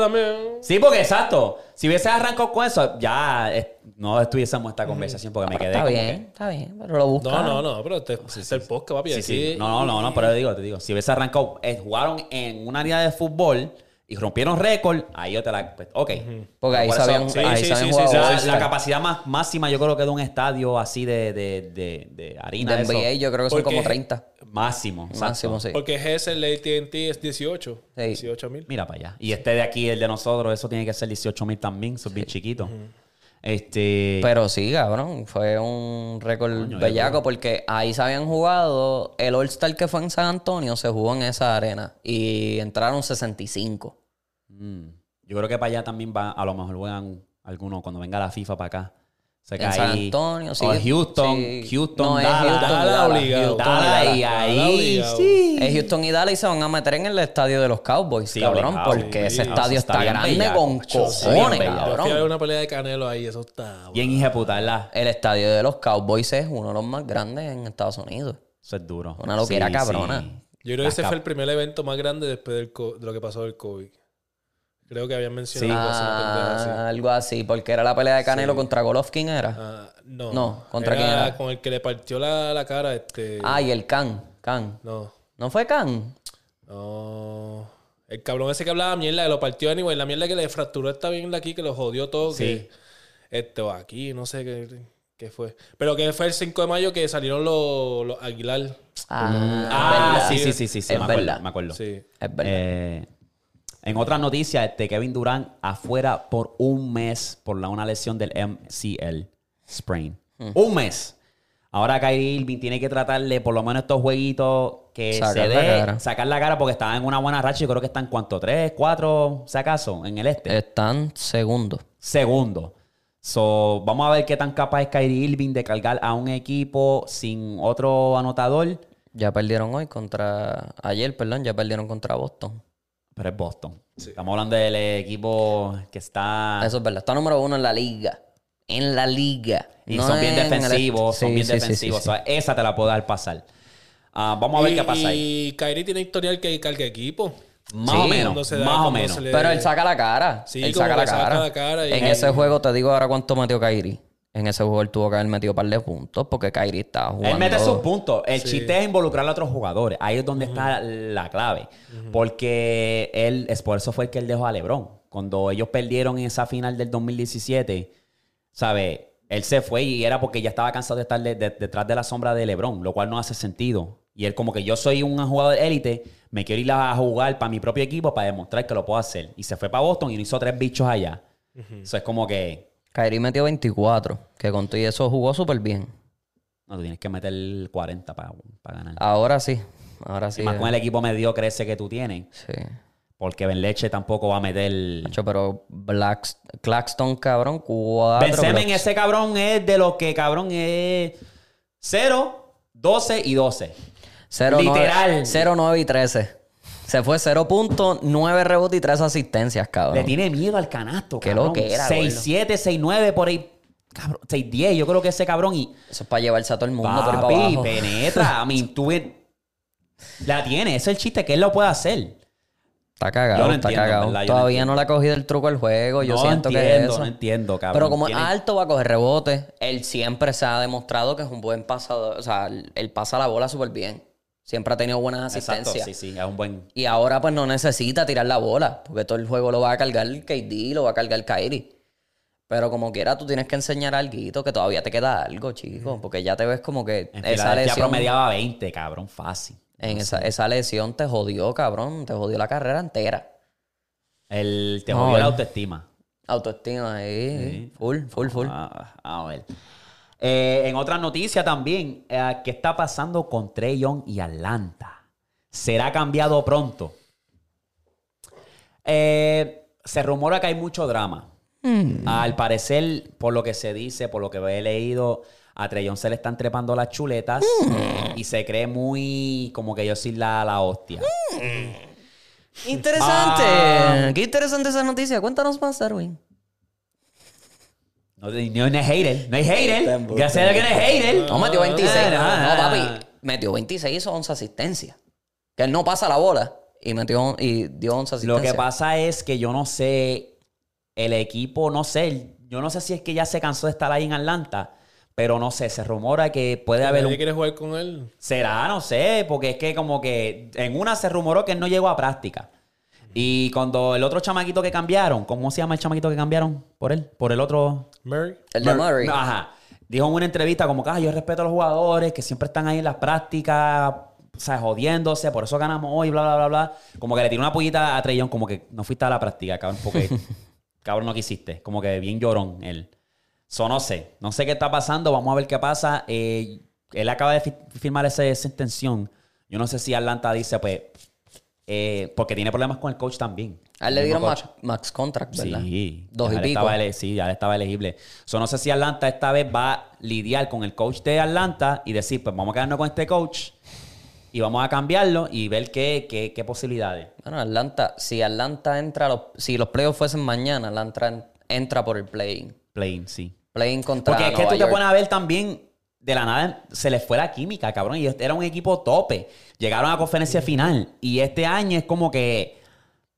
también. Sí, porque exacto. Si hubiese arrancado con eso, ya eh, no estuviésemos esta conversación porque me quedé Está como bien, está bien, pero lo No, buscaron. no, no, pero este es el podcast, papi. Sí, sí. No, no, no, no, pero te digo, te digo. Si hubiese arrancado, eh, jugaron en una área de fútbol y rompieron récord, ahí yo te la. pues, ok. Porque ahí sabían, sí, ahí sí, sabían sí, jugar sí, sí, La, capacidad más máxima, yo creo que de un estadio así de, de, de, de harina. de eso, NBA yo creo que son Porque- como 30. Máximo. exacto. Máximo, sí. Porque es el AT&T es 18. Sí. 18 mil. Mira para allá. Y este de aquí, el de nosotros, eso tiene que ser 18 mil también. Eso es bien chiquito. Este. Pero sí, cabrón, fue un récord Coño, bellaco porque ahí se habían jugado, el All-Star que fue en San Antonio se jugó en esa arena y entraron 65. Mm. Yo creo que para allá también va, a lo mejor juegan algunos cuando venga la FIFA para acá. Se En cae San. Antonio, sí. O Houston, Sí. Houston, No, es Dallas. Houston y Dallas Dallas. obligado. Houston y Dallas y ahí. Sí. Es Houston y Dallas y se van a meter en el estadio de los Cowboys, Sí, cabrón, obligado. porque Sí, ese sí. estadio está grande bellaco. con cojones, bellaco. Yo fui a ver cabrón. una pelea de Canelo ahí, eso está. Bien hijeputa, ¿verdad? El estadio de los Cowboys es uno de los más grandes en Estados Unidos. Eso es duro. Una loquera Sí, cabrona. sí. Yo creo que ese fue el primer evento más grande después del co- de lo que pasó del COVID. Creo que habían mencionado algo así. Ah, algo así, porque era la pelea de Canelo contra Golovkin, ¿era? Ah, no. No, ¿contra quién era? Con el que le partió la, la cara, este. Ah, y el Can. Can. No. ¿No fue Can? No. El cabrón ese que hablaba mierda, que lo partió anyway. La mierda que le fracturó esta bien aquí, que lo jodió todo. Sí. Que, este, o aquí, no sé qué, qué fue. Pero que fue el 5 de mayo que salieron los, los Aguilar. Ah, Ah, sí, sí, sí, sí, sí, Es me acuerdo, verdad. me acuerdo. Sí. Es verdad. Eh, en otras noticias, este Kevin Durant afuera por un mes por la, una lesión del MCL sprain. Hmm. Un mes. Ahora Kyrie Irving tiene que tratarle por lo menos estos jueguitos que Sacar se la dé, cara. sacar la cara porque estaba en una buena racha. Yo creo que están cuánto, tres, cuatro, si acaso, en el este. Están segundos. Segundo. So, vamos a ver qué tan capaz es Kyrie Irving de cargar a un equipo sin otro anotador. Ya perdieron hoy contra... Ayer, perdón, ya perdieron contra Boston. Pero es Boston. Estamos hablando del equipo que está. Eso es verdad. Está número uno en la liga. En la liga. Y No son bien el- defensivos, son Sí, bien sí, defensivos. sí, sí. O sea, esa te la puedo dar pasar. Ah, vamos a ver y, qué pasa ahí. Y Kyrie tiene historial que carga equipo. Más sí, o menos, da- más o menos. le- Pero él saca la cara. Sí, él saca la saca cara. la cara y- En ese juego te digo ahora cuánto metió Kyrie. En ese juego él tuvo que haber metido un par de puntos porque Kyrie estaba jugando. Él mete sus puntos. El chiste es involucrar a otros jugadores. Ahí es donde está la clave. Porque él, es por eso fue el que él dejó a LeBron. Cuando ellos perdieron en esa final del 2017, ¿sabes? Él se fue y era porque ya estaba cansado de estar de- de- detrás de la sombra de LeBron, lo cual no hace sentido. Y él como que yo soy un jugador de élite, me quiero ir a jugar para mi propio equipo para demostrar que lo puedo hacer. Y se fue para Boston y hizo tres bichos allá. Eso es como que... Kyrie metió 24. Que con todo y eso jugó súper bien. No, tú tienes que meter 40 para, para ganar. Ahora sí. Ahora sí. Y más eh. con el equipo mediocre ese que tú tienes. Sí. Porque Ben Leche tampoco va a meter. Pero Black... Claxton, cabrón, cuatro. Semen, blocks. ese cabrón es de los que cabrón es 0, 12 y 12. Cero, Literal. nueve- cero, nueve y 13. Se fue 0.9 rebotes y 3 asistencias, cabrón. Le tiene miedo al canasto. Qué cabrón. loquera, 6, gordo. 7, 6, 9 por ahí. Cabrón, 6, 10. Yo creo que ese cabrón y. Eso es para llevarse a todo el mundo por ahí para Papi, abajo. penetra. A mí, tú La tiene. Ese es el chiste que él lo puede hacer. Está cagado, no está entiendo, cagado. ¿verdad? No Todavía entiendo. no le ha cogido el truco al juego. Yo no siento entiendo, que es eso. no entiendo, cabrón. Pero como es alto, va a coger rebote. Él siempre se ha demostrado que es un buen pasador. O sea, él pasa la bola súper bien. Siempre ha tenido buenas Exacto, asistencias. sí, sí, es un buen. Y ahora pues no necesita tirar la bola. Porque todo el juego lo va a cargar KD, lo va a cargar Kyrie. Pero como quiera, tú tienes que enseñar algo que todavía te queda algo, chico. Porque ya te ves como que En esa lesión... promediaba 20, cabrón, fácil. En esa, esa lesión te jodió, cabrón. Te jodió la carrera entera. El, te No, jodió la autoestima. Autoestima ahí. Full, full, full. Ah, a ver. Eh, en otra noticia también, eh, ¿qué está pasando con Trey Young y Atlanta? ¿Será cambiado pronto? Eh, se rumora que hay mucho drama. Al parecer, por lo que se dice, por lo que he leído, a Trey Young se le están trepando las chuletas y se cree muy como que yo soy la, la hostia. Interesante. Ah. Qué interesante esa noticia. Cuéntanos más, Erwin. No, no, no es hater, no es hater. Gracias a Dios que no es hater. No, metió 26. Ah, No, papi. Metió 26 o 11 asistencias. Que él no pasa la bola. Y metió y dio 11 Lo asistencias. que pasa es que yo no sé, el equipo, no sé, yo no sé si es que ya se cansó de estar ahí en Atlanta, pero no sé, se rumora que puede haber ¿Nadie un... quiere jugar con él? Será, no sé, porque es que como que en una se rumoró que él no llegó a práctica. Y cuando el otro chamaquito que cambiaron, ¿cómo se llama el chamaquito que cambiaron por él? Por el otro... Murray. El de Murray. Ajá. Dijo en una entrevista como que "Ah, yo respeto a los jugadores que siempre están ahí en las prácticas, o sea, jodiéndose, por eso ganamos hoy, bla, bla, bla, bla. Como que le tiró una pullita a Trey Young, como que no fuiste a la práctica, cabrón, porque cabrón no quisiste. Como que bien llorón él. So, no sé. No sé qué está pasando. Vamos a ver qué pasa. Eh, él acaba de fi- firmar ese- esa extensión. Yo no sé si Atlanta dice, pues, eh, porque tiene problemas con el coach también. A él le dieron max, max contract, ¿verdad? Sí. Dos y pico. estaba sí, ya estaba elegible. So, no sé si Atlanta esta vez va a lidiar con el coach de Atlanta y decir, pues vamos a quedarnos con este coach y vamos a cambiarlo y ver qué, qué, qué posibilidades. Bueno, Atlanta, si Atlanta entra, los, si los playoffs fuesen mañana, Atlanta en- entra por el play-in. Playing, sí. Play-in contra Porque es que Nueva tú te pones a ver también de la nada se les fue la química, cabrón. Y era un equipo tope. Llegaron a conferencia final. Y este año es como que.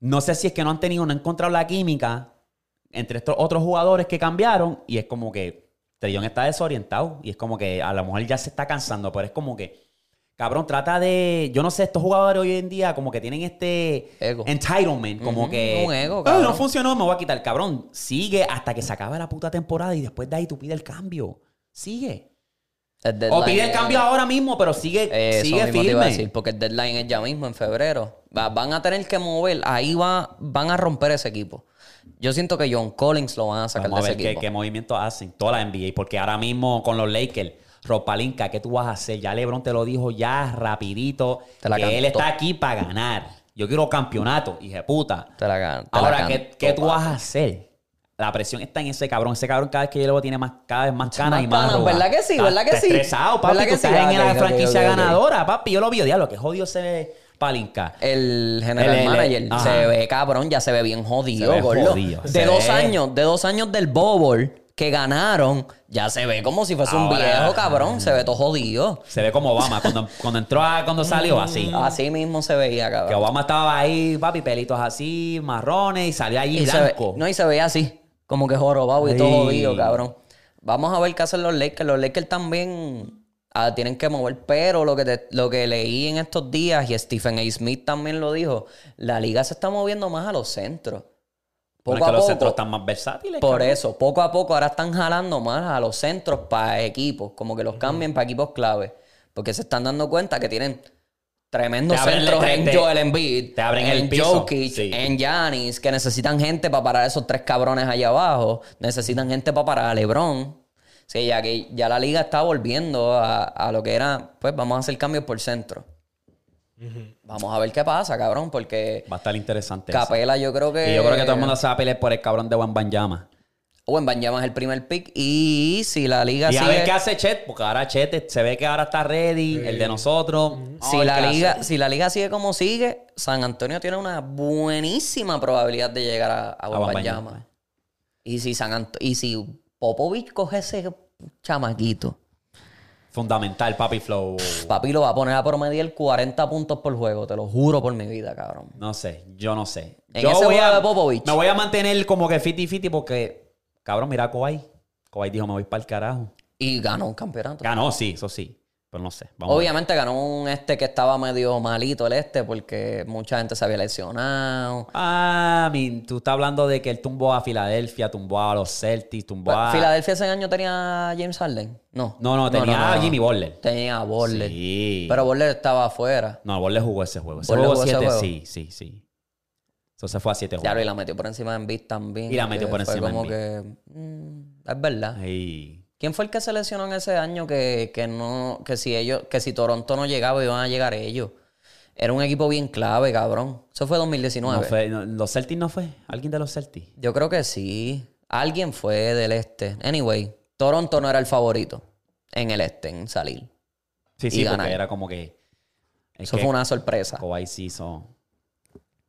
No sé si es que no han tenido, no han encontrado la química entre estos otros jugadores que cambiaron. Y es como que Trellón está desorientado. Y es como que a lo mejor ya se está cansando. Pero es como que. Cabrón, trata de. Yo no sé, estos jugadores hoy en día como que tienen este Ego. entitlement. Como que. un ego, "Ah, cabrón". no funcionó, me voy a quitar. Cabrón, sigue hasta que se acabe la puta temporada y después de ahí tú pides el cambio. Sigue. O pide el cambio ahora mismo, pero sigue, sigue mismo te iba a firme. decir, porque el deadline es ya mismo, en febrero. Va- van a tener que mover, ahí va, van a romper ese equipo. Yo siento que John Collins lo van a sacar Vamos a de ver ese qué, equipo. qué movimientos hacen toda la NBA. Porque ahora mismo con los Lakers, Ropalinka, ¿qué tú vas a hacer? Ya LeBron te lo dijo ya rapidito. Te la que él está aquí para ganar. Yo quiero campeonato, hije puta. Te la te la Ahora, ¿qué, qué tú vas a hacer? La presión está en ese cabrón. Ese cabrón cada vez que yo lo tiene más, cada vez más canas más y más canas. ¿verdad que sí? ¿Verdad que sí? estresado, papi. ¿Verdad Tú que sí? estás en la franquicia ganadora, papi. Yo lo vi, diablo, que jodido se ve Palinka. El general El- manager se ve cabrón, ya se ve bien jodido, gordo. jodido, De se dos ve. años, de dos años del Bowl que ganaron, ya se ve como si fuese un viejo, cabrón. Se ve todo jodido. Se ve como Obama. Cuando, cuando entró, a- cuando salió, así. Así mismo se veía, Que cabrón. Obama estaba ahí, papi, pelitos así, marrones, y salió allí Y se, ve- blanco. no, y se veía así, como que jorobado y todo jodido, cabrón. Vamos a ver qué hacen los Lakers. Los Lakers también ah, tienen que mover, pero lo que, te- lo que leí en estos días, y Stephen A. Smith también lo dijo, la liga se está moviendo más a los centros. Poco es que a los poco. centros están más versátiles. Por cabrón. eso, poco a poco ahora están jalando más a los centros para equipos, como que los cambien para equipos clave. Porque se están dando cuenta que tienen abren- centros te- en te- Joel Embiid, te abren en el piso. Jokic, Sí. en Giannis, que necesitan gente para parar esos tres cabrones allá abajo. Necesitan gente para parar a LeBron. Sí, ya que ya la liga está volviendo a, a lo que era, pues vamos a hacer cambios por centro. Vamos a ver qué pasa, cabrón, porque Va a estar interesante. eso. Capela yo creo que... Y yo creo que todo el mundo se va a pelear por el cabrón de Juan Banyama. Buen Banyama es el primer pick. Y si la liga Y a sigue... ver qué hace Chet, porque ahora Chet se ve que ahora está ready, el de nosotros. A Si la, liga, si la liga sigue como sigue, San Antonio tiene una buenísima probabilidad de llegar a, a. Y si San Anto- y si Popovich coge ese chamaquito, Fundamental, papi flow. papi lo va a poner a promediar 40 puntos por juego, te lo juro por mi vida, cabrón. No sé, yo no sé. En yo ese voy juego a, de Popovich. Me voy a mantener como que fiti fiti porque, cabrón, mira a Kawhi. Kawhi dijo, me voy para el carajo. Y ganó un campeonato. Ganó, sí, eso sí. Pero no sé. Vamos. Obviamente ganó un este que estaba medio malito el este porque mucha gente se había lesionado. Ah, mi, tú estás hablando de que él tumbó a Filadelfia, tumbó a los Celtics, tumbó a... ¿Filadelfia ese año tenía a James Harden? No. No, no, tenía a Jimmy Butler. Tenía a Butler. Sí. Pero Butler estaba afuera. No, Butler jugó ese juego. Ese Butler juego jugó ese 7, juego. sí, sí, sí. Se fue a 7 Ya lo y juegos. la metió por encima de Embiid también. Y la metió por encima de como que mm, Es verdad. Ay. ¿Quién fue el que se lesionó en ese año que, que no, que si ellos, que si Toronto no llegaba, iban a llegar ellos? Era un equipo bien clave, cabrón. Eso fue 2019. No fue- no, ¿Los Celtics no fue? ¿Alguien de los Celtics? Yo creo que sí. Alguien fue del este. Anyway, Toronto no era el favorito en el este, en salir. Sí, Y sí, porque ganar. era como que... es Eso que fue una sorpresa. Kawhi sí hizo...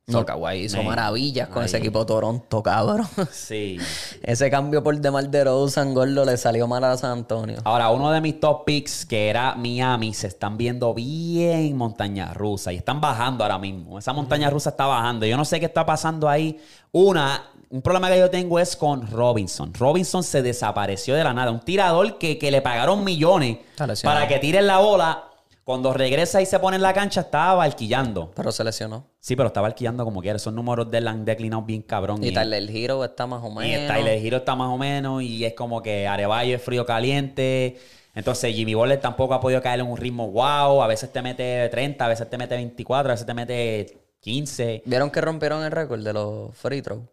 No, Kawhi hizo maravillas con ese equipo Toronto, cabrón. Sí. ese cambio por DeMar DeRozan, gordo, le salió mal a San Antonio. Ahora, uno de mis top picks, que era Miami, se están viendo bien montaña rusa y están bajando ahora mismo. Esa montaña rusa está bajando. Yo no sé qué está pasando ahí. Una, un problema que yo tengo es con Robinson. Robinson se desapareció de la nada. Un tirador que, que le pagaron millones para que tire la bola. Cuando regresa y se pone en la cancha, estaba barquillando. Pero se lesionó. Sí, pero estaba barquillando como quiera. Esos números de él han declinado bien cabrón. Y Tyler Hero está más o menos. Y el Tyler Hero está más o menos y es como que Arevallo es frío caliente. Entonces Jimmy Butler tampoco ha podido caer en un ritmo wow. A veces te mete 30, a veces te mete 24, a veces te mete 15. ¿Vieron que rompieron el récord de los free throws?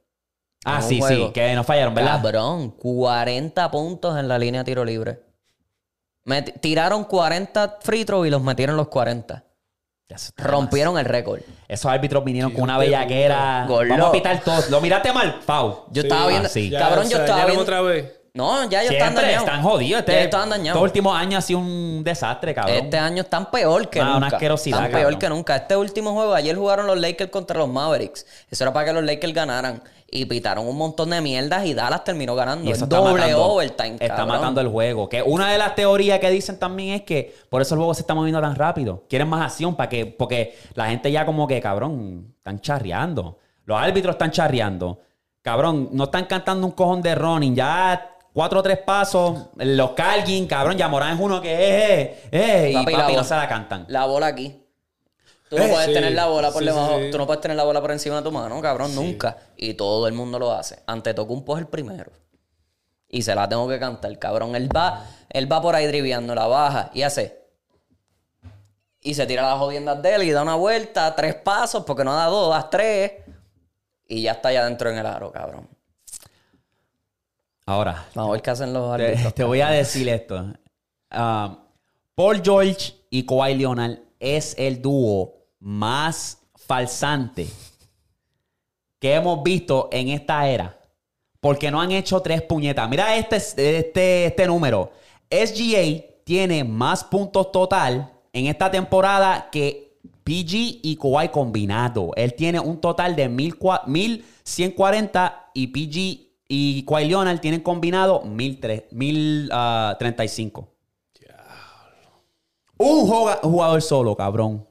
Ah, sí, juego. sí, que no fallaron, ¿verdad? Cabrón, 40 puntos en la línea de tiro libre. Met- tiraron 40 free throws y los metieron los 40. Eso está Rompieron el récord. Esos árbitros vinieron con una bellaquera. puta. Vamos a pitar todos. Lo miraste mal, Fau. Yo Sí. estaba viendo. Ah, sí. Ya Cabrón, yo estaba viendo. otra vez. No, ya ellos están Siempre dañados. están jodidos. Este, Ya estaban dañados. Estos últimos años ha sido un desastre, cabrón. Este año están peor que Ah, una nunca. asquerosidad, Están peor cabrón. que nunca. Este último juego, ayer jugaron los Lakers contra los Mavericks. Eso era para que los Lakers ganaran. Y pitaron un montón de mierdas y Dallas terminó ganando. Y eso Es está doble matando- overtime, Está cabrón. matando el juego. Que una de las teorías que dicen también es que por eso el juego se está moviendo tan rápido. Quieren más acción para que, porque la gente ya como que, cabrón, están charreando. Los árbitros están charreando. Cabrón, no están cantando un cojón de running. Ya cuatro o tres pasos. Los Calgin, cabrón, ya Morán es uno que eh, eh, eh, y Papi, papi, la no se la cantan. La bola aquí. Tú no Eh, puedes sí. tener la bola por Sí, debajo. sí. Tú no puedes tener la bola por encima de tu mano, cabrón, nunca. Y todo el mundo lo hace. Ante Tocumpo es el primero. Y se la tengo que cantar, cabrón. Él va, él va por ahí driviando, la baja y hace. Y se tira las jodiendas de él y da una vuelta, tres pasos, porque no da dos, das tres. Y ya está allá dentro en el aro, cabrón. Ahora, Vamos a ver qué hacen los te, árbitros. te voy a decir esto. Ah, Paul George y Kawhi Leonard es el dúo más falsante que hemos visto en esta era. Porque no han hecho tres puñetas. Mira este, este, este número. SGA tiene más puntos total en esta temporada que PG y Kawhi combinado. Él tiene un total de 1400 1140 y PG y Kawhi Leonard tienen combinado 1003 1035. Un joga- jugador solo, cabrón.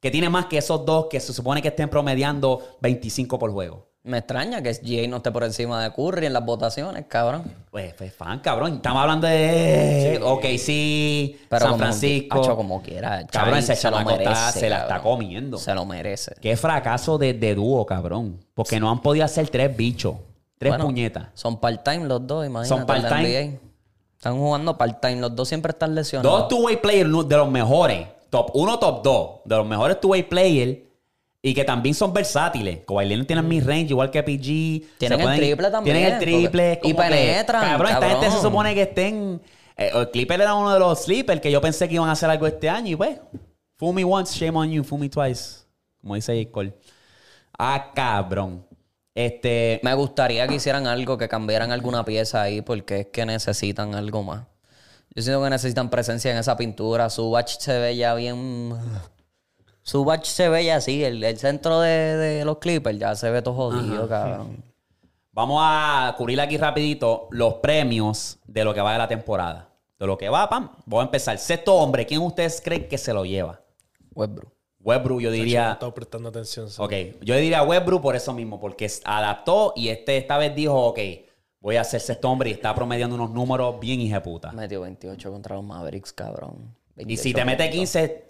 Que tiene más que esos dos que se supone que estén promediando 25 por juego. Me extraña que SGA no esté por encima de Curry en las votaciones, cabrón. Pues, pues, fan, cabrón. Estamos hablando de. ok, sí. Pero San como- Francisco. Hacho, como quiera. Cabrón, ese se lo está- merece, se la está comiendo. Se lo merece. Qué fracaso de, de dúo, cabrón. Porque no han podido hacer tres bichos. Tres Bueno, puñetas. Son part-time los dos, imagínate. Son part-time. Están jugando part-time. Los dos siempre están lesionados. Dos two-way players de los mejores. Top 1, top 2. De los mejores two-way players. Y que también son versátiles. Kawhi Leonard tiene mid-range igual que PG. Tienen Se el triple también, Tienen el triple. porque- y como que, penetran, Cabrón, esta gente se supone que estén... eh, el Clipper era uno de los sleepers que yo pensé que iban a hacer algo este año. Y pues, fool me once, shame on you. Fool me twice. Como dice J. Cole. Ah, cabrón. Este... Me gustaría que hicieran algo, que cambiaran alguna pieza ahí, porque es que necesitan algo más. Yo siento que necesitan presencia en esa pintura. Su batch se ve ya bien. Su batch se ve ya así. El, el centro de, de los Clippers ya se ve todo jodido, cabrón. Vamos a cubrir aquí rapidito los premios de lo que va de la temporada. De lo que va, pam. Voy a empezar. Sexto hombre, ¿quién ustedes creen que se lo lleva? Westbrook. Westbrook, yo No he diría... estado prestando atención. Ok, yo diría Westbrook por eso mismo, porque adaptó y este esta vez dijo, ok, voy a ser sexto hombre y está promediando unos números bien hijeputa. Metió 28 contra los Mavericks, cabrón. Y si 28 te mete puntos. 15,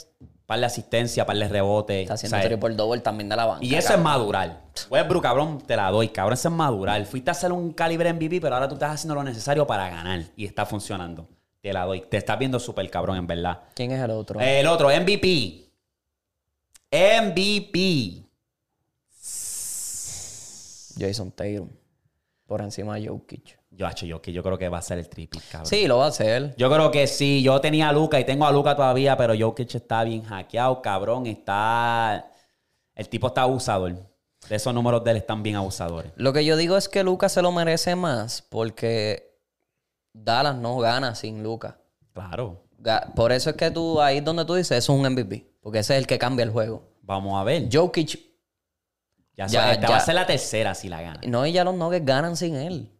par de asistencia, par de rebote. Está haciendo triple double también de la banca. Y eso es cabrón. madurar. Westbrook, cabrón, te la doy. Cabrón, eso es madurar. Fuiste a hacer un calibre MVP, pero ahora tú estás haciendo lo necesario para ganar. Y está funcionando. Te la doy. Te estás viendo súper cabrón, en verdad. ¿Quién es el otro? El otro, MVP. MVP. Jason Tatum. Por encima de Jokic. Yo, yo, yo creo que va a ser el triple, cabrón. Sí, lo va a hacer. Yo creo que sí. Yo tenía a Luca y tengo a Luca todavía, pero Jokic está bien hackeado, cabrón. Está... El tipo está abusador. De esos números de él están bien abusadores. Lo que yo digo es que Lucas se lo merece más porque Dallas no gana sin Lucas. Claro. Por eso es que tú, ahí donde tú dices, eso es un MVP. Porque ese es el que cambia el juego. Vamos a ver. Jokic, Ya, Ya, sabes, esta ya. va a ser la tercera si la gana. no, y ya los Nuggets ganan sin él.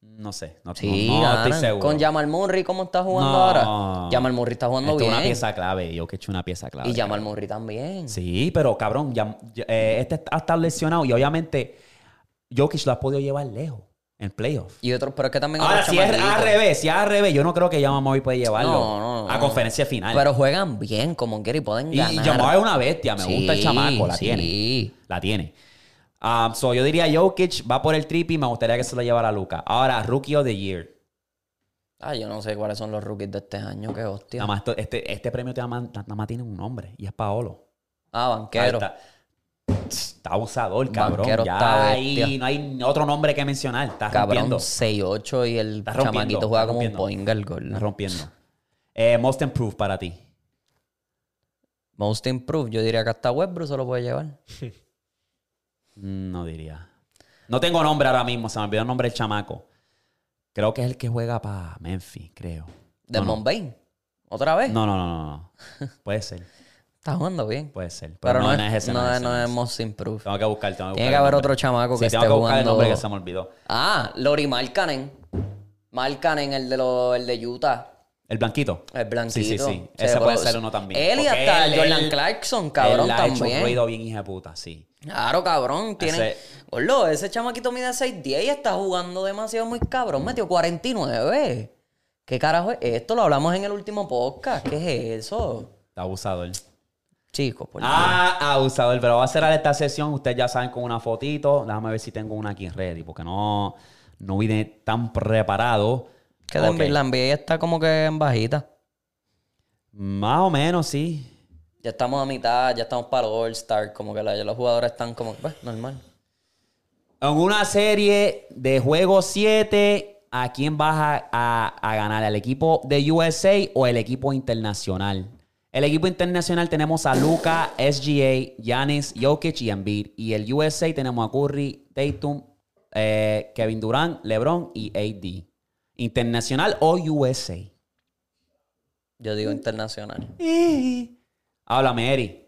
No sé. No, Sí, no- no ganan. estoy seguro. Con Jamal Murray, ¿cómo está jugando No. ahora? Jamal Murray está jugando Esto es bien. una pieza clave. Yo que he hecho una pieza clave. y Jamal Murray también. Sí, pero cabrón, ya- eh, este ha estado lesionado y obviamente Jokic lo ha podido llevar lejos en playoffs. Y otros, pero es que también Ahora, si es al revés, si es al revés, yo no creo que Jamal puede llevarlo No, no, no. a conferencia final. Pero juegan bien, como quiera, y pueden y ganar. Jamal es una bestia, me gusta el chamaco, la sí. tiene. La tiene. Um, so, yo diría Jokic va por el triple y me gustaría que se lo llevara a Luca. Ahora, Rookie of the Year. Ah, yo no sé cuáles son los rookies de este año, qué hostia. Nada más, este, este premio te nada más tiene un nombre y es Paolo. Ah, banquero. Ahí Está, está abusador, cabrón. Banquero ya está ahí no hay otro nombre que mencionar. Está Cabrón, rompiendo. 6'8 y el chamaquito juega como un poinga el gol. Está rompiendo. Eh, most improved para ti. Most improved, yo diría que hasta Westbrook se lo puede llevar. Mm, No diría. No tengo nombre ahora mismo, se me olvidó el nombre del chamaco. Creo que es el que juega para Memphis, creo. Del no. ¿Otra vez? No, no, no, no, no. Puede ser, Está jugando bien. puede ser. Pero, no, es, ese, no, es, ese, no es Most Improved. Tengo que buscar, tengo que Tiene buscar que el haber otro chamaco Sí, que tengo esté que buscar el jugando. nombre que se me olvidó. Ah, Lori Markkanen. Markkanen, el de, los, el de Utah. El blanquito. El blanquito. Sí, sí, sí. Se Ese puede ser uno también. Él y hasta él- Jordan él- Clarkson, cabrón, él ha hecho también. ruido bien hija de puta, sí. Claro, cabrón. Tiene... Ese- ese chamaquito mide 6'10 y está jugando demasiado muy cabrón. Metió 49. ¿Qué carajo es esto? Lo hablamos en el último podcast. ¿Qué es eso? Está abusador. Chicos, por Ah, abusador. Pero va a cerrar esta sesión. Ustedes ya saben con una fotito. Déjame ver si tengo una aquí ready. Porque no, no vine tan preparado. Que Ok. la NBA está como que en bajita. Más o menos, sí. Ya estamos a mitad, ya estamos para el All-Star. Como que la- los jugadores están como pues, normal. En una serie de juegos 7, ¿a quién vas a, a- a ganar? ¿Al equipo de USA o el equipo internacional? El equipo internacional tenemos a Luca, SGA, Giannis, Jokic y Embiid. Y el USA tenemos a Curry, Tatum, eh, Kevin Durant, LeBron y AD. ¿Internacional o USA? Yo digo internacional. Háblame, Eri.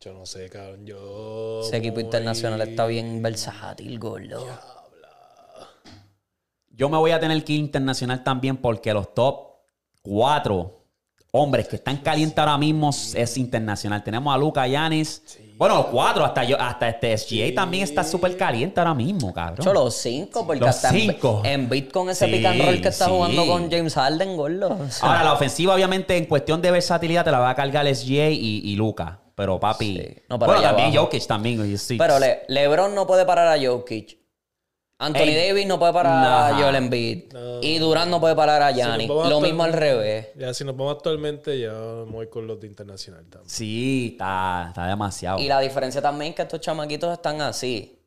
Yo no sé, cabrón. Yo. Ese equipo voy- internacional está bien versátil, gordo. Yo me voy a tener que ir internacional también porque los top cuatro hombres que están calientes ahora mismo es internacional. Tenemos a Luca Yanis. Bueno, los cuatro, hasta yo, hasta este SGA también está súper caliente ahora mismo, cabrón. Yo los cinco, porque Los hasta en- cinco. en beat con ese Sí, pick and roll que está sí. jugando con James Harden, gordo. O sea, Ahora, la ofensiva, obviamente, en cuestión de versatilidad, te la va a cargar SGA y, y Luca. Pero, papi. Sí. No, pero bueno, también abajo. Jokic también. sí. Pero Le- LeBron no puede parar a Jokic. Anthony Ey. Davis no puede parar a. Joel Embiid. Y Durant no puede parar a Giannis. Lo mismo al revés. Ya, si nos vamos actualmente, ya voy con los de internacional también. Sí, está, está demasiado. Y la diferencia también es que estos chamaquitos están así.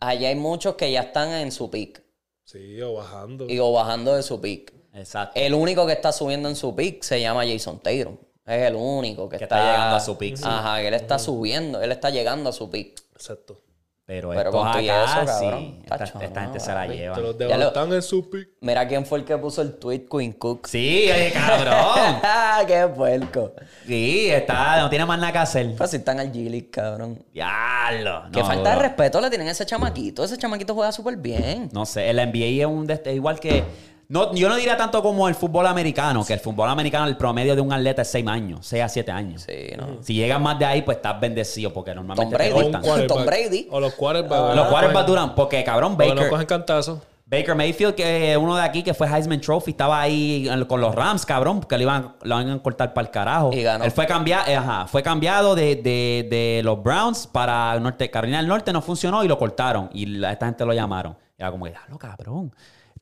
Allá hay muchos que ya están en su pick. Sí, o bajando. Y o bajando de su pick. Exacto. El único que está subiendo en su pick se llama Jason Tatum. Es el único que, Que está, está llegando a su pick, sí. Ajá, que él está subiendo, él está llegando a su pick. Exacto. Pero, Pero estos acá, eso, cabrón, sí. Esta, tacho, esta gente no, se la lleva. Pero los de Ya lo- abajo están en su pick. Mira quién fue el que puso el tweet Queen Cook. Sí, oye, cabrón. ¡Qué puerco! Sí, está, no tiene más nada que hacer. Pues si están al G-League, cabrón. Diablo. Qué no, falta de respeto le tienen a ese chamaquito. Ese chamaquito juega súper bien. No sé, el NBA es un es igual que. No, yo no diría tanto como el fútbol americano, que el fútbol americano, el promedio de un atleta es 6 años, 6 a 7 años. Sí, ¿no? Si llegas más de ahí, pues estás bendecido, porque normalmente Tom Brady. te O un cortan. quarterback. Tom Brady. O los quarterbacks. Los quarterbacks duran, porque cabrón, Porque no Baker, cogen cantazos. Baker Mayfield, que es uno de aquí que fue Heisman Trophy, estaba ahí con los Rams, cabrón, porque lo iban, lo iban a cortar para el carajo. Y ganó. Él fue cambiado, eh, ajá, fue cambiado de, de- de los Browns para Norte, Carolina del Norte, no funcionó y lo cortaron. Y la- esta gente lo llamaron. Y era como, diablo, cabrón.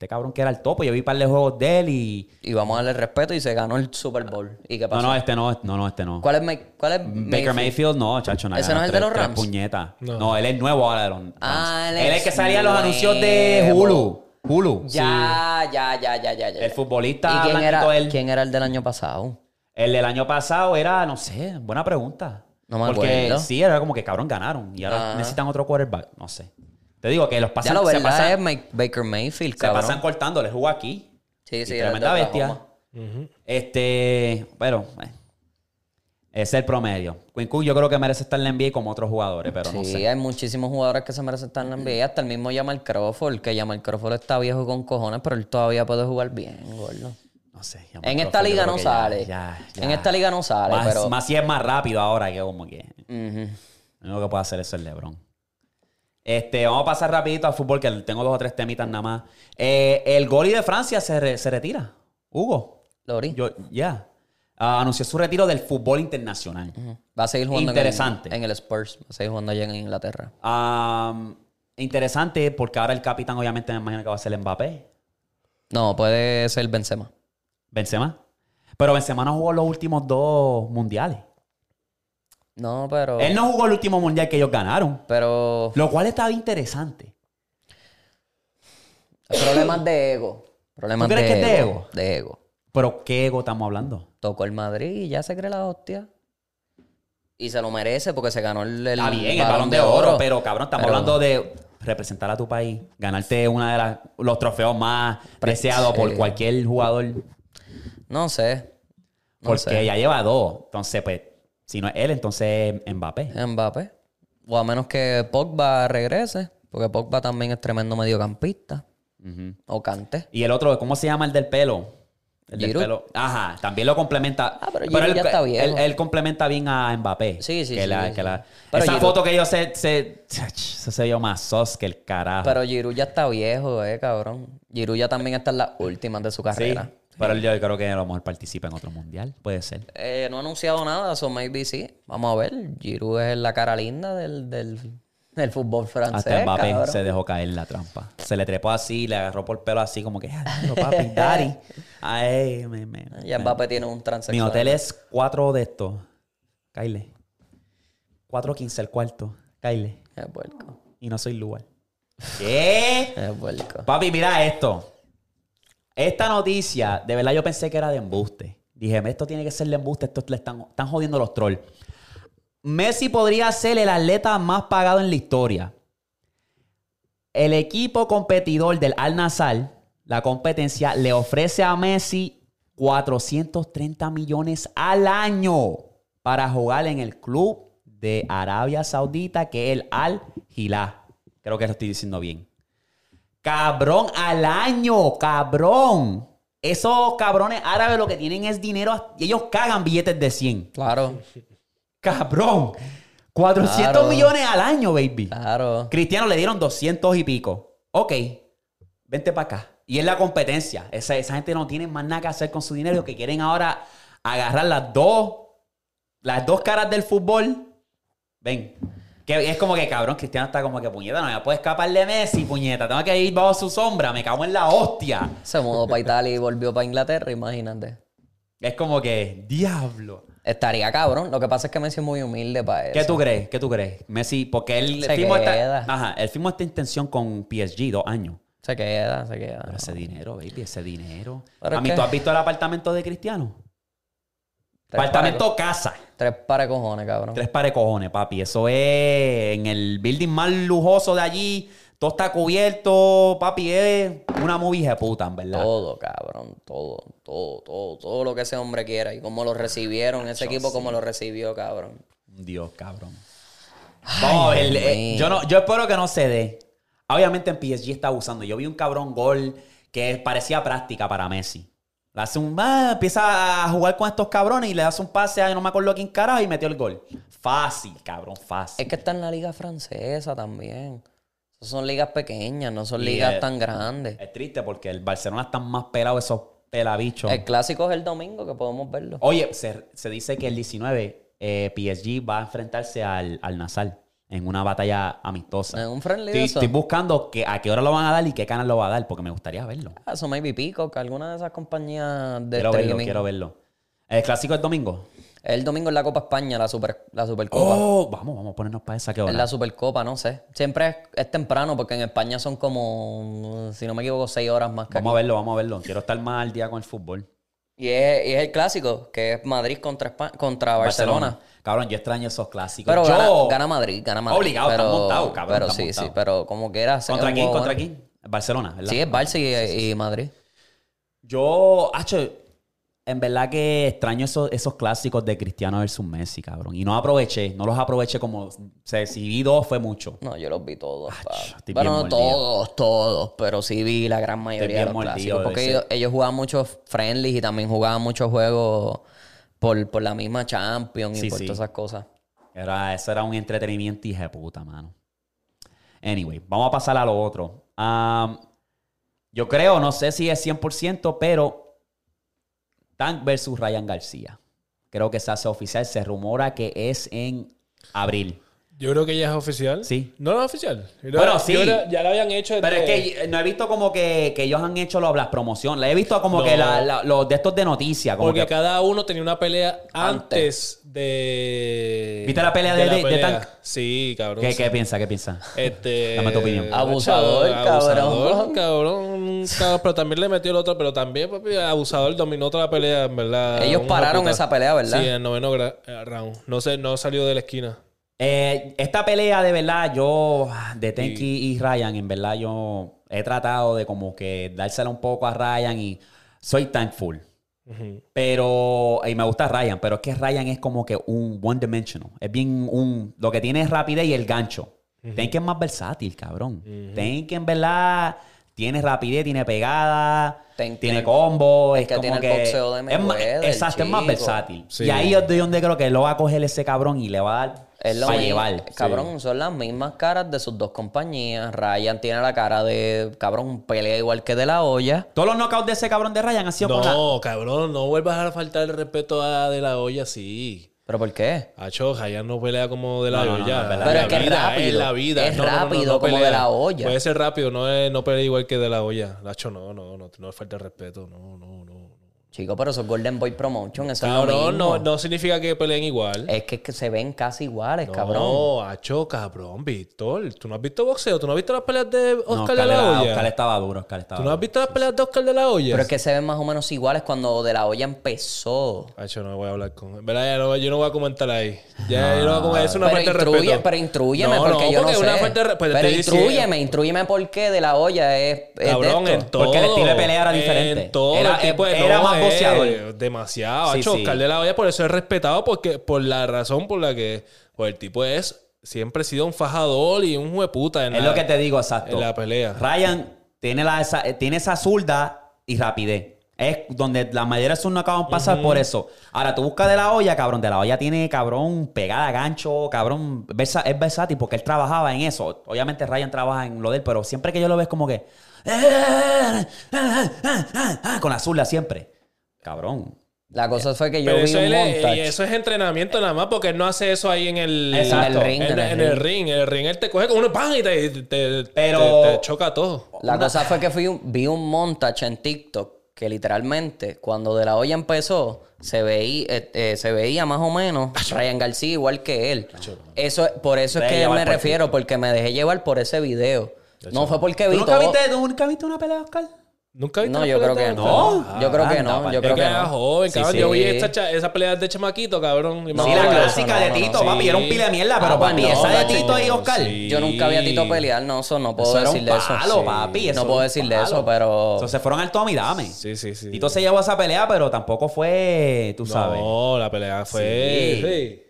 Este cabrón que era el topo. Yo vi un par de juegos de él y. Y vamos a darle respeto y se ganó el Super Bowl. ¿Y qué No, pasó? no, este no, no, no, este no. ¿Cuál es, May- cuál es Baker Mayfield, no, chacho, nada. ¿Ese no es el de los Rams? puñetas. No. No. él es nuevo ahora de los Rams. Ah, él él es es el que salía en los anuncios de. Hulu. Hulu. Ya, ya, ya, ya, ya, ya. El futbolista ¿Y quién era, él. quién era el del año pasado? El del año pasado era, no sé, buena pregunta. No me Porque acuerdo. sí, era como que cabrón ganaron. Y ahora Ah. necesitan otro quarterback. No sé. Te digo que los Ya pasan, lo se, verdad pasan, es May- Baker Mayfield, se pasan cortando. Le jugó aquí. Sí, sí, Y tremenda bestia. Este, pero, eh, es el promedio. Quinn yo creo que merece estar en la NBA como otros jugadores, pero no sí, sé. hay muchísimos jugadores que se merecen estar en la NBA. Hasta el mismo Jamal Crawford, que Jamal Crawford está viejo con cojones, pero él todavía puede jugar bien, gordo. No sé. ya En esta liga no ya- sale. ya- En ya. esta liga no sale, más, pero... Más si es más rápido ahora que como que. Lo único que puede hacer eso es LeBron. Este, vamos a pasar rapidito al fútbol, que tengo dos o tres temitas nada más. Eh, el Goli de Francia se, re- se retira. Hugo. Lori. Yo, ya. Ah, anunció su retiro del fútbol internacional. Va a seguir jugando en Interesante. el, en el Spurs. Va a seguir jugando allá en Inglaterra. Interesante porque ahora el capitán obviamente me imagino que va a ser Mbappé. No, puede ser Benzema. Benzema. Pero Benzema no jugó los últimos dos mundiales. No, pero... Él no jugó el último mundial que ellos ganaron. Pero... Lo cual estaba interesante. Problemas de ego. Problemas ¿Tú crees de que es de ego. De ego. Pero ¿qué ego estamos hablando? Tocó el Madrid y ya se cree la hostia. Y se lo merece porque se ganó el, el Está bien, el balón de oro, pero cabrón, estamos Pero- hablando de representar a tu país, ganarte uno de las- los trofeos más preciados por sí. cualquier jugador, No sé. No porque sé. ya lleva dos. Entonces, pues, si no es él, entonces es Mbappé. Mbappé. O a menos que Pogba regrese. Porque Pogba también es tremendo mediocampista. O Cante. Y el otro, ¿cómo se llama el del pelo? El del pelo. Ajá, también lo complementa. Ah, pero él, ya está viejo. Él, él complementa bien a Mbappé. Sí, sí, que sí, la- sí, que sí. la- Pero esa Giroud- foto que ellos se, se, se, se vio más sos que el carajo. Pero Giroud ya está viejo, eh, cabrón. Giroud ya también está en las últimas de su sí, pero yo creo que a lo mejor participa en otro mundial. Puede ser. Eh, no ha anunciado nada, so maybe sí. Vamos a ver. Giroud es la cara linda del, del, del fútbol francés, Hasta Mbappé cabrón. se dejó caer la trampa. Se le trepó así, le agarró por el pelo así, como que, "Ah, diablo, papi, daddy. Ay, me, me- Ya Mbappé tiene un transexual. Mi hotel es cuatro de estos. Kyle. 4.15 el cuarto. Kyle. Es puerco. Y no soy lugar. ¿Qué? Es puerco. Papi, mira esto. Esta noticia, de verdad yo pensé que era de embuste. Dije, esto tiene que ser de embuste, esto le están, jodiendo los trolls. Messi podría ser el atleta más pagado en la historia. El equipo competidor del Al Nassr, la competencia, le ofrece a Messi 430 millones al año para jugar en el club de Arabia Saudita, que es el Al Hilal. Creo que lo estoy diciendo bien. Cabrón, al año, cabrón. Esos cabrones árabes lo que tienen es dinero y ellos cagan billetes de 100. Claro, Cabrón. 400 Claro. millones al año, baby. claro. Cristiano le dieron 200 y pico. Ok, vente para acá. Y es la competencia. Esa, esa gente no tiene más nada que hacer con su dinero. Lo que quieren ahora agarrar las dos, las dos caras del fútbol. Ven. Que es como que, cabrón, Cristiano está como que, puñeta, no me puedo escapar de Messi, puñeta. Tengo que ir bajo su sombra. Me cago en la hostia. Se mudó para Italia y volvió para Inglaterra, imagínate. Es como que, diablo. Estaría cabrón. Lo que pasa es que Messi es muy humilde para eso. ¿Qué tú crees? ¿Qué tú crees? Messi, porque él Se firmó esta, queda. ajá, él firmó esta intención con PSG dos años. Se queda, se queda. Pero ese dinero, baby, ese dinero. Pero a mí, que- ¿tú has visto el apartamento de Cristiano? Apartamento casa. Tres pares de cojones, cabrón. Tres pares de cojones, papi. Eso es en el building más lujoso de allí. Todo está cubierto, papi. Es una movie de puta, en verdad. Todo, cabrón. Todo, todo, todo. Todo lo que ese hombre quiera. Y cómo lo recibieron. Ese equipo, cómo lo recibió, cabrón. Dios, cabrón. Vamos a ver. Dios eh, yo, no, yo espero que no se dé. Obviamente en PSG está abusando. Yo vi un cabrón gol que parecía práctica para Messi. Le hace un. ah, empieza a jugar con estos cabrones y le hace un pase a no me acuerdo quién carajo y metió el gol. Fácil, cabrón, fácil. Es que está en la liga francesa también. Son ligas pequeñas, no son Y, ligas tan grandes. Es triste porque el Barcelona están más pelados esos pelabichos. El clásico es el domingo que podemos verlo. Oye, se, se dice que el 19 eh, PSG va a enfrentarse al, al Nazar en una batalla amistosa. ¿En un friendly Estoy, de eso? estoy buscando que, a qué hora lo van a dar y qué canal lo va a dar porque me gustaría verlo. Ah, Eso maybe Peacock, alguna de esas compañías de quiero verlo, quiero verlo. ¿El clásico es domingo? El domingo en la Copa España, la, super, la Supercopa. Oh, vamos, vamos a ponernos para esa que Es hora. la Supercopa, no sé. Siempre es, es temprano porque en España son como, si no me equivoco, seis horas más que Vamos a verlo, vamos a verlo. Quiero estar más al día con el fútbol. Y es, y es el clásico, que es Madrid contra, Espa- contra Barcelona. Cabrón, yo extraño esos clásicos. Pero yo... gana, gana Madrid, gana Madrid. Obligado, pero, están montados, cabrón, Pero sí, sí, pero como que era... ¿Contra quién? ¿Contra bueno. quién? Barcelona, ¿verdad? Sí, es Barça y, y Madrid. Yo, hacho, en verdad que extraño esos, esos clásicos de Cristiano versus Messi, cabrón. Y no aproveché, no los aproveché como... O sea, si vi dos fue mucho. No, yo los vi todos. estoy Bueno, no mordido. todos, todos, pero sí vi la gran mayoría de los mordido clásicos. Porque ellos, ellos jugaban muchos friendlies y también jugaban muchos juegos por, por la misma Champions y Sí, por sí. todas esas cosas. Era, eso era un entretenimiento hija de puta, mano. Anyway, vamos a pasar a lo otro. Yo creo, no sé si es 100%, pero Tank versus Ryan García. Creo que se hace oficial. Se rumora que es en abril. Yo creo que ya es oficial. Sí. No, no es oficial. Yo Bueno, sí. yo ya lo habían hecho. Pero es desde- que no he visto como que, que ellos han hecho lo- las promociones. Le he visto como No. que la- la- los de estos de noticias. Porque que, cada uno tenía una pelea antes, de. ¿Viste la pelea de- de- de pelea. Tank? Sí, cabrón. ¿Qué, sí. qué piensa? ¿Qué piensa? Este. Dame tu opinión. Abusador, Abusador, cabrón. cabrón, cabrón, Pero también le metió el otro. Pero también, papi, abusador dominó toda la pelea, en verdad. Ellos pararon puta. esa pelea, ¿verdad? Sí, en el noveno eh, round. No sé, no salió de la esquina. Eh, esta pelea, de verdad, yo, de Tenki y Ryan, en verdad, yo he tratado de como que dársela un poco a Ryan y soy thankful. Pero, y me gusta Ryan, pero es que Ryan es como que un one dimensional. Es bien un, lo que tiene es rapidez y el gancho. Tenki es más versátil, cabrón. Tenki en verdad tiene rapidez, tiene pegada, Ten- tiene Ten- combo. es Es, que como tiene el que boxeo de es más- Exacto, es más versátil. Sí. Y ahí es de donde creo que lo va a coger ese cabrón y le va a dar Es lo para mismo. llevar. Cabrón, son las mismas caras de sus dos compañías. Ryan tiene la cara de, cabrón, pelea igual que de la olla. Todos los knockouts de ese cabrón de Ryan han sido con la... No, cabrón, no vuelvas a faltar el respeto a De La Hoya, sí. ¿Pero por qué? Hacho, Ryan no pelea como De La No, verdad. Pero En es que la es vida, rápido. La vida. Es No, no, no, no, rápido no como pelea. De La Hoya. Puede ser rápido, no, es, no pelea igual que De La Hoya. Hacho, no, no, no, no falta el respeto. No. no. Chico, pero eso es Golden Boy Promotion, eso es lo Cabrón, mismo. no, no significa que peleen igual. Es que, es que se ven casi iguales, No, cabrón. Hacho, cabrón, Víctor. ¿Tú no has visto boxeo? ¿Tú no has visto las peleas de No, Oscar de la Hoya? Oscar estaba duro, Oscar estaba ¿Tú no has duro. visto las peleas de Oscar de la Hoya? Pero es que se ven más o menos iguales cuando De La Olla empezó. Hacho, no voy a hablar con... Verdad, ya no- yo no voy a comentar ahí. Ya, yo no voy a comentar. Es una pero, falta de instruye, respeto. pero instruyeme, No, porque no, yo no porque sé. es una falta de re- pues pero por qué De La Olla es, es de Cabrón, esto. en todo. Porque el estilo de pelea era diferente. En todo. Era- el tipo de- era no, más eh, boxeador. Demasiado. Sí, Hacho, sí. Oscar de la Hoya por eso es respetado porque por la razón por la que pues, el tipo es siempre ha sido un fajador y un hueputa en Es la- lo que te digo, exacto. en la pelea. Ryan tiene, la, esa, eh, tiene esa zurda y rapidez. Es donde la mayoría de sus knockouts pasan por eso. Ahora, tú buscas de la olla, cabrón. De la olla tiene, cabrón, pegada, gancho, cabrón. versa- es versátil porque él trabajaba en eso. Obviamente Ryan trabaja en lo de él, pero siempre que yo lo veo es como que... Con la zurda siempre. Cabrón. La cosa fue que yo Pero vi eso, un él y eso es entrenamiento nada más porque él no hace eso ahí en el, Exacto. En el ring, En, en el en el ring. ring. En el ring él te coge con uno pan y te, te- Pero- te- te choca todo. La cosa fue que fui un- vi un montage en TikTok que literalmente cuando De La Olla empezó se veía, eh, eh, se veía más o menos Ryan García igual que él. Eso, por eso es que me por refiero, porque me dejé llevar por ese video. No fue porque ¿Tú vi nunca todo. viste, tú nunca viste una pelea de Oscar? ¿Nunca viste No, la yo creo que no. Yo creo que no. Yo creo que no. joven, cabrón. sí. Yo vi esta, cha- esa pelea de chamaquito, cabrón. Sí, la clásica de Tito, papi. Era un pile de mierda, pero Ah, pues papi, esa de Tito y Oscar. Yo nunca vi a Tito pelear, no, eso no puedo Eso era decir un de eso. papi. No puedo un decir de palo. eso, pero. Entonces se fueron al Tommy Dame. Sí, sí, sí. Tito se llevó esa pelea, pero tampoco fue, tú sabes. No, la pelea fue. Sí.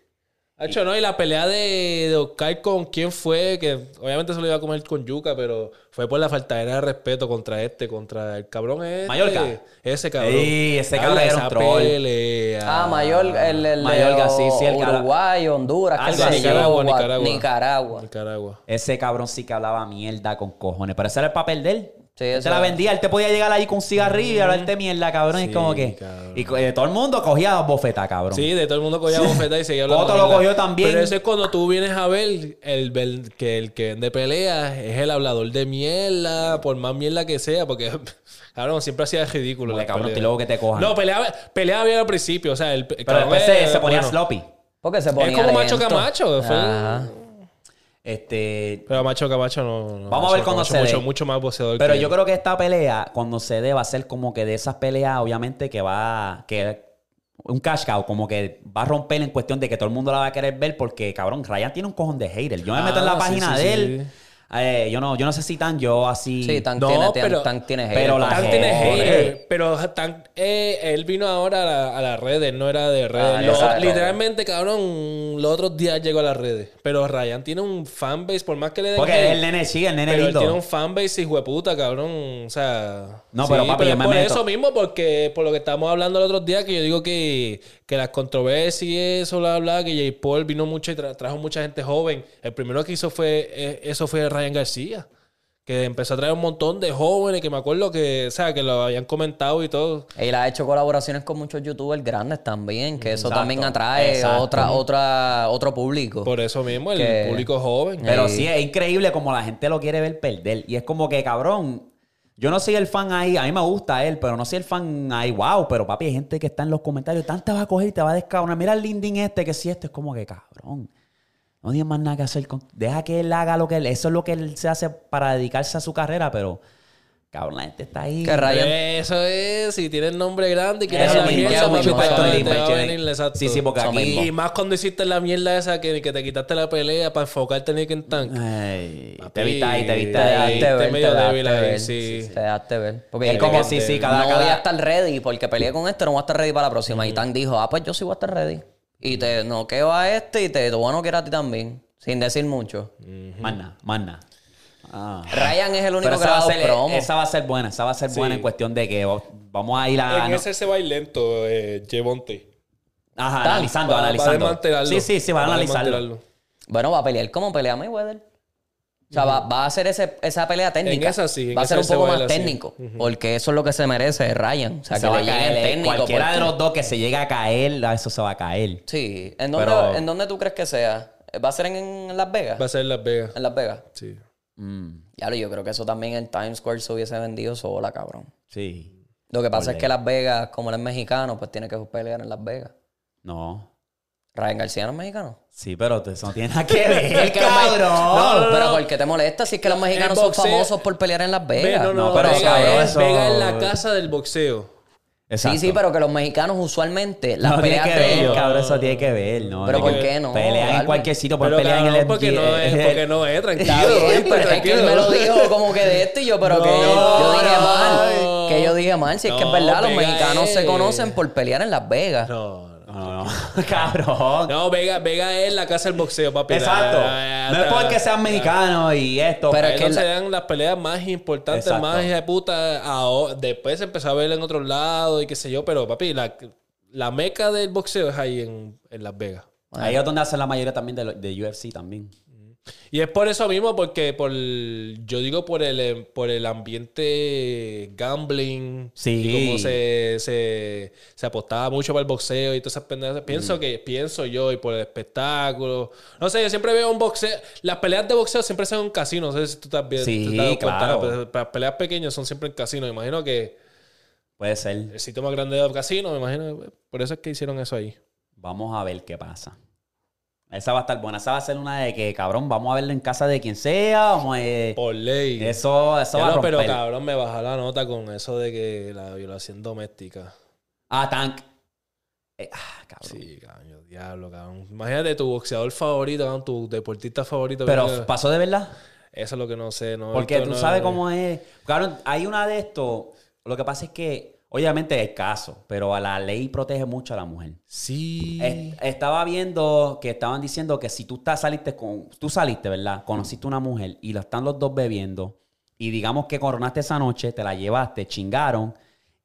Sí. Hacho, no, y la pelea de, de Oscar con quién fue, que obviamente se lo iba a comer con Yuca, pero fue por la faltadera de respeto contra este, contra el cabrón este. Mallorca. Ese cabrón. Sí, ese cabrón era un troll. pelea. Ah, Mayor, el, de sí, sí, el Uruguay, Honduras, así. yo, Nicaragua, Gua- Nicaragua. Nicaragua. Nicaragua. Ese cabrón sí que hablaba mierda con cojones. Pero ese era el papel de él. Sí, él eso te la vendía. Él te podía llegar ahí con un cigarrillo y hablarte mierda, cabrón. y Sí, es como que... cabrón. Y co- eh, todo el mundo cogía dos bofetas, cabrón. Sí, de todo el mundo cogía bofeta y seguía hablando. Otro lo cogió también. Pero eso es cuando tú vienes a ver el, ver que el que vende peleas es el hablador de mierda, por más mierda que sea, porque cabrón, siempre hacía ridículo. Porque, cabrón, y luego que te cojan. No, peleaba, peleaba bien al principio, o sea, el, pero después se, se ponía sloppy. Porque se ponía Es como Macho lento. Camacho. Fue, Ajá. Este... Pero Macho Camacho no. no, Vamos a ver cuando se mucho, dé. mucho más boxeador Pero que yo él. creo que esta pelea, cuando se dé, va a ser como que de esas peleas, obviamente, que va. que un cash cow, como que va a romper en cuestión de que todo el mundo la va a querer ver, porque cabrón, Ryan tiene un cojón de hater. Yo me meto en la Ah, sí, página sí, de sí. Eh, yo, no, yo no sé si tan yo así. Sí, Tank No, tiene, pero- tiene pero la Tan tiene hater, pero Tan, eh, él vino ahora a, la- a las redes, no era de redes. Ah, literalmente, cabrón, los otros días llegó a las redes. Pero Ryan tiene un fanbase, por más que le den Porque hate, el nene, sí, el nene Pero él tiene un fanbase hijo de puta, cabrón. O sea. No, pero, papi, yo es me por meto. eso mismo, porque por lo que estábamos hablando el otro día, que yo digo que, que las controversias y eso, bla, bla, que J. Paul vino mucho y tra- trajo mucha gente joven. El primero que hizo fue eh, eso fue Ryan García. Que empezó a traer un montón de jóvenes que me acuerdo que, o sea, que lo habían comentado y todo. Él ha hecho colaboraciones con muchos youtubers grandes también, que eso Exacto, también atrae exacto. otra, otra, otro público. Por eso mismo, el Que- público joven. Pero Sí. sí, es increíble como la gente lo quiere ver perder. Y es como que, cabrón, yo no soy el fan ahí, a mí me gusta él, pero no soy el fan ahí, wow, pero papi, hay gente que está en los comentarios, tanta va a coger y te va a descabronar. Mira el lindín este, que si esto es como que, cabrón. No tienes más nada que hacer con... Deja que él haga lo que él... Eso es lo que él se hace para dedicarse a su carrera, pero... Cabrón, la gente está ahí. Que Ryan- Eso es, si tienes nombre grande y quieres Eso la mismo, mierda, eso mismo, esto exacto. Sí, sí, porque Eso aquí... mismo. Y más cuando hiciste la mierda esa que, que te quitaste la pelea para enfocarte en Nick and Tank. Ay, te viste ahí, te viste Te Te ver, medio te débil ahí, sí. Te dejaste ver. Porque Es como sí, sí, cada- no cada- voy a estar ready porque peleé con este, no voy a estar ready para la próxima. Y Tank dijo, ah, pues yo sí voy a estar ready. Y te noqueo a este y te, voy a noquear a ti también. Sin decir mucho. Más nada, más nada. Ah. Ryan es el único Pero que va, a ser, promo. esa va a ser buena, esa va a ser buena en cuestión de que vamos a ir a... en ese se va a ir lento, eh, Jevonte. Ajá, analizando, Va- va a analizando. sí, sí, sí, va a analizarlo. Bueno, va a pelear como pelea Mayweather. O sea, va, va a hacer ese- esa pelea técnica. En esa sí, en va a ser un poco más técnico. Porque eso es lo que se merece Ryan. O sea, Se que va a caer, el técnico. Cualquiera de los dos que se llegue a caer, a eso se va a caer. Sí. ¿En dónde, Pero- ¿En dónde tú crees que sea? ¿Va a ser en, en Las Vegas? Va a ser en Las Vegas. En Las Vegas. Sí. Mm, Ya, yo creo que eso también en Times Square se hubiese vendido sola, cabrón. sí. Lo que pasa es que Las Vegas, como él es mexicano, pues tiene que pelear en Las Vegas. No. Ryan García no es mexicano. Sí, pero eso no tiene nada que ver, que cabrón. No, pero ¿por qué te molesta si es que los mexicanos son boxeo- famosos por pelear en Las Ve, Vegas? no, no, No, pero Vega, cabrón, es, eso- Vega es la casa del boxeo. Exacto. Sí, sí, pero que los mexicanos usualmente las no tiene peleas que de ver, ellos. cabrón, eso tiene que ver, ¿no? Pero ¿por que qué no? Pelean en cualquier sitio, Pero pelear en el porque no es, porque no es, tranquilo. Bien, pero es que él Tranquilo. me lo dijo como que de esto y yo, pero que yo dije mal. Que yo dije mal, si es que es No, verdad, los mexicanos se conocen por pelear en Las Vegas. No, no. No, no, cabrón. No, Vega, Vega es la casa del boxeo, papi. Exacto. No es porque sean mexicanos y esto. Pero es que se dan las peleas más importantes, Exacto. más de puta. ahora- después se empezó a ver en otros lados y qué sé yo, pero papi, la, la meca del boxeo es ahí en, en Las Vegas. Ahí es donde hacen la mayoría también de, lo- de UFC también. Y es por eso mismo, porque por yo digo por el por el ambiente gambling Sí. y como se, se, se apostaba mucho para el boxeo y todas esas pendejas. Pienso que, pienso yo, y por el espectáculo. No sé, yo siempre veo un boxeo. Las peleas de boxeo siempre son en casinos. No sé si tú Sí, te has dado cuenta, claro. pero Las peleas pequeñas son siempre en casinos. Me imagino que Puede ser. el sitio más grande del casino, me imagino. Por eso es que hicieron eso ahí. Vamos a ver qué pasa. Esa va a estar buena. Esa va a ser una de que, cabrón, vamos a verlo en casa de quien sea. Vamos a... eh, Por ley. Eso, eso Ya va a no, pero romper. cabrón, me baja la nota con eso de que la violación doméstica. Ah, Tank. Eh, ah, cabrón. Sí, cabrón, diablo, cabrón. Imagínate tu boxeador favorito, cabrón, tu deportista favorito. Pero pasó de verdad. Eso es lo que no sé, ¿no? Porque Esto tú no- sabes cómo es. Cabrón, hay una de estos. Lo que pasa es que, obviamente hay casos, pero a la ley protege mucho a la mujer. Sí. Es- estaba viendo que estaban diciendo que si tú estás, saliste con. Tú saliste, ¿verdad? Conociste una mujer y lo están los dos bebiendo. Y digamos que coronaste esa noche, te la llevaste, chingaron.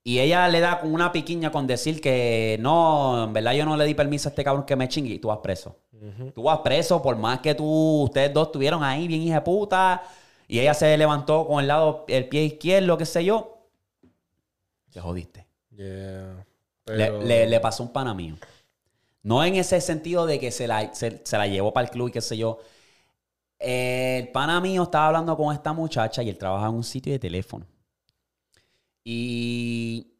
Y ella le da con una piquiña con decir que no, en verdad yo no le di permiso a este cabrón que me chingue y tú vas preso. Tú vas preso por más que tú, ustedes dos estuvieron ahí bien hija de puta. Y ella se levantó con el lado, el pie izquierdo, qué sé yo. Te jodiste. Yeah. Le, Pero- le- le pasó un pana mío. No en ese sentido de que se la, se, se la llevó para el club y qué sé yo. El pana mío estaba hablando con esta muchacha y él trabaja en un sitio de teléfono. Y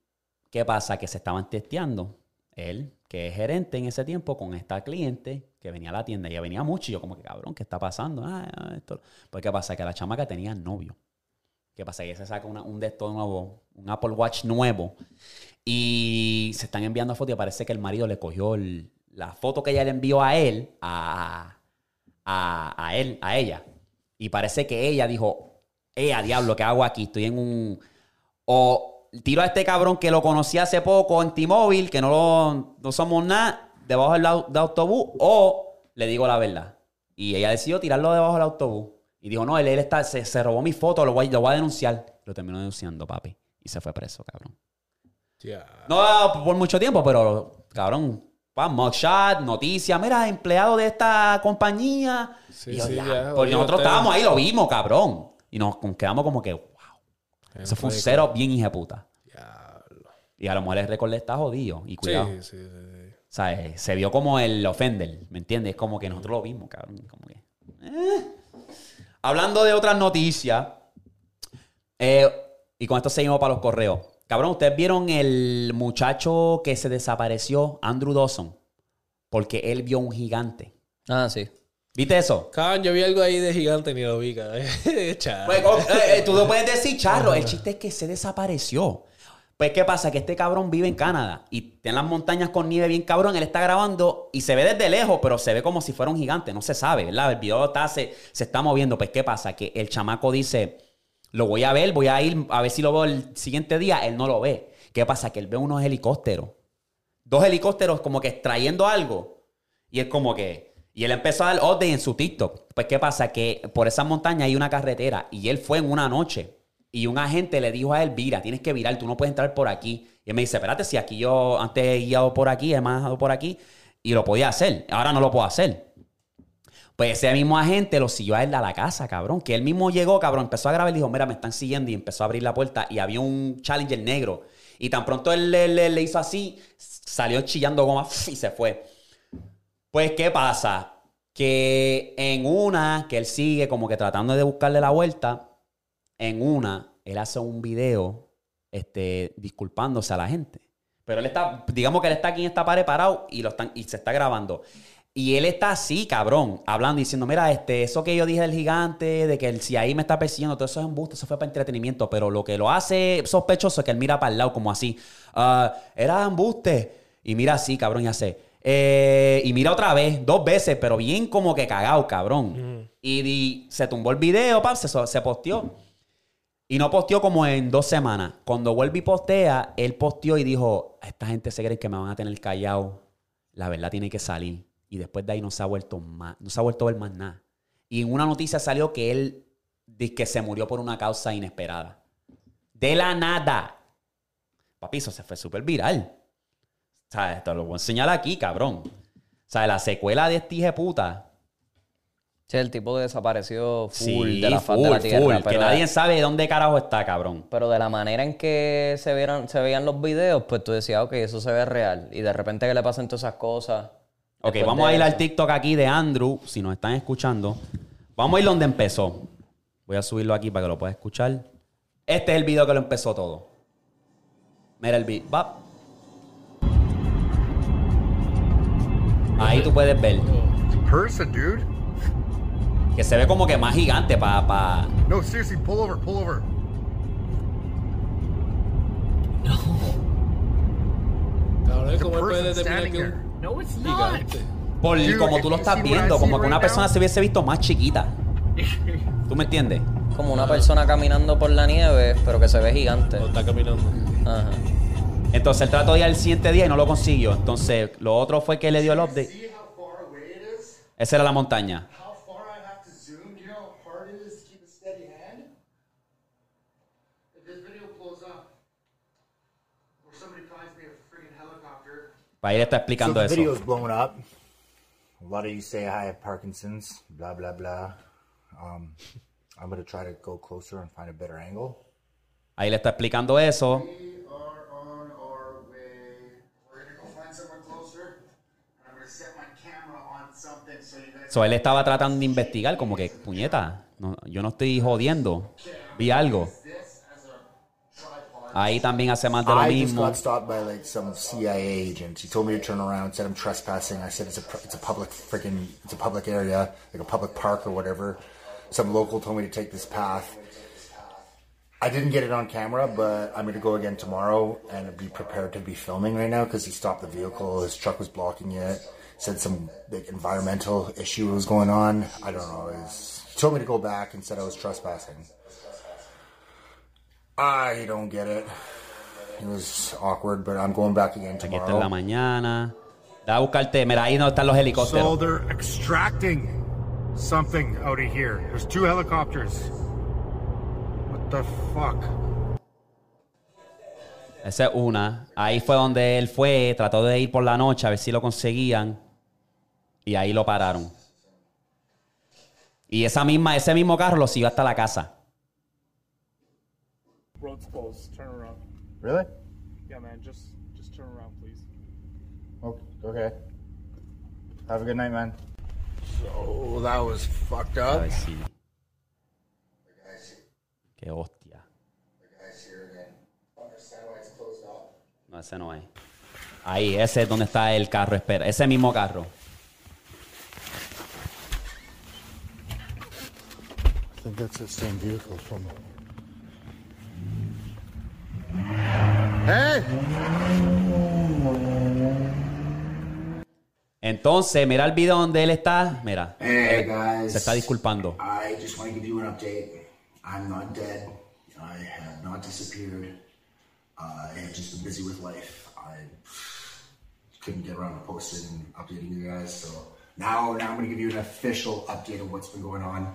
¿qué pasa? Que se estaban testeando. Él, que es gerente en ese tiempo, con esta cliente que venía a la tienda. Ella venía mucho y yo como que, cabrón, ¿qué está pasando? Ah, ah, esto. Pues ¿qué pasa? Que la chamaca tenía novio. ¿Qué pasa? Ella se saca un de nuevo, un Apple Watch nuevo. Y se están enviando fotos y parece que el marido le cogió la foto que ella le envió a él, a, a, él, a ella. Y parece que ella dijo, eh, diablo, ¿qué hago aquí? Estoy en un... O tiro a este cabrón que lo conocí hace poco en T-Mobile, que no, lo- no somos nada, debajo del au- de autobús, o le digo la verdad. Y ella decidió tirarlo debajo del autobús. Y dijo, no, él, él está, se, se robó mi foto, lo voy, lo voy a denunciar. Lo terminó denunciando, papi. Y se fue preso, cabrón. No por mucho tiempo, pero cabrón, mugshot, noticia, mira, empleado de esta compañía. Sí, Y yo, sí, "Ya", ya, porque nosotros estábamos ahí, lo vimos, cabrón. Y nos quedamos como que, wow. Eso fue un cero bien hija puta. Diablo. Y a lo mejor el récord le está jodido. Y cuidado. Sí, sí, sí, sí. O sea, eh, se vio como el offender, ¿me entiendes? Es como que nosotros lo vimos, cabrón. Como que, eh. Hablando de otras noticias, eh, y con esto seguimos para los correos. Cabrón, ¿ustedes vieron el muchacho que se desapareció, Andrew Dawson? Porque él vio un gigante. Ah, sí. ¿Viste eso? Cabrón, yo vi algo ahí de gigante ni lo vi, cabrón. Chao. Pues, oh, eh, eh, tú lo puedes decir, charro. El chiste es que se desapareció. Pues, ¿qué pasa? Que este cabrón vive en Canadá y tiene las montañas con nieve bien cabrón. Él está grabando y se ve desde lejos, pero se ve como si fuera un gigante. No se sabe, ¿verdad? El video está, se, está moviendo. Pues, ¿qué pasa? Que el chamaco dice, lo voy a ver, voy a ir a ver si lo veo el siguiente día. Él no lo ve. ¿Qué pasa? Que él ve unos helicópteros. Dos helicópteros como que extrayendo algo. Y es como que... Y él empezó a dar update en su TikTok. Pues, ¿qué pasa? Que por esa montaña hay una carretera y él fue en una noche. Y un agente le dijo a él, vira, tienes que virar, tú no puedes entrar por aquí. Y él me dice, espérate, si aquí yo antes he guiado por aquí, he manejado por aquí, y lo podía hacer. Ahora no lo puedo hacer. Pues ese mismo agente lo siguió a él a la casa, cabrón. Que él mismo llegó, cabrón, empezó a grabar y dijo, mira, me están siguiendo. Y empezó a abrir la puerta y había un Challenger negro. Y tan pronto él le, le- le hizo así, salió chillando goma y se fue. Pues, ¿qué pasa? Que en una, que él sigue como que tratando de buscarle la vuelta, en una, él hace un video este, disculpándose a la gente. Pero él está, digamos que él está aquí en esta pared parado y, lo están, y se está grabando. Y él está así, cabrón, hablando, diciendo, mira, este, eso que yo dije del gigante, de que el, si ahí me está persiguiendo, todo eso es embuste, eso fue para entretenimiento. Pero lo que lo hace sospechoso es que él mira para el lado como así. "Ah, era embuste. Y mira así, cabrón, y hace. eh, y mira otra vez, dos veces, pero bien como que cagado, cabrón. Y, se tumbó el video, pap, se, se posteó. Y no posteó como en dos semanas. Cuando vuelve y postea, él posteó y dijo, esta gente se cree que me van a tener callado. La verdad tiene que salir. Y después de ahí no se ha vuelto más, no se ha vuelto a ver más nada. Y en una noticia salió que él que se murió por una causa inesperada. De la nada. Papi, eso se fue súper viral. O sea, esto lo voy a enseñar aquí, cabrón. O sea, la secuela de este hijo puta. Sí, el tipo desapareció full Sí, de la faz full, de la tierra. full, que nadie sabe dónde carajo está, cabrón. pero de la manera en que se, vieron, se veían los videos, pues tú decías, ok, eso se ve real. Y de repente que le pasan todas esas cosas. Ok, vamos a ir al. TikTok aquí de Andrew, si nos están escuchando. Vamos a ir donde empezó. Voy a subirlo aquí para que lo puedas escuchar. Este es el video que lo empezó todo. Mira el video. Va. Ahí tú puedes ver person, dude. Que se ve como que más gigante para... Pa... No, seriously, pull over, pull over. Cabrón, There's a ¿cómo él puede person determinar que un No, it's not. gigante? Por Dude, como tú lo estás viendo, como que right una persona now- se hubiese visto más chiquita. ¿Tú me entiendes? Como una persona caminando por la nieve, pero que se ve gigante. No está caminando. Ajá. Entonces él trató de ir al siguiente día y no lo consiguió. Entonces lo otro fue que le dio el update. Esa era la montaña. How far I have to zoom? Do you know how hard it is to keep a steady hand? If this video blows up, or somebody finds me a freaking helicopter. Para ir está So explicando the eso. blown up. A lot of you say I have Parkinson's, blah blah blah. Um, I'm gonna try to go closer and find a better angle. Ahí le está explicando eso. So él estaba tratando de investigar, como que, puñeta, no, yo no estoy jodiendo. Vi algo. Ahí también hace más de lo I just got stopped by like some CIA agent. He told me to turn around, said I'm trespassing. I said it's a it's a public freaking it's a public area, like a public park or whatever. Some local told me to take this path. I didn't get it on camera, but I'm gonna go again tomorrow and be prepared to be filming right now because he stopped the vehicle. His truck was blocking it. Said some big environmental issue was going on. I don't know. Was, he told me to go back and said I was trespassing. I don't get it. It was awkward, but I'm going back again Aquí está en la tomorrow. mañana. Da a buscarte, mira, ahí no están los So helicópteros. they're extracting something out of here. There's two helicopters. What the fuck? Esa es una. Ahí fue donde él fue, trató de ir por la noche a ver si lo conseguían. Y ahí lo pararon. Y esa misma, ese mismo carro lo siguió hasta la casa. Road's closed. Turn around. Really? Yeah, man. Just just turn around, please. Okay. Have a good night, man. Oh, that was fucked A up. ver si. Qué hostia. No, ese no es. Ahí, ese es donde está el carro. Espera, ese mismo carro. I think that's the same vehicle from. Hey! Entonces, mira el video donde él está. Mira. Hey él guys. Se está disculpando. I just want to give you an update. I'm not dead. I have not disappeared. Uh, I have just been busy with life. I couldn't get around to posting and updating you guys. So now, now I'm going to give you an official update of what's been going on.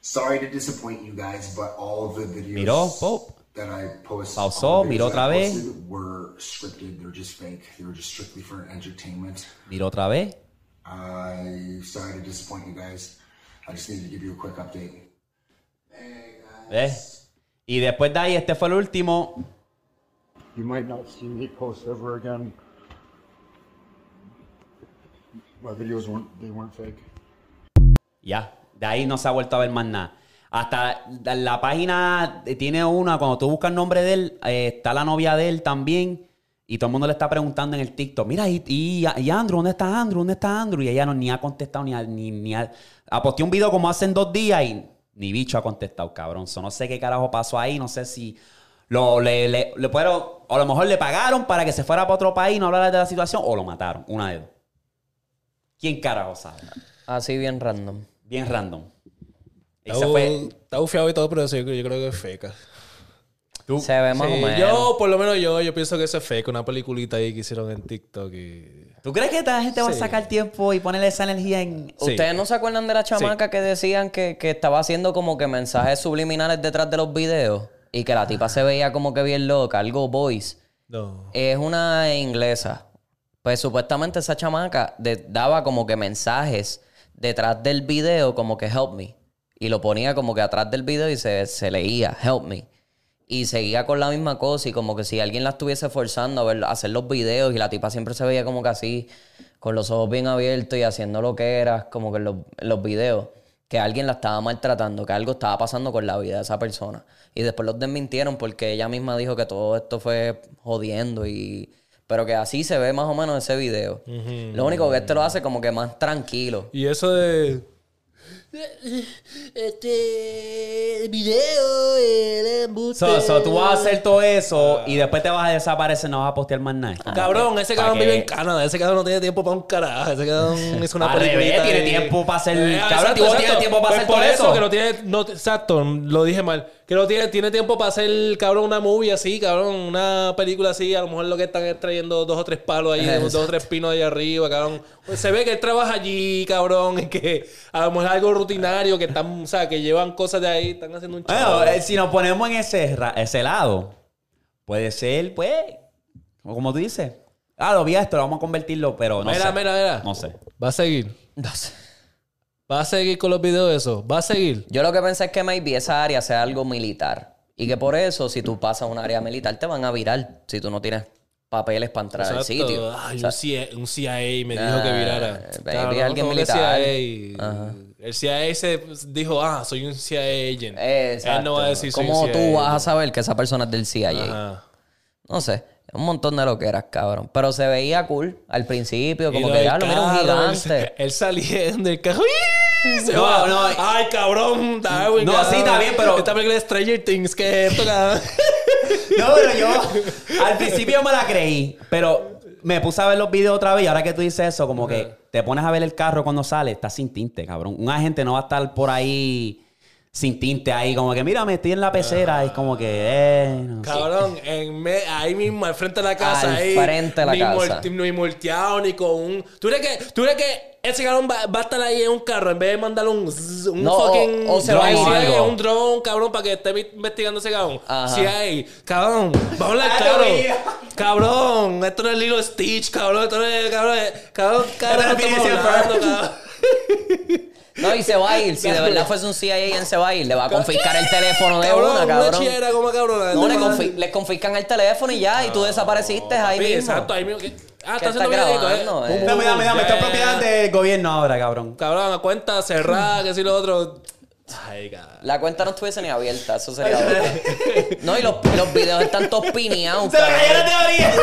Sorry to disappoint you guys, but all of the videos Miró, Pope. That I post Pausó, miró otra vez. posted were scripted. They're just fake. They were just strictly for entertainment. Mira otra vez. I sorry to disappoint you guys. I just needed to give you a quick update. ¿Ves? Y después de ahí, este fue el último. You might not see me post ever again. My videos weren't, they weren't fake. Ya. De ahí no se ha vuelto a ver más nada. Hasta la, la página tiene una, cuando tú buscas el nombre de él, eh, está la novia de él también. Y todo el mundo le está preguntando en el TikTok, mira, y, y, y Andrew, ¿dónde está Andrew? ¿Dónde está Andrew? Y ella no ni ha contestado, ni ha, ni, ni ha... Aposté un video como hace en dos días y ni bicho ha contestado, cabrón. So, no sé qué carajo pasó ahí, no sé si lo, le, le, le fueron, o a lo mejor le pagaron para que se fuera para otro país y no hablara de la situación, o lo mataron, una de dos. ¿Quién carajo sabe? Así bien random. Bien random. Está fue. está bufiado y todo, pero yo, yo creo que es feca. Tú- Se ve más Sí, o menos. yo, por lo menos yo, yo pienso que eso es fake. Una peliculita ahí que hicieron en TikTok y... ¿Tú crees que esta gente va a sacar tiempo y ponerle esa energía en. Sí. ¿Ustedes no se acuerdan de la chamaca que decían que, que estaba haciendo como que mensajes subliminales detrás de los videos? Y que la tipa se veía como que bien loca, algo voice. No. Es una inglesa. Pues supuestamente esa chamaca de- daba como que mensajes detrás del video, como que help me. Y lo ponía como que atrás del video y se, se leía help me. Y seguía con la misma cosa y como que si alguien la estuviese forzando a, ver, a hacer los videos y la tipa siempre se veía como que así, con los ojos bien abiertos y haciendo lo que era, como que en los, en los videos, que alguien la estaba maltratando, que algo estaba pasando con la vida de esa persona. Y después los desmintieron porque ella misma dijo que todo esto fue jodiendo y... Pero que así se ve más o menos ese video. Lo único que este lo hace como que más tranquilo. Y eso de... Este video, el embuste. So, so, tú vas a hacer todo eso y después te vas a desaparecer, no vas a postear más nada. Cabrón, ese ¿Pa' cabrón vive en Canadá. Ese cabrón no tiene tiempo para un carajo. Ese cabrón hizo una peliculita tiene tiempo para hacer- Eh, cabrón, exacto, tiene tiempo para Pues hacer por todo eso. que no tiene... No, exacto, lo dije mal. Que no tiene, tiene tiempo para hacer, cabrón, una movie así, cabrón. Una película así. A lo mejor lo que están es trayendo dos o tres palos ahí, dos o tres pinos ahí arriba, cabrón. Pues se ve que él trabaja allí, cabrón. Y que a lo mejor es algo rutinario, que están, o sea, que llevan cosas de ahí, están haciendo un chavo. Bueno, eh, si nos ponemos en ese, ese lado, puede ser, pues, como tú dices. Ah, lo vi a esto, lo vamos a convertirlo, pero no mira, sé. mira, mira. No sé. Va a seguir. No sé. Va a seguir con los videos de eso. Va a seguir. Yo lo que pensé es que maybe esa área sea algo militar. Y que por eso, si tú pasas a un área militar, te van a virar si tú no tienes papeles para entrar al Exacto. sitio. Ay, O sea, un, CIA, un CIA me dijo que virara. Ah, baby, alguien como que militar. CIA. El CIA se dijo, ah, soy un CIA agent. exacto. Él no va a decir soy un ¿Cómo CIA tú vas a saber que esa persona es del CIA? Ajá. No sé. Un montón de lo que eras, cabrón. Pero se veía cool al principio, como que ya lo mira un gigante. Él saliendo del carro. Se No, va. no. Ay, cabrón. Darwin, No, cabrón. sí, está bien, pero- Esta película de Stranger Things, ¿qué es esto, cabrón? No, pero yo al principio me la creí, pero me puse a ver los videos otra vez y ahora que tú dices eso, como que te pones a ver el carro cuando sale, está sin tinte, cabrón. Un agente no va a estar por ahí sin tinte ahí, como que mira, me estoy en la pecera, y es como que, eh, no sé. Cabrón, en me- ahí mismo, al frente de la casa. Al ahí, frente de la ni casa. multi- ni multeado, ni con un... ¿Tú crees que, tú crees que ese cabrón va, va a estar ahí en un carro en vez de mandarle un, un No, fucking... o se va a ir drone. Un drone, cabrón, para que esté investigando ese cabrón. Ajá. Sí hay. Cabrón, vamos a hablar claro. Cabrón, esto no es Lilo Stitch, cabrón. Esto no es... Cabrón, cabrón, cabrón. No, y se va a ir. Si de verdad fuese un CIA, él se va a ir. Le va a confiscar el teléfono de Cabrón, una, una cabrón. como cabrón. No, le, confi- le confiscan el teléfono y ya, y tú desapareciste ahí Sí, mismo. exacto, ahí mismo. Ah, ¿Qué está haciendo está videito, ¿eh? grabando, eh? Dame, dame, dame, esto es ya, propiedad del gobierno ahora, cabrón. Cabrón, a cuenta cerrada, que si lo otro. Ay, cabrón. La cuenta no estuviese ni abierta, eso sería bueno. No, y los, los videos están todos pineados, ¡Se me cayó la teoría!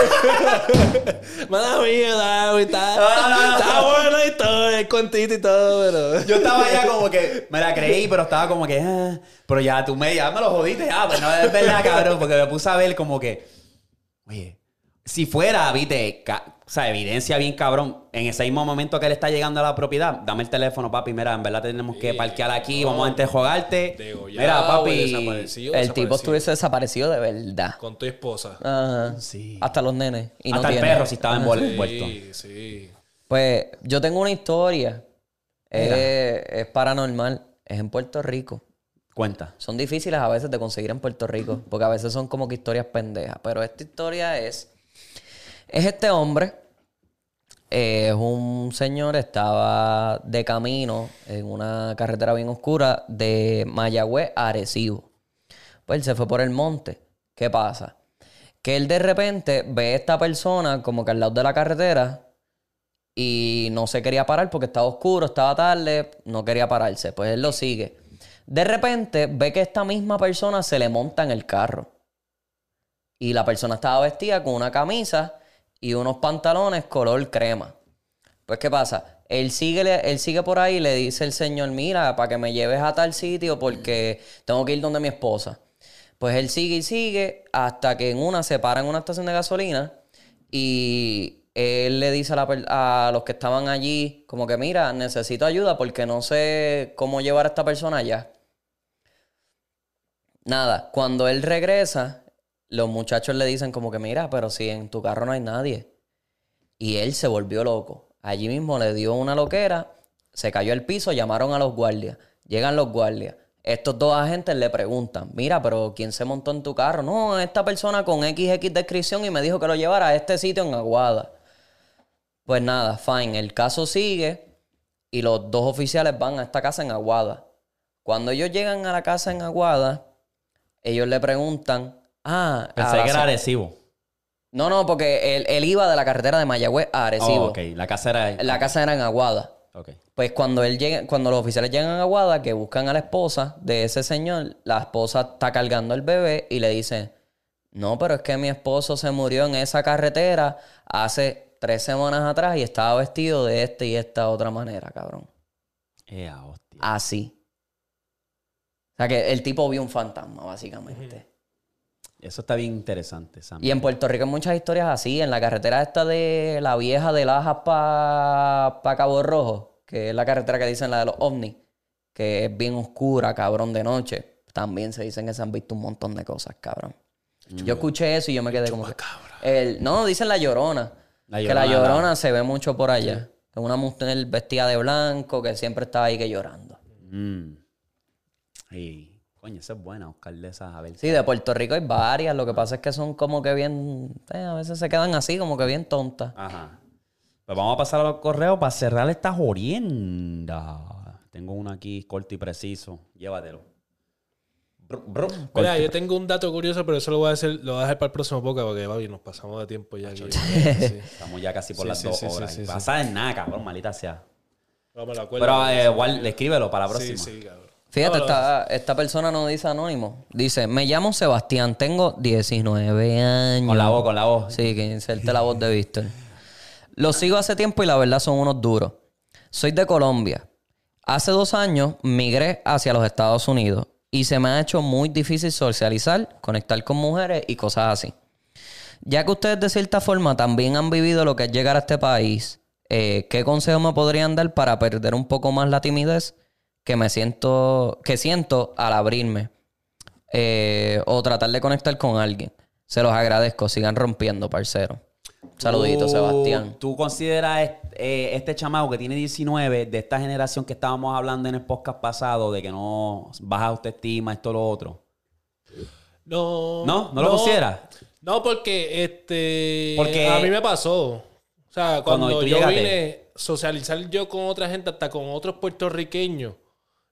Mala mía, Darwin, está, No, no, no. está buena la historia, el cuentito y todo, pero... Yo estaba ya como que me la creí, pero estaba como que, ah, pero ya tú me, ya me lo jodiste, ya, pues no es verdad, cabrón, porque me puse a ver como que, oye, si fuera, viste, o sea, evidencia bien cabrón, en ese mismo momento que él está llegando a la propiedad, dame el teléfono, papi, mira, en verdad tenemos que parquear aquí, vamos a entrejogarte. Degollado, Mira, papi, desaparecido, El tipo estuviese desaparecido de verdad. Con tu esposa. Ajá. Sí. Hasta los nenes. Y hasta no el tiene. perro si estaba envuel- envuelto. Sí, sí. Pues yo tengo una historia. Es, es paranormal. Es en Puerto Rico. Cuenta. Son difíciles a veces de conseguir en Puerto Rico. Porque a veces son como que historias pendejas. Pero esta historia es. Es este hombre. eh, Es un señor, estaba de camino en una carretera bien oscura de Mayagüez a Arecibo. Pues él se fue por el monte. ¿Qué pasa? Que él de repente ve a esta persona como que al lado de la carretera y no se quería parar porque estaba oscuro, estaba tarde, no quería pararse. Pues él lo sigue. De repente ve que esta misma persona se le monta en el carro. Y la persona estaba vestida con una camisa y unos pantalones color crema. Pues, ¿qué pasa? Él sigue, él sigue por ahí y le dice el señor, mira, para que me lleves a tal sitio porque tengo que ir donde mi esposa. Pues él sigue y sigue hasta que en una se para en una estación de gasolina y él le dice a, la a los que estaban allí como que, mira, necesito ayuda porque no sé cómo llevar a esta persona allá. Nada, cuando él regresa, los muchachos le dicen como que, mira, pero si en tu carro no hay nadie. Y él se volvió loco. Allí mismo le dio una loquera, se cayó al piso, llamaron a los guardias. Llegan los guardias. Estos dos agentes le preguntan, mira, pero ¿quién se montó en tu carro? No, esta persona con XX descripción y me dijo que lo llevara a este sitio en Aguada. Pues nada, fine, el caso sigue y los dos oficiales van a esta casa en Aguada. Cuando ellos llegan a la casa en Aguada, ellos le preguntan, ah, Pensé que era Arecibo. no, no, porque él, él iba de la carretera de Mayagüez a Arecibo. Oh, ok, la casa era... La casa era en Aguada. Ok. Pues cuando él llega, cuando los oficiales llegan a Aguada, que buscan a la esposa de ese señor, la esposa está cargando el bebé y le dice, no, pero es que mi esposo se murió en esa carretera hace tres semanas atrás y estaba vestido de este y esta otra manera, cabrón. Ea, hostia. Así. O sea que el tipo vio un fantasma, básicamente. Eso está bien interesante, Sam. Y en Puerto Rico hay muchas historias así. En la carretera esta de la vieja de Lajas para Cabo Rojo, que es la carretera que dicen la de los ovnis, que es bien oscura, cabrón, de noche. También se dicen que se han visto un montón de cosas, cabrón. Yo escuché eso y yo me quedé como... que- El, no, dicen la llorona. La que la Llorona, se ve mucho por allá. Es una mujer vestida de blanco que siempre está ahí que llorando. Mm. Coño, esa es buena, Oscar de esas, a ver. Sí, de Puerto Rico hay varias. Lo que pasa es que son como que bien... eh, a veces se quedan así, como que bien tontas. Ajá. Pues vamos a pasar a los correos para cerrar esta jorienda. Tengo uno aquí corto y preciso. Llévatelo. Brum, brum. Mira, yo tengo un dato curioso, pero eso lo voy a hacer, lo voy a dejar para el próximo podcast porque, papi, nos pasamos de tiempo ya. aquí. Sí. Estamos ya casi por Sí, las sí, dos sí, sí, horas. sí, sí. Pasa en nada, cabrón, malita sea. No me lo acuerdo. Pero eh, igual, escríbelo para la próxima. sí, sí, cabrón. Fíjate, No, esta, esta persona no dice anónimo. Dice, me llamo Sebastián, tengo 19 años. Con la voz, con la voz. Sí, que inserte la voz de Víctor. Los sigo hace tiempo y la verdad son unos duros. Soy de Colombia. Hace dos años migré hacia los Estados Unidos y se me ha hecho muy difícil socializar, conectar con mujeres y cosas así. Ya que ustedes de cierta forma también han vivido lo que es llegar a este país, eh, ¿qué consejo me podrían dar para perder un poco más la timidez que me siento, que siento al abrirme? Eh, o tratar de conectar con alguien. Se los agradezco, sigan rompiendo, parcero. Saludito, Sebastián. ¿Tú consideras eh, este chamaco que tiene 19 de esta generación que estábamos hablando en el podcast pasado de que no baja autoestima, esto, lo otro? No. ¿No? ¿No lo consideras? No, porque este. Porque- A mí me pasó. O sea, Cuando yo llegaste. vine socializar yo con otra gente, hasta con otros puertorriqueños,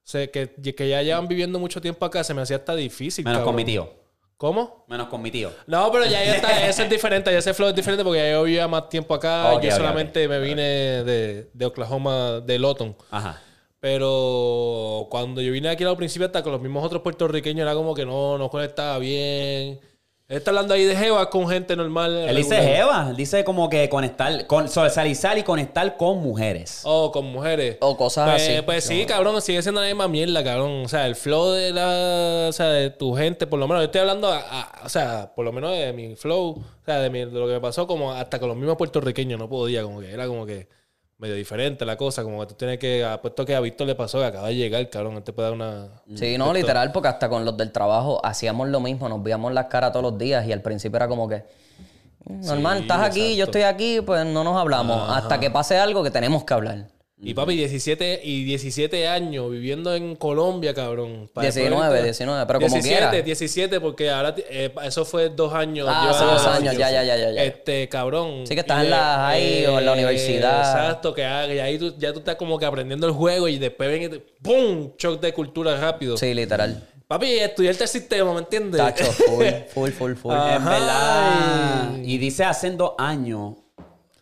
sea, que, que ya llevan viviendo mucho tiempo acá, se me hacía hasta difícil. Menos cabrón. con mi tío. ¿Cómo? Menos con mi tío. No, pero ya, ya está, ese es diferente, ya ese flow es diferente porque ya yo vivía más tiempo acá. Yo solamente me vine de, de Oklahoma, de Lawton. Ajá. Pero cuando yo vine aquí al principio, hasta con los mismos otros puertorriqueños, era como que no, no conectaba bien. Él está hablando ahí de Jeva con gente normal. Él dice. Jeva, él dice como que conectar, con, socializar y conectar con mujeres. O con mujeres. O cosas pues, así. Pues sí, cabrón, sigue siendo la misma mierda, cabrón. O sea, el flow de la. O sea, de tu gente, por lo menos. Yo estoy hablando, a- a- o sea, por lo menos de mi flow. O sea, de, mi- de lo que me pasó, como hasta con los mismos puertorriqueños no podía, como que era como que medio diferente la cosa. Como que tú tienes que. Apuesto que a Víctor le pasó que acaba de llegar, cabrón. Él te puede dar una. Sí, no, literal, porque hasta con los del trabajo hacíamos lo mismo, nos veíamos las caras todos los días y al principio era como que, "Mm, normal, Sí, estás aquí, yo estoy aquí, pues no nos hablamos, hasta que pase algo que tenemos que hablar. Y papi, 17, y 17 años viviendo en Colombia, cabrón. Para 19, después- 19, pero como 17, quiera. 17, porque ahora eh, eso fue dos años. Ah, hace dos años, ya, ya, ya, ya. Este, cabrón. Sí, que estás en la high o en la universidad. Exacto, que ah, y ahí tú, ya tú estás como que aprendiendo el juego y después ven y te- ¡pum! Shock de cultura rápido. Sí, literal. Papi, estudiarte el sistema, ¿me entiendes? Tacho, full, full, full, full. En verdad. Y dice hace dos años.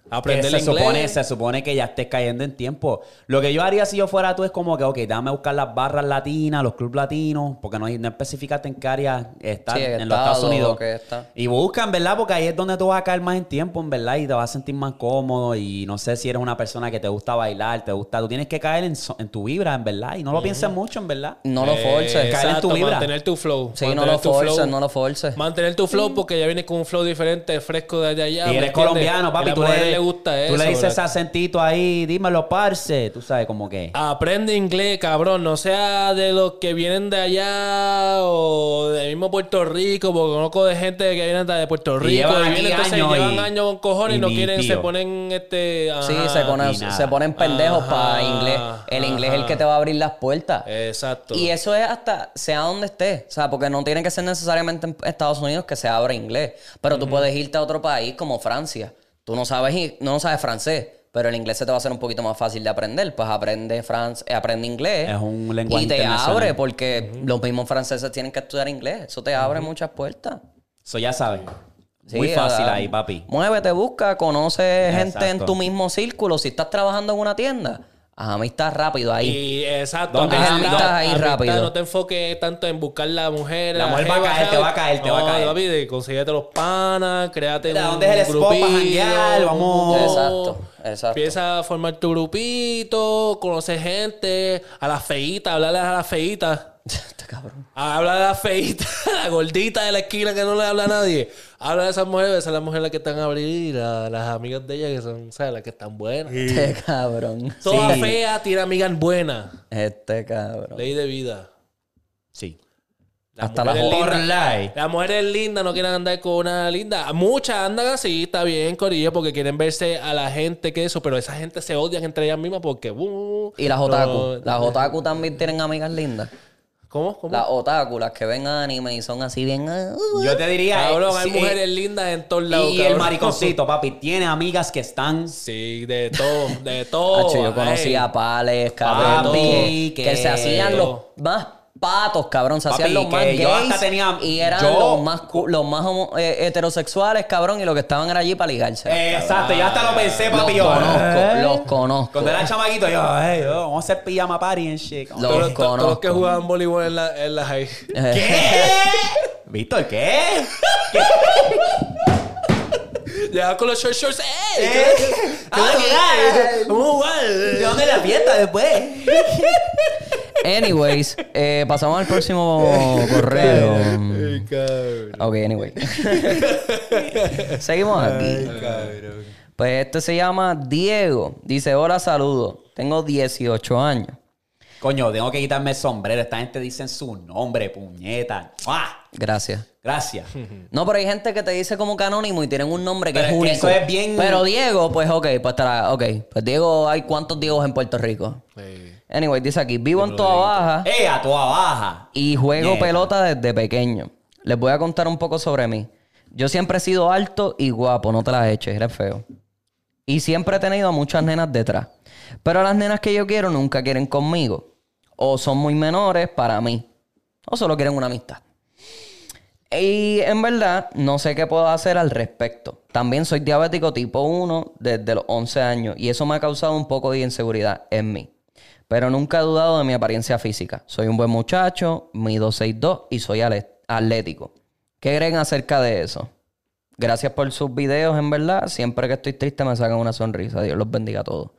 Aprender se inglés. supone, se supone que ya estés cayendo en tiempo. Lo que yo haría si yo fuera tú es como que, ok, déjame buscar las barras latinas, los clubes latinos, porque no, no especificaste en qué área está Sí, en los Estados estado Unidos. que está. Y busca, en verdad, porque ahí es donde tú vas a caer más en tiempo, en verdad, y te vas a sentir más cómodo. Y no sé si eres una persona que te gusta bailar, te gusta. Tú tienes que caer en, so- en tu vibra, en verdad, y no lo pienses mucho, en verdad. No lo forces. caer en tu vibra. Mantener tu flow. Sí, no lo forces, flow. no lo forces. Mantener tu flow porque ya vienes con un flow diferente, fresco de allá. Y ¿me eres entiendes? colombiano, papi. a Tú la gusta tú eso. le dices ese acentito ahí, dímelo, parce. Tú sabes, como que. Aprende inglés, cabrón. No sea de los que vienen de allá o del mismo Puerto Rico, porque conozco de gente que viene de Puerto Rico llevan y vienen, entonces años llevan y- años con cojones y, y no quieren, se ponen este. Sí, ajá. se, pone- ni nada. se ponen pendejos Ajá, para inglés. El inglés es el que te va a abrir las puertas. Exacto. Y eso es hasta sea donde esté. O sea, porque no tiene que ser necesariamente en Estados Unidos que se abra inglés. Pero tú puedes irte a otro país como Francia. Tú no sabes, no sabes francés, pero el inglés se te va a hacer un poquito más fácil de aprender. Pues aprende, franc- eh, aprende inglés. Es un lenguaje Y te abre porque los mismos franceses tienen que estudiar inglés. Eso te abre muchas puertas. Eso ya sabes. Sí, Muy fácil ah, ahí, papi. Muévete, busca, conoce gente en tu mismo círculo. Si estás trabajando en una tienda, haz amistad rápido ahí. Y exacto, ¿Dónde es el- amistad ahí amistad, rápido? No te enfoques tanto en buscar la mujer. La mujer va a caer, te va a caer, te va a No, caer. papi, consíguete los panas, créate un ¿dónde es el spot para grupillo, janguear? Vamos. Exacto, exacto. Empieza a formar tu grupito, conocer gente, a las feitas, hablarles a las feitas. Este cabrón. Habla de la feita, la gordita de la esquina que no le habla a nadie. Habla de esas mujeres, esas son las mujeres las que están a abrir, la- las amigas de ella que son, ¿sabes? Las que están buenas. Este cabrón. Toda Sí. fea tiene amigas buenas. Este cabrón. Ley de vida. Sí. Hasta las mujeres Por lindas- life. Las mujeres lindas no quieren andar con una linda. Muchas andan así, está bien, Corillo, porque quieren verse a la gente que eso, pero esa gente se odian entre ellas mismas porque. uh, Y las otaku. no- las otaku también tienen amigas lindas. ¿Cómo? ¿Cómo? Las otaku, las que ven anime y son así bien. ah, uh, Yo te diría. Cabrón, eh, hay sí, mujeres lindas en todos lados. Y el cabrón. mariconcito, papi, tiene amigas que están. Sí, de todo, de todo. Hacho, yo conocí Ey. a pales, cabrón, Papi, que, que- que se hacían los más patos, cabrón. Se Papi, hacían los más que yo hasta gays tenía- y eran yo- los más, los más homo- eh, heterosexuales, cabrón, y lo que estaban era allí para ligarse. Eh, exacto, yo hasta lo pensé, los papi. yo, conozco, ¿eh? los conozco. Cuando era chamaquito, yo, hey, yo, vamos a hacer pijama party and shit. Los Todos, los- todos los que conozco. jugaban voleibol en la, en la high. ¿Qué? ¿Víctor, qué? Llegaban con los short shorts. ¿Eh? ¿Qué- Ah, qué- ¿qué? qué- Vamos a jugar. ¿De dónde es la fiesta después? Anyways, eh, pasamos al próximo correo. Ay, cabrón. Ok, anyway. Seguimos aquí. Pues este se llama Diego. Dice, hola, saludos. Tengo 18 años. Coño, tengo que quitarme el sombrero. Esta gente dice su nombre, puñeta. ¡Ah! Gracias. Gracias. No, pero hay gente que te dice como que anónimo y tienen un nombre que Pero es es que único. eso es bien- Pero Diego, pues ok, pues estará, ok. Pues Diego, hay cuántos Diegos en Puerto Rico. Sí. Anyway, dice aquí, vivo en Toa Baja ¡Eh, a toda baja! y juego pelota desde pequeño. Les voy a contar un poco sobre mí. Yo siempre he sido alto y guapo, no te las eches, eres feo. Y siempre he tenido a muchas nenas detrás. Pero las nenas que yo quiero nunca quieren conmigo. O son muy menores para mí. O solo quieren una amistad. Y en verdad, no sé qué puedo hacer al respecto. También soy diabético tipo 1 desde los 11 años y eso me ha causado un poco de inseguridad en mí. Pero nunca he dudado de mi apariencia física. Soy un buen muchacho, mido 6'2 y soy atlético. ¿Qué creen acerca de eso? Gracias por sus videos, en verdad. Siempre que estoy triste me sacan una sonrisa. Dios los bendiga a todos.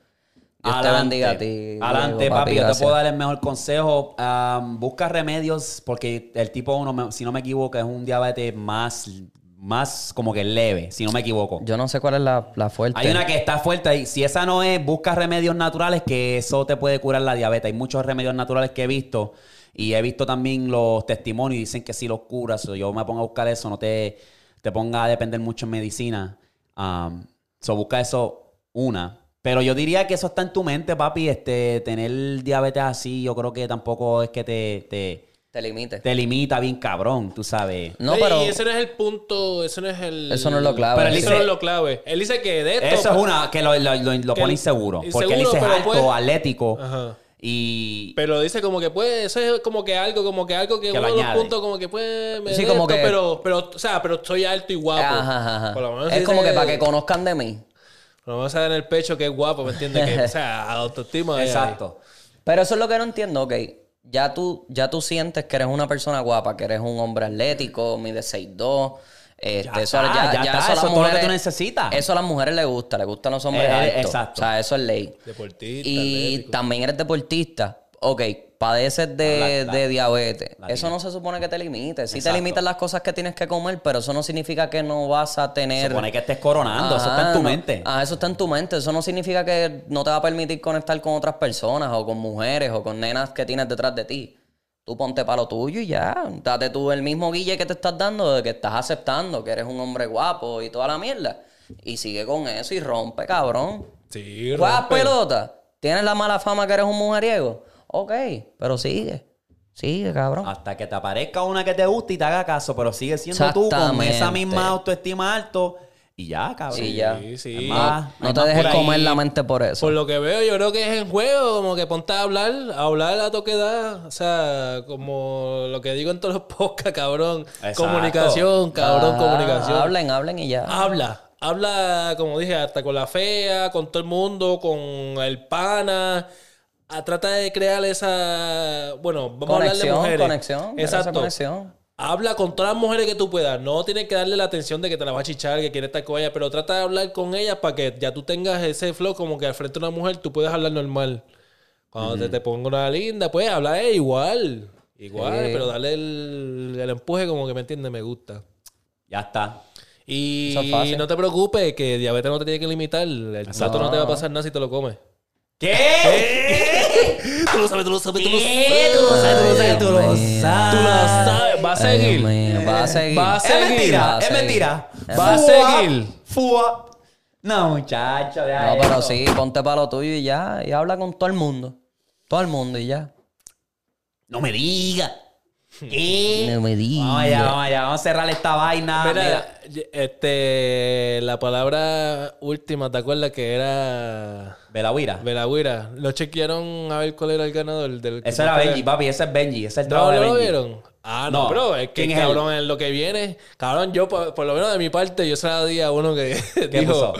Dios te bendiga a ti. Adelante, papi. Yo te puedo dar el mejor consejo. Am, busca remedios porque el tipo 1, si no me equivoco, es un diabetes más, más como que leve, si no me equivoco. Yo no sé cuál es la, la fuerte. Hay una que está fuerte y si esa no es, busca remedios naturales que eso te puede curar la diabetes. Hay muchos remedios naturales que he visto y he visto también los testimonios y dicen que sí los curas. So, yo me pongo a buscar eso, no te, te ponga a depender mucho en medicina. Um, so busca eso una. Pero yo diría que eso está en tu mente, papi. Este, tener diabetes así, yo creo que tampoco es que te, te, Te limite. te limita bien cabrón, tú sabes. No, pero ese no es el punto, eso no es el... Eso no es lo clave. Pero él Eso dice- no es lo clave. Él dice que de esto... Eso es una que lo, lo, lo- lo que pone inseguro. Porque él dice pero alto, puede- atlético. Ajá. Y. Pero dice como que puede, eso es como que algo, como que algo que, Que uno de los puntos como que puede me Sí, de como esto, que- pero, pero, o sea, pero estoy alto y guapo. Ajá, ajá, ajá. Por lo menos Es dice como que para que conozcan de mí. Por lo menos se da en el pecho que es guapo, ¿me entiendes? Que, o sea, autoestima. ahí. Exacto. Pero eso es lo que no entiendo, ok. Ya tú, ya tú sientes que eres una persona guapa, que eres un hombre atlético, mide 6'2". Este, Ya eso, está, ya está, a eso las es todo lo que tú necesitas. Eso a las mujeres les gusta, les gustan los hombres Eh, eh, altos. exacto. O sea, eso es ley. Deportista, Y atlético. también eres deportista. Ok, padeces de, La- la- de diabetes. la eso no se supone que te limite. Sí te limitan las cosas que tienes que comer, pero eso no significa que no vas a tener... Supone que estés coronando, eso está en tu no. mente. Ah, eso está en tu mente. Eso no significa que no te va a permitir conectar con otras personas o con mujeres o con nenas que tienes detrás de ti. Tú ponte para lo tuyo y ya. Date tú el mismo guille que te estás dando de que estás aceptando que eres un hombre guapo y toda la mierda. Y sigue con eso y rompe, cabrón. Sí, ¿Juegas rompe. pelota? ¿Tienes la mala fama que eres un mujeriego? Ok, pero sigue. Sigue, cabrón. Hasta que te aparezca una que te guste y te haga caso, pero sigue siendo tú con esa misma autoestima alto y ya, cabrón. Y ya. Sí, sí. No te dejes comer la mente por eso. Por lo que veo, yo creo que es en juego, como que ponte a hablar, a hablar a toque da. O sea, como lo que digo en todos los podcasts, cabrón. Exacto. Comunicación, cabrón, Ah, comunicación. Hablen, hablen y ya. Habla, habla, como dije, hasta con la fea, con todo el mundo, con el pana. Ah, trata de crear esa. Bueno, vamos a hablar de Conexión, mujeres. conexión. Exacto. conexión. Habla con todas las mujeres que tú puedas. No tienes que darle la atención de que te la va a chichar, que quiere estar con ella, pero trata de hablar con ellas para que ya tú tengas ese flow como que al frente de una mujer tú puedes hablar normal. Cuando te, te ponga una linda, pues habla eh, igual. Igual, Sí. pero darle el, el empuje como que me entiende, me gusta. Ya está. Y no te preocupes, que diabetes no te tiene que limitar. El chato no te va a pasar nada si te lo comes. ¿Qué? Tú lo sabes, tú lo sabes, tú lo sabes, tú lo sabes, tú lo sabes. Tú lo sabes. Va a Ay, seguir. Va a seguir. Va a Es seguir. mentira, Va a es mentira. Va a seguir. Fua. No, muchacho, No, pero sí, ponte para lo tuyo y ya. Y habla con todo el mundo. Todo el mundo y ya. No me diga. ¿Qué? No me digas. Vamos allá, vamos allá. Vamos a cerrar esta vaina. Mira, Mira. este, la palabra última, ¿te acuerdas que era Belagüira. Belagüira? Lo chequearon a ver cuál era el ganador del. Eso era Benji, papi. Ese es Benji. Ese es el ¿No, de no lo Benji. vieron? Ah, no, No. pero es que ¿Quién es cabrón, en lo que viene. Cabrón, yo, por, por lo menos de mi parte, yo se la di a uno que dijo puso?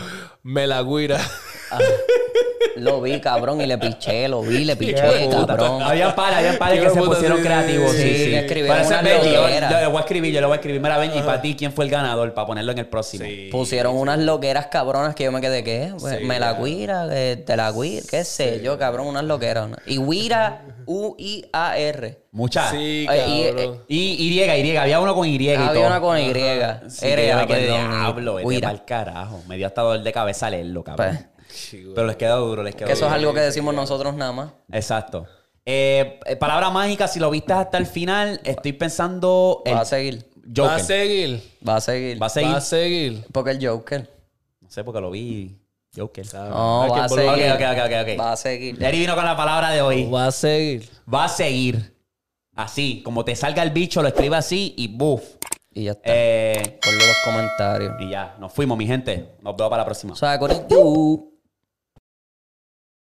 Lo vi, cabrón, y le piché, lo vi, le piché, cabrón. Había pares, había pares que se pusieron sí, creativos. sí, Sí, sí, escribieron una Benji. Yo, yo le voy a escribir, yo le voy a escribir. Mira, Benji, para ti, ¿quién fue el ganador? Para ponerlo en el próximo. Pusieron unas loqueras cabronas que yo me quedé, ¿qué? Pues, me la guira, eh, te la guira, qué sé yo, cabrón, unas loqueras. ¿no? Y guira, U-I-A-R. Muchas. Sí, Ay, y- cabrón. Y Y, Y. Había uno con Y y. Había una con Y. Sí, que R, yo me quedé, diablo, vete guira. pa'l carajo. Me dio hasta dolor de cabeza leerlo, cabrón. Pero les quedó duro, les quedó que eso es algo que decimos nosotros nada más. Exacto. Eh, eh, palabra mágica, si lo viste hasta el final, estoy pensando el Va a seguir. Joker. Va a seguir. Va a seguir. Va a seguir. Va a seguir. Porque el Joker. No sé, porque lo vi. Joker. No, Hay que va a seguir. Ok, ok, ok, ok. Va a seguir. Eri vino con la palabra de hoy. Va a seguir. Va a seguir. Así, como te salga el bicho, lo escribe así y buff. Y ya está. Eh, Ponlo en los comentarios. y ya, nos fuimos, mi gente. Nos vemos para la próxima. O sea, con el...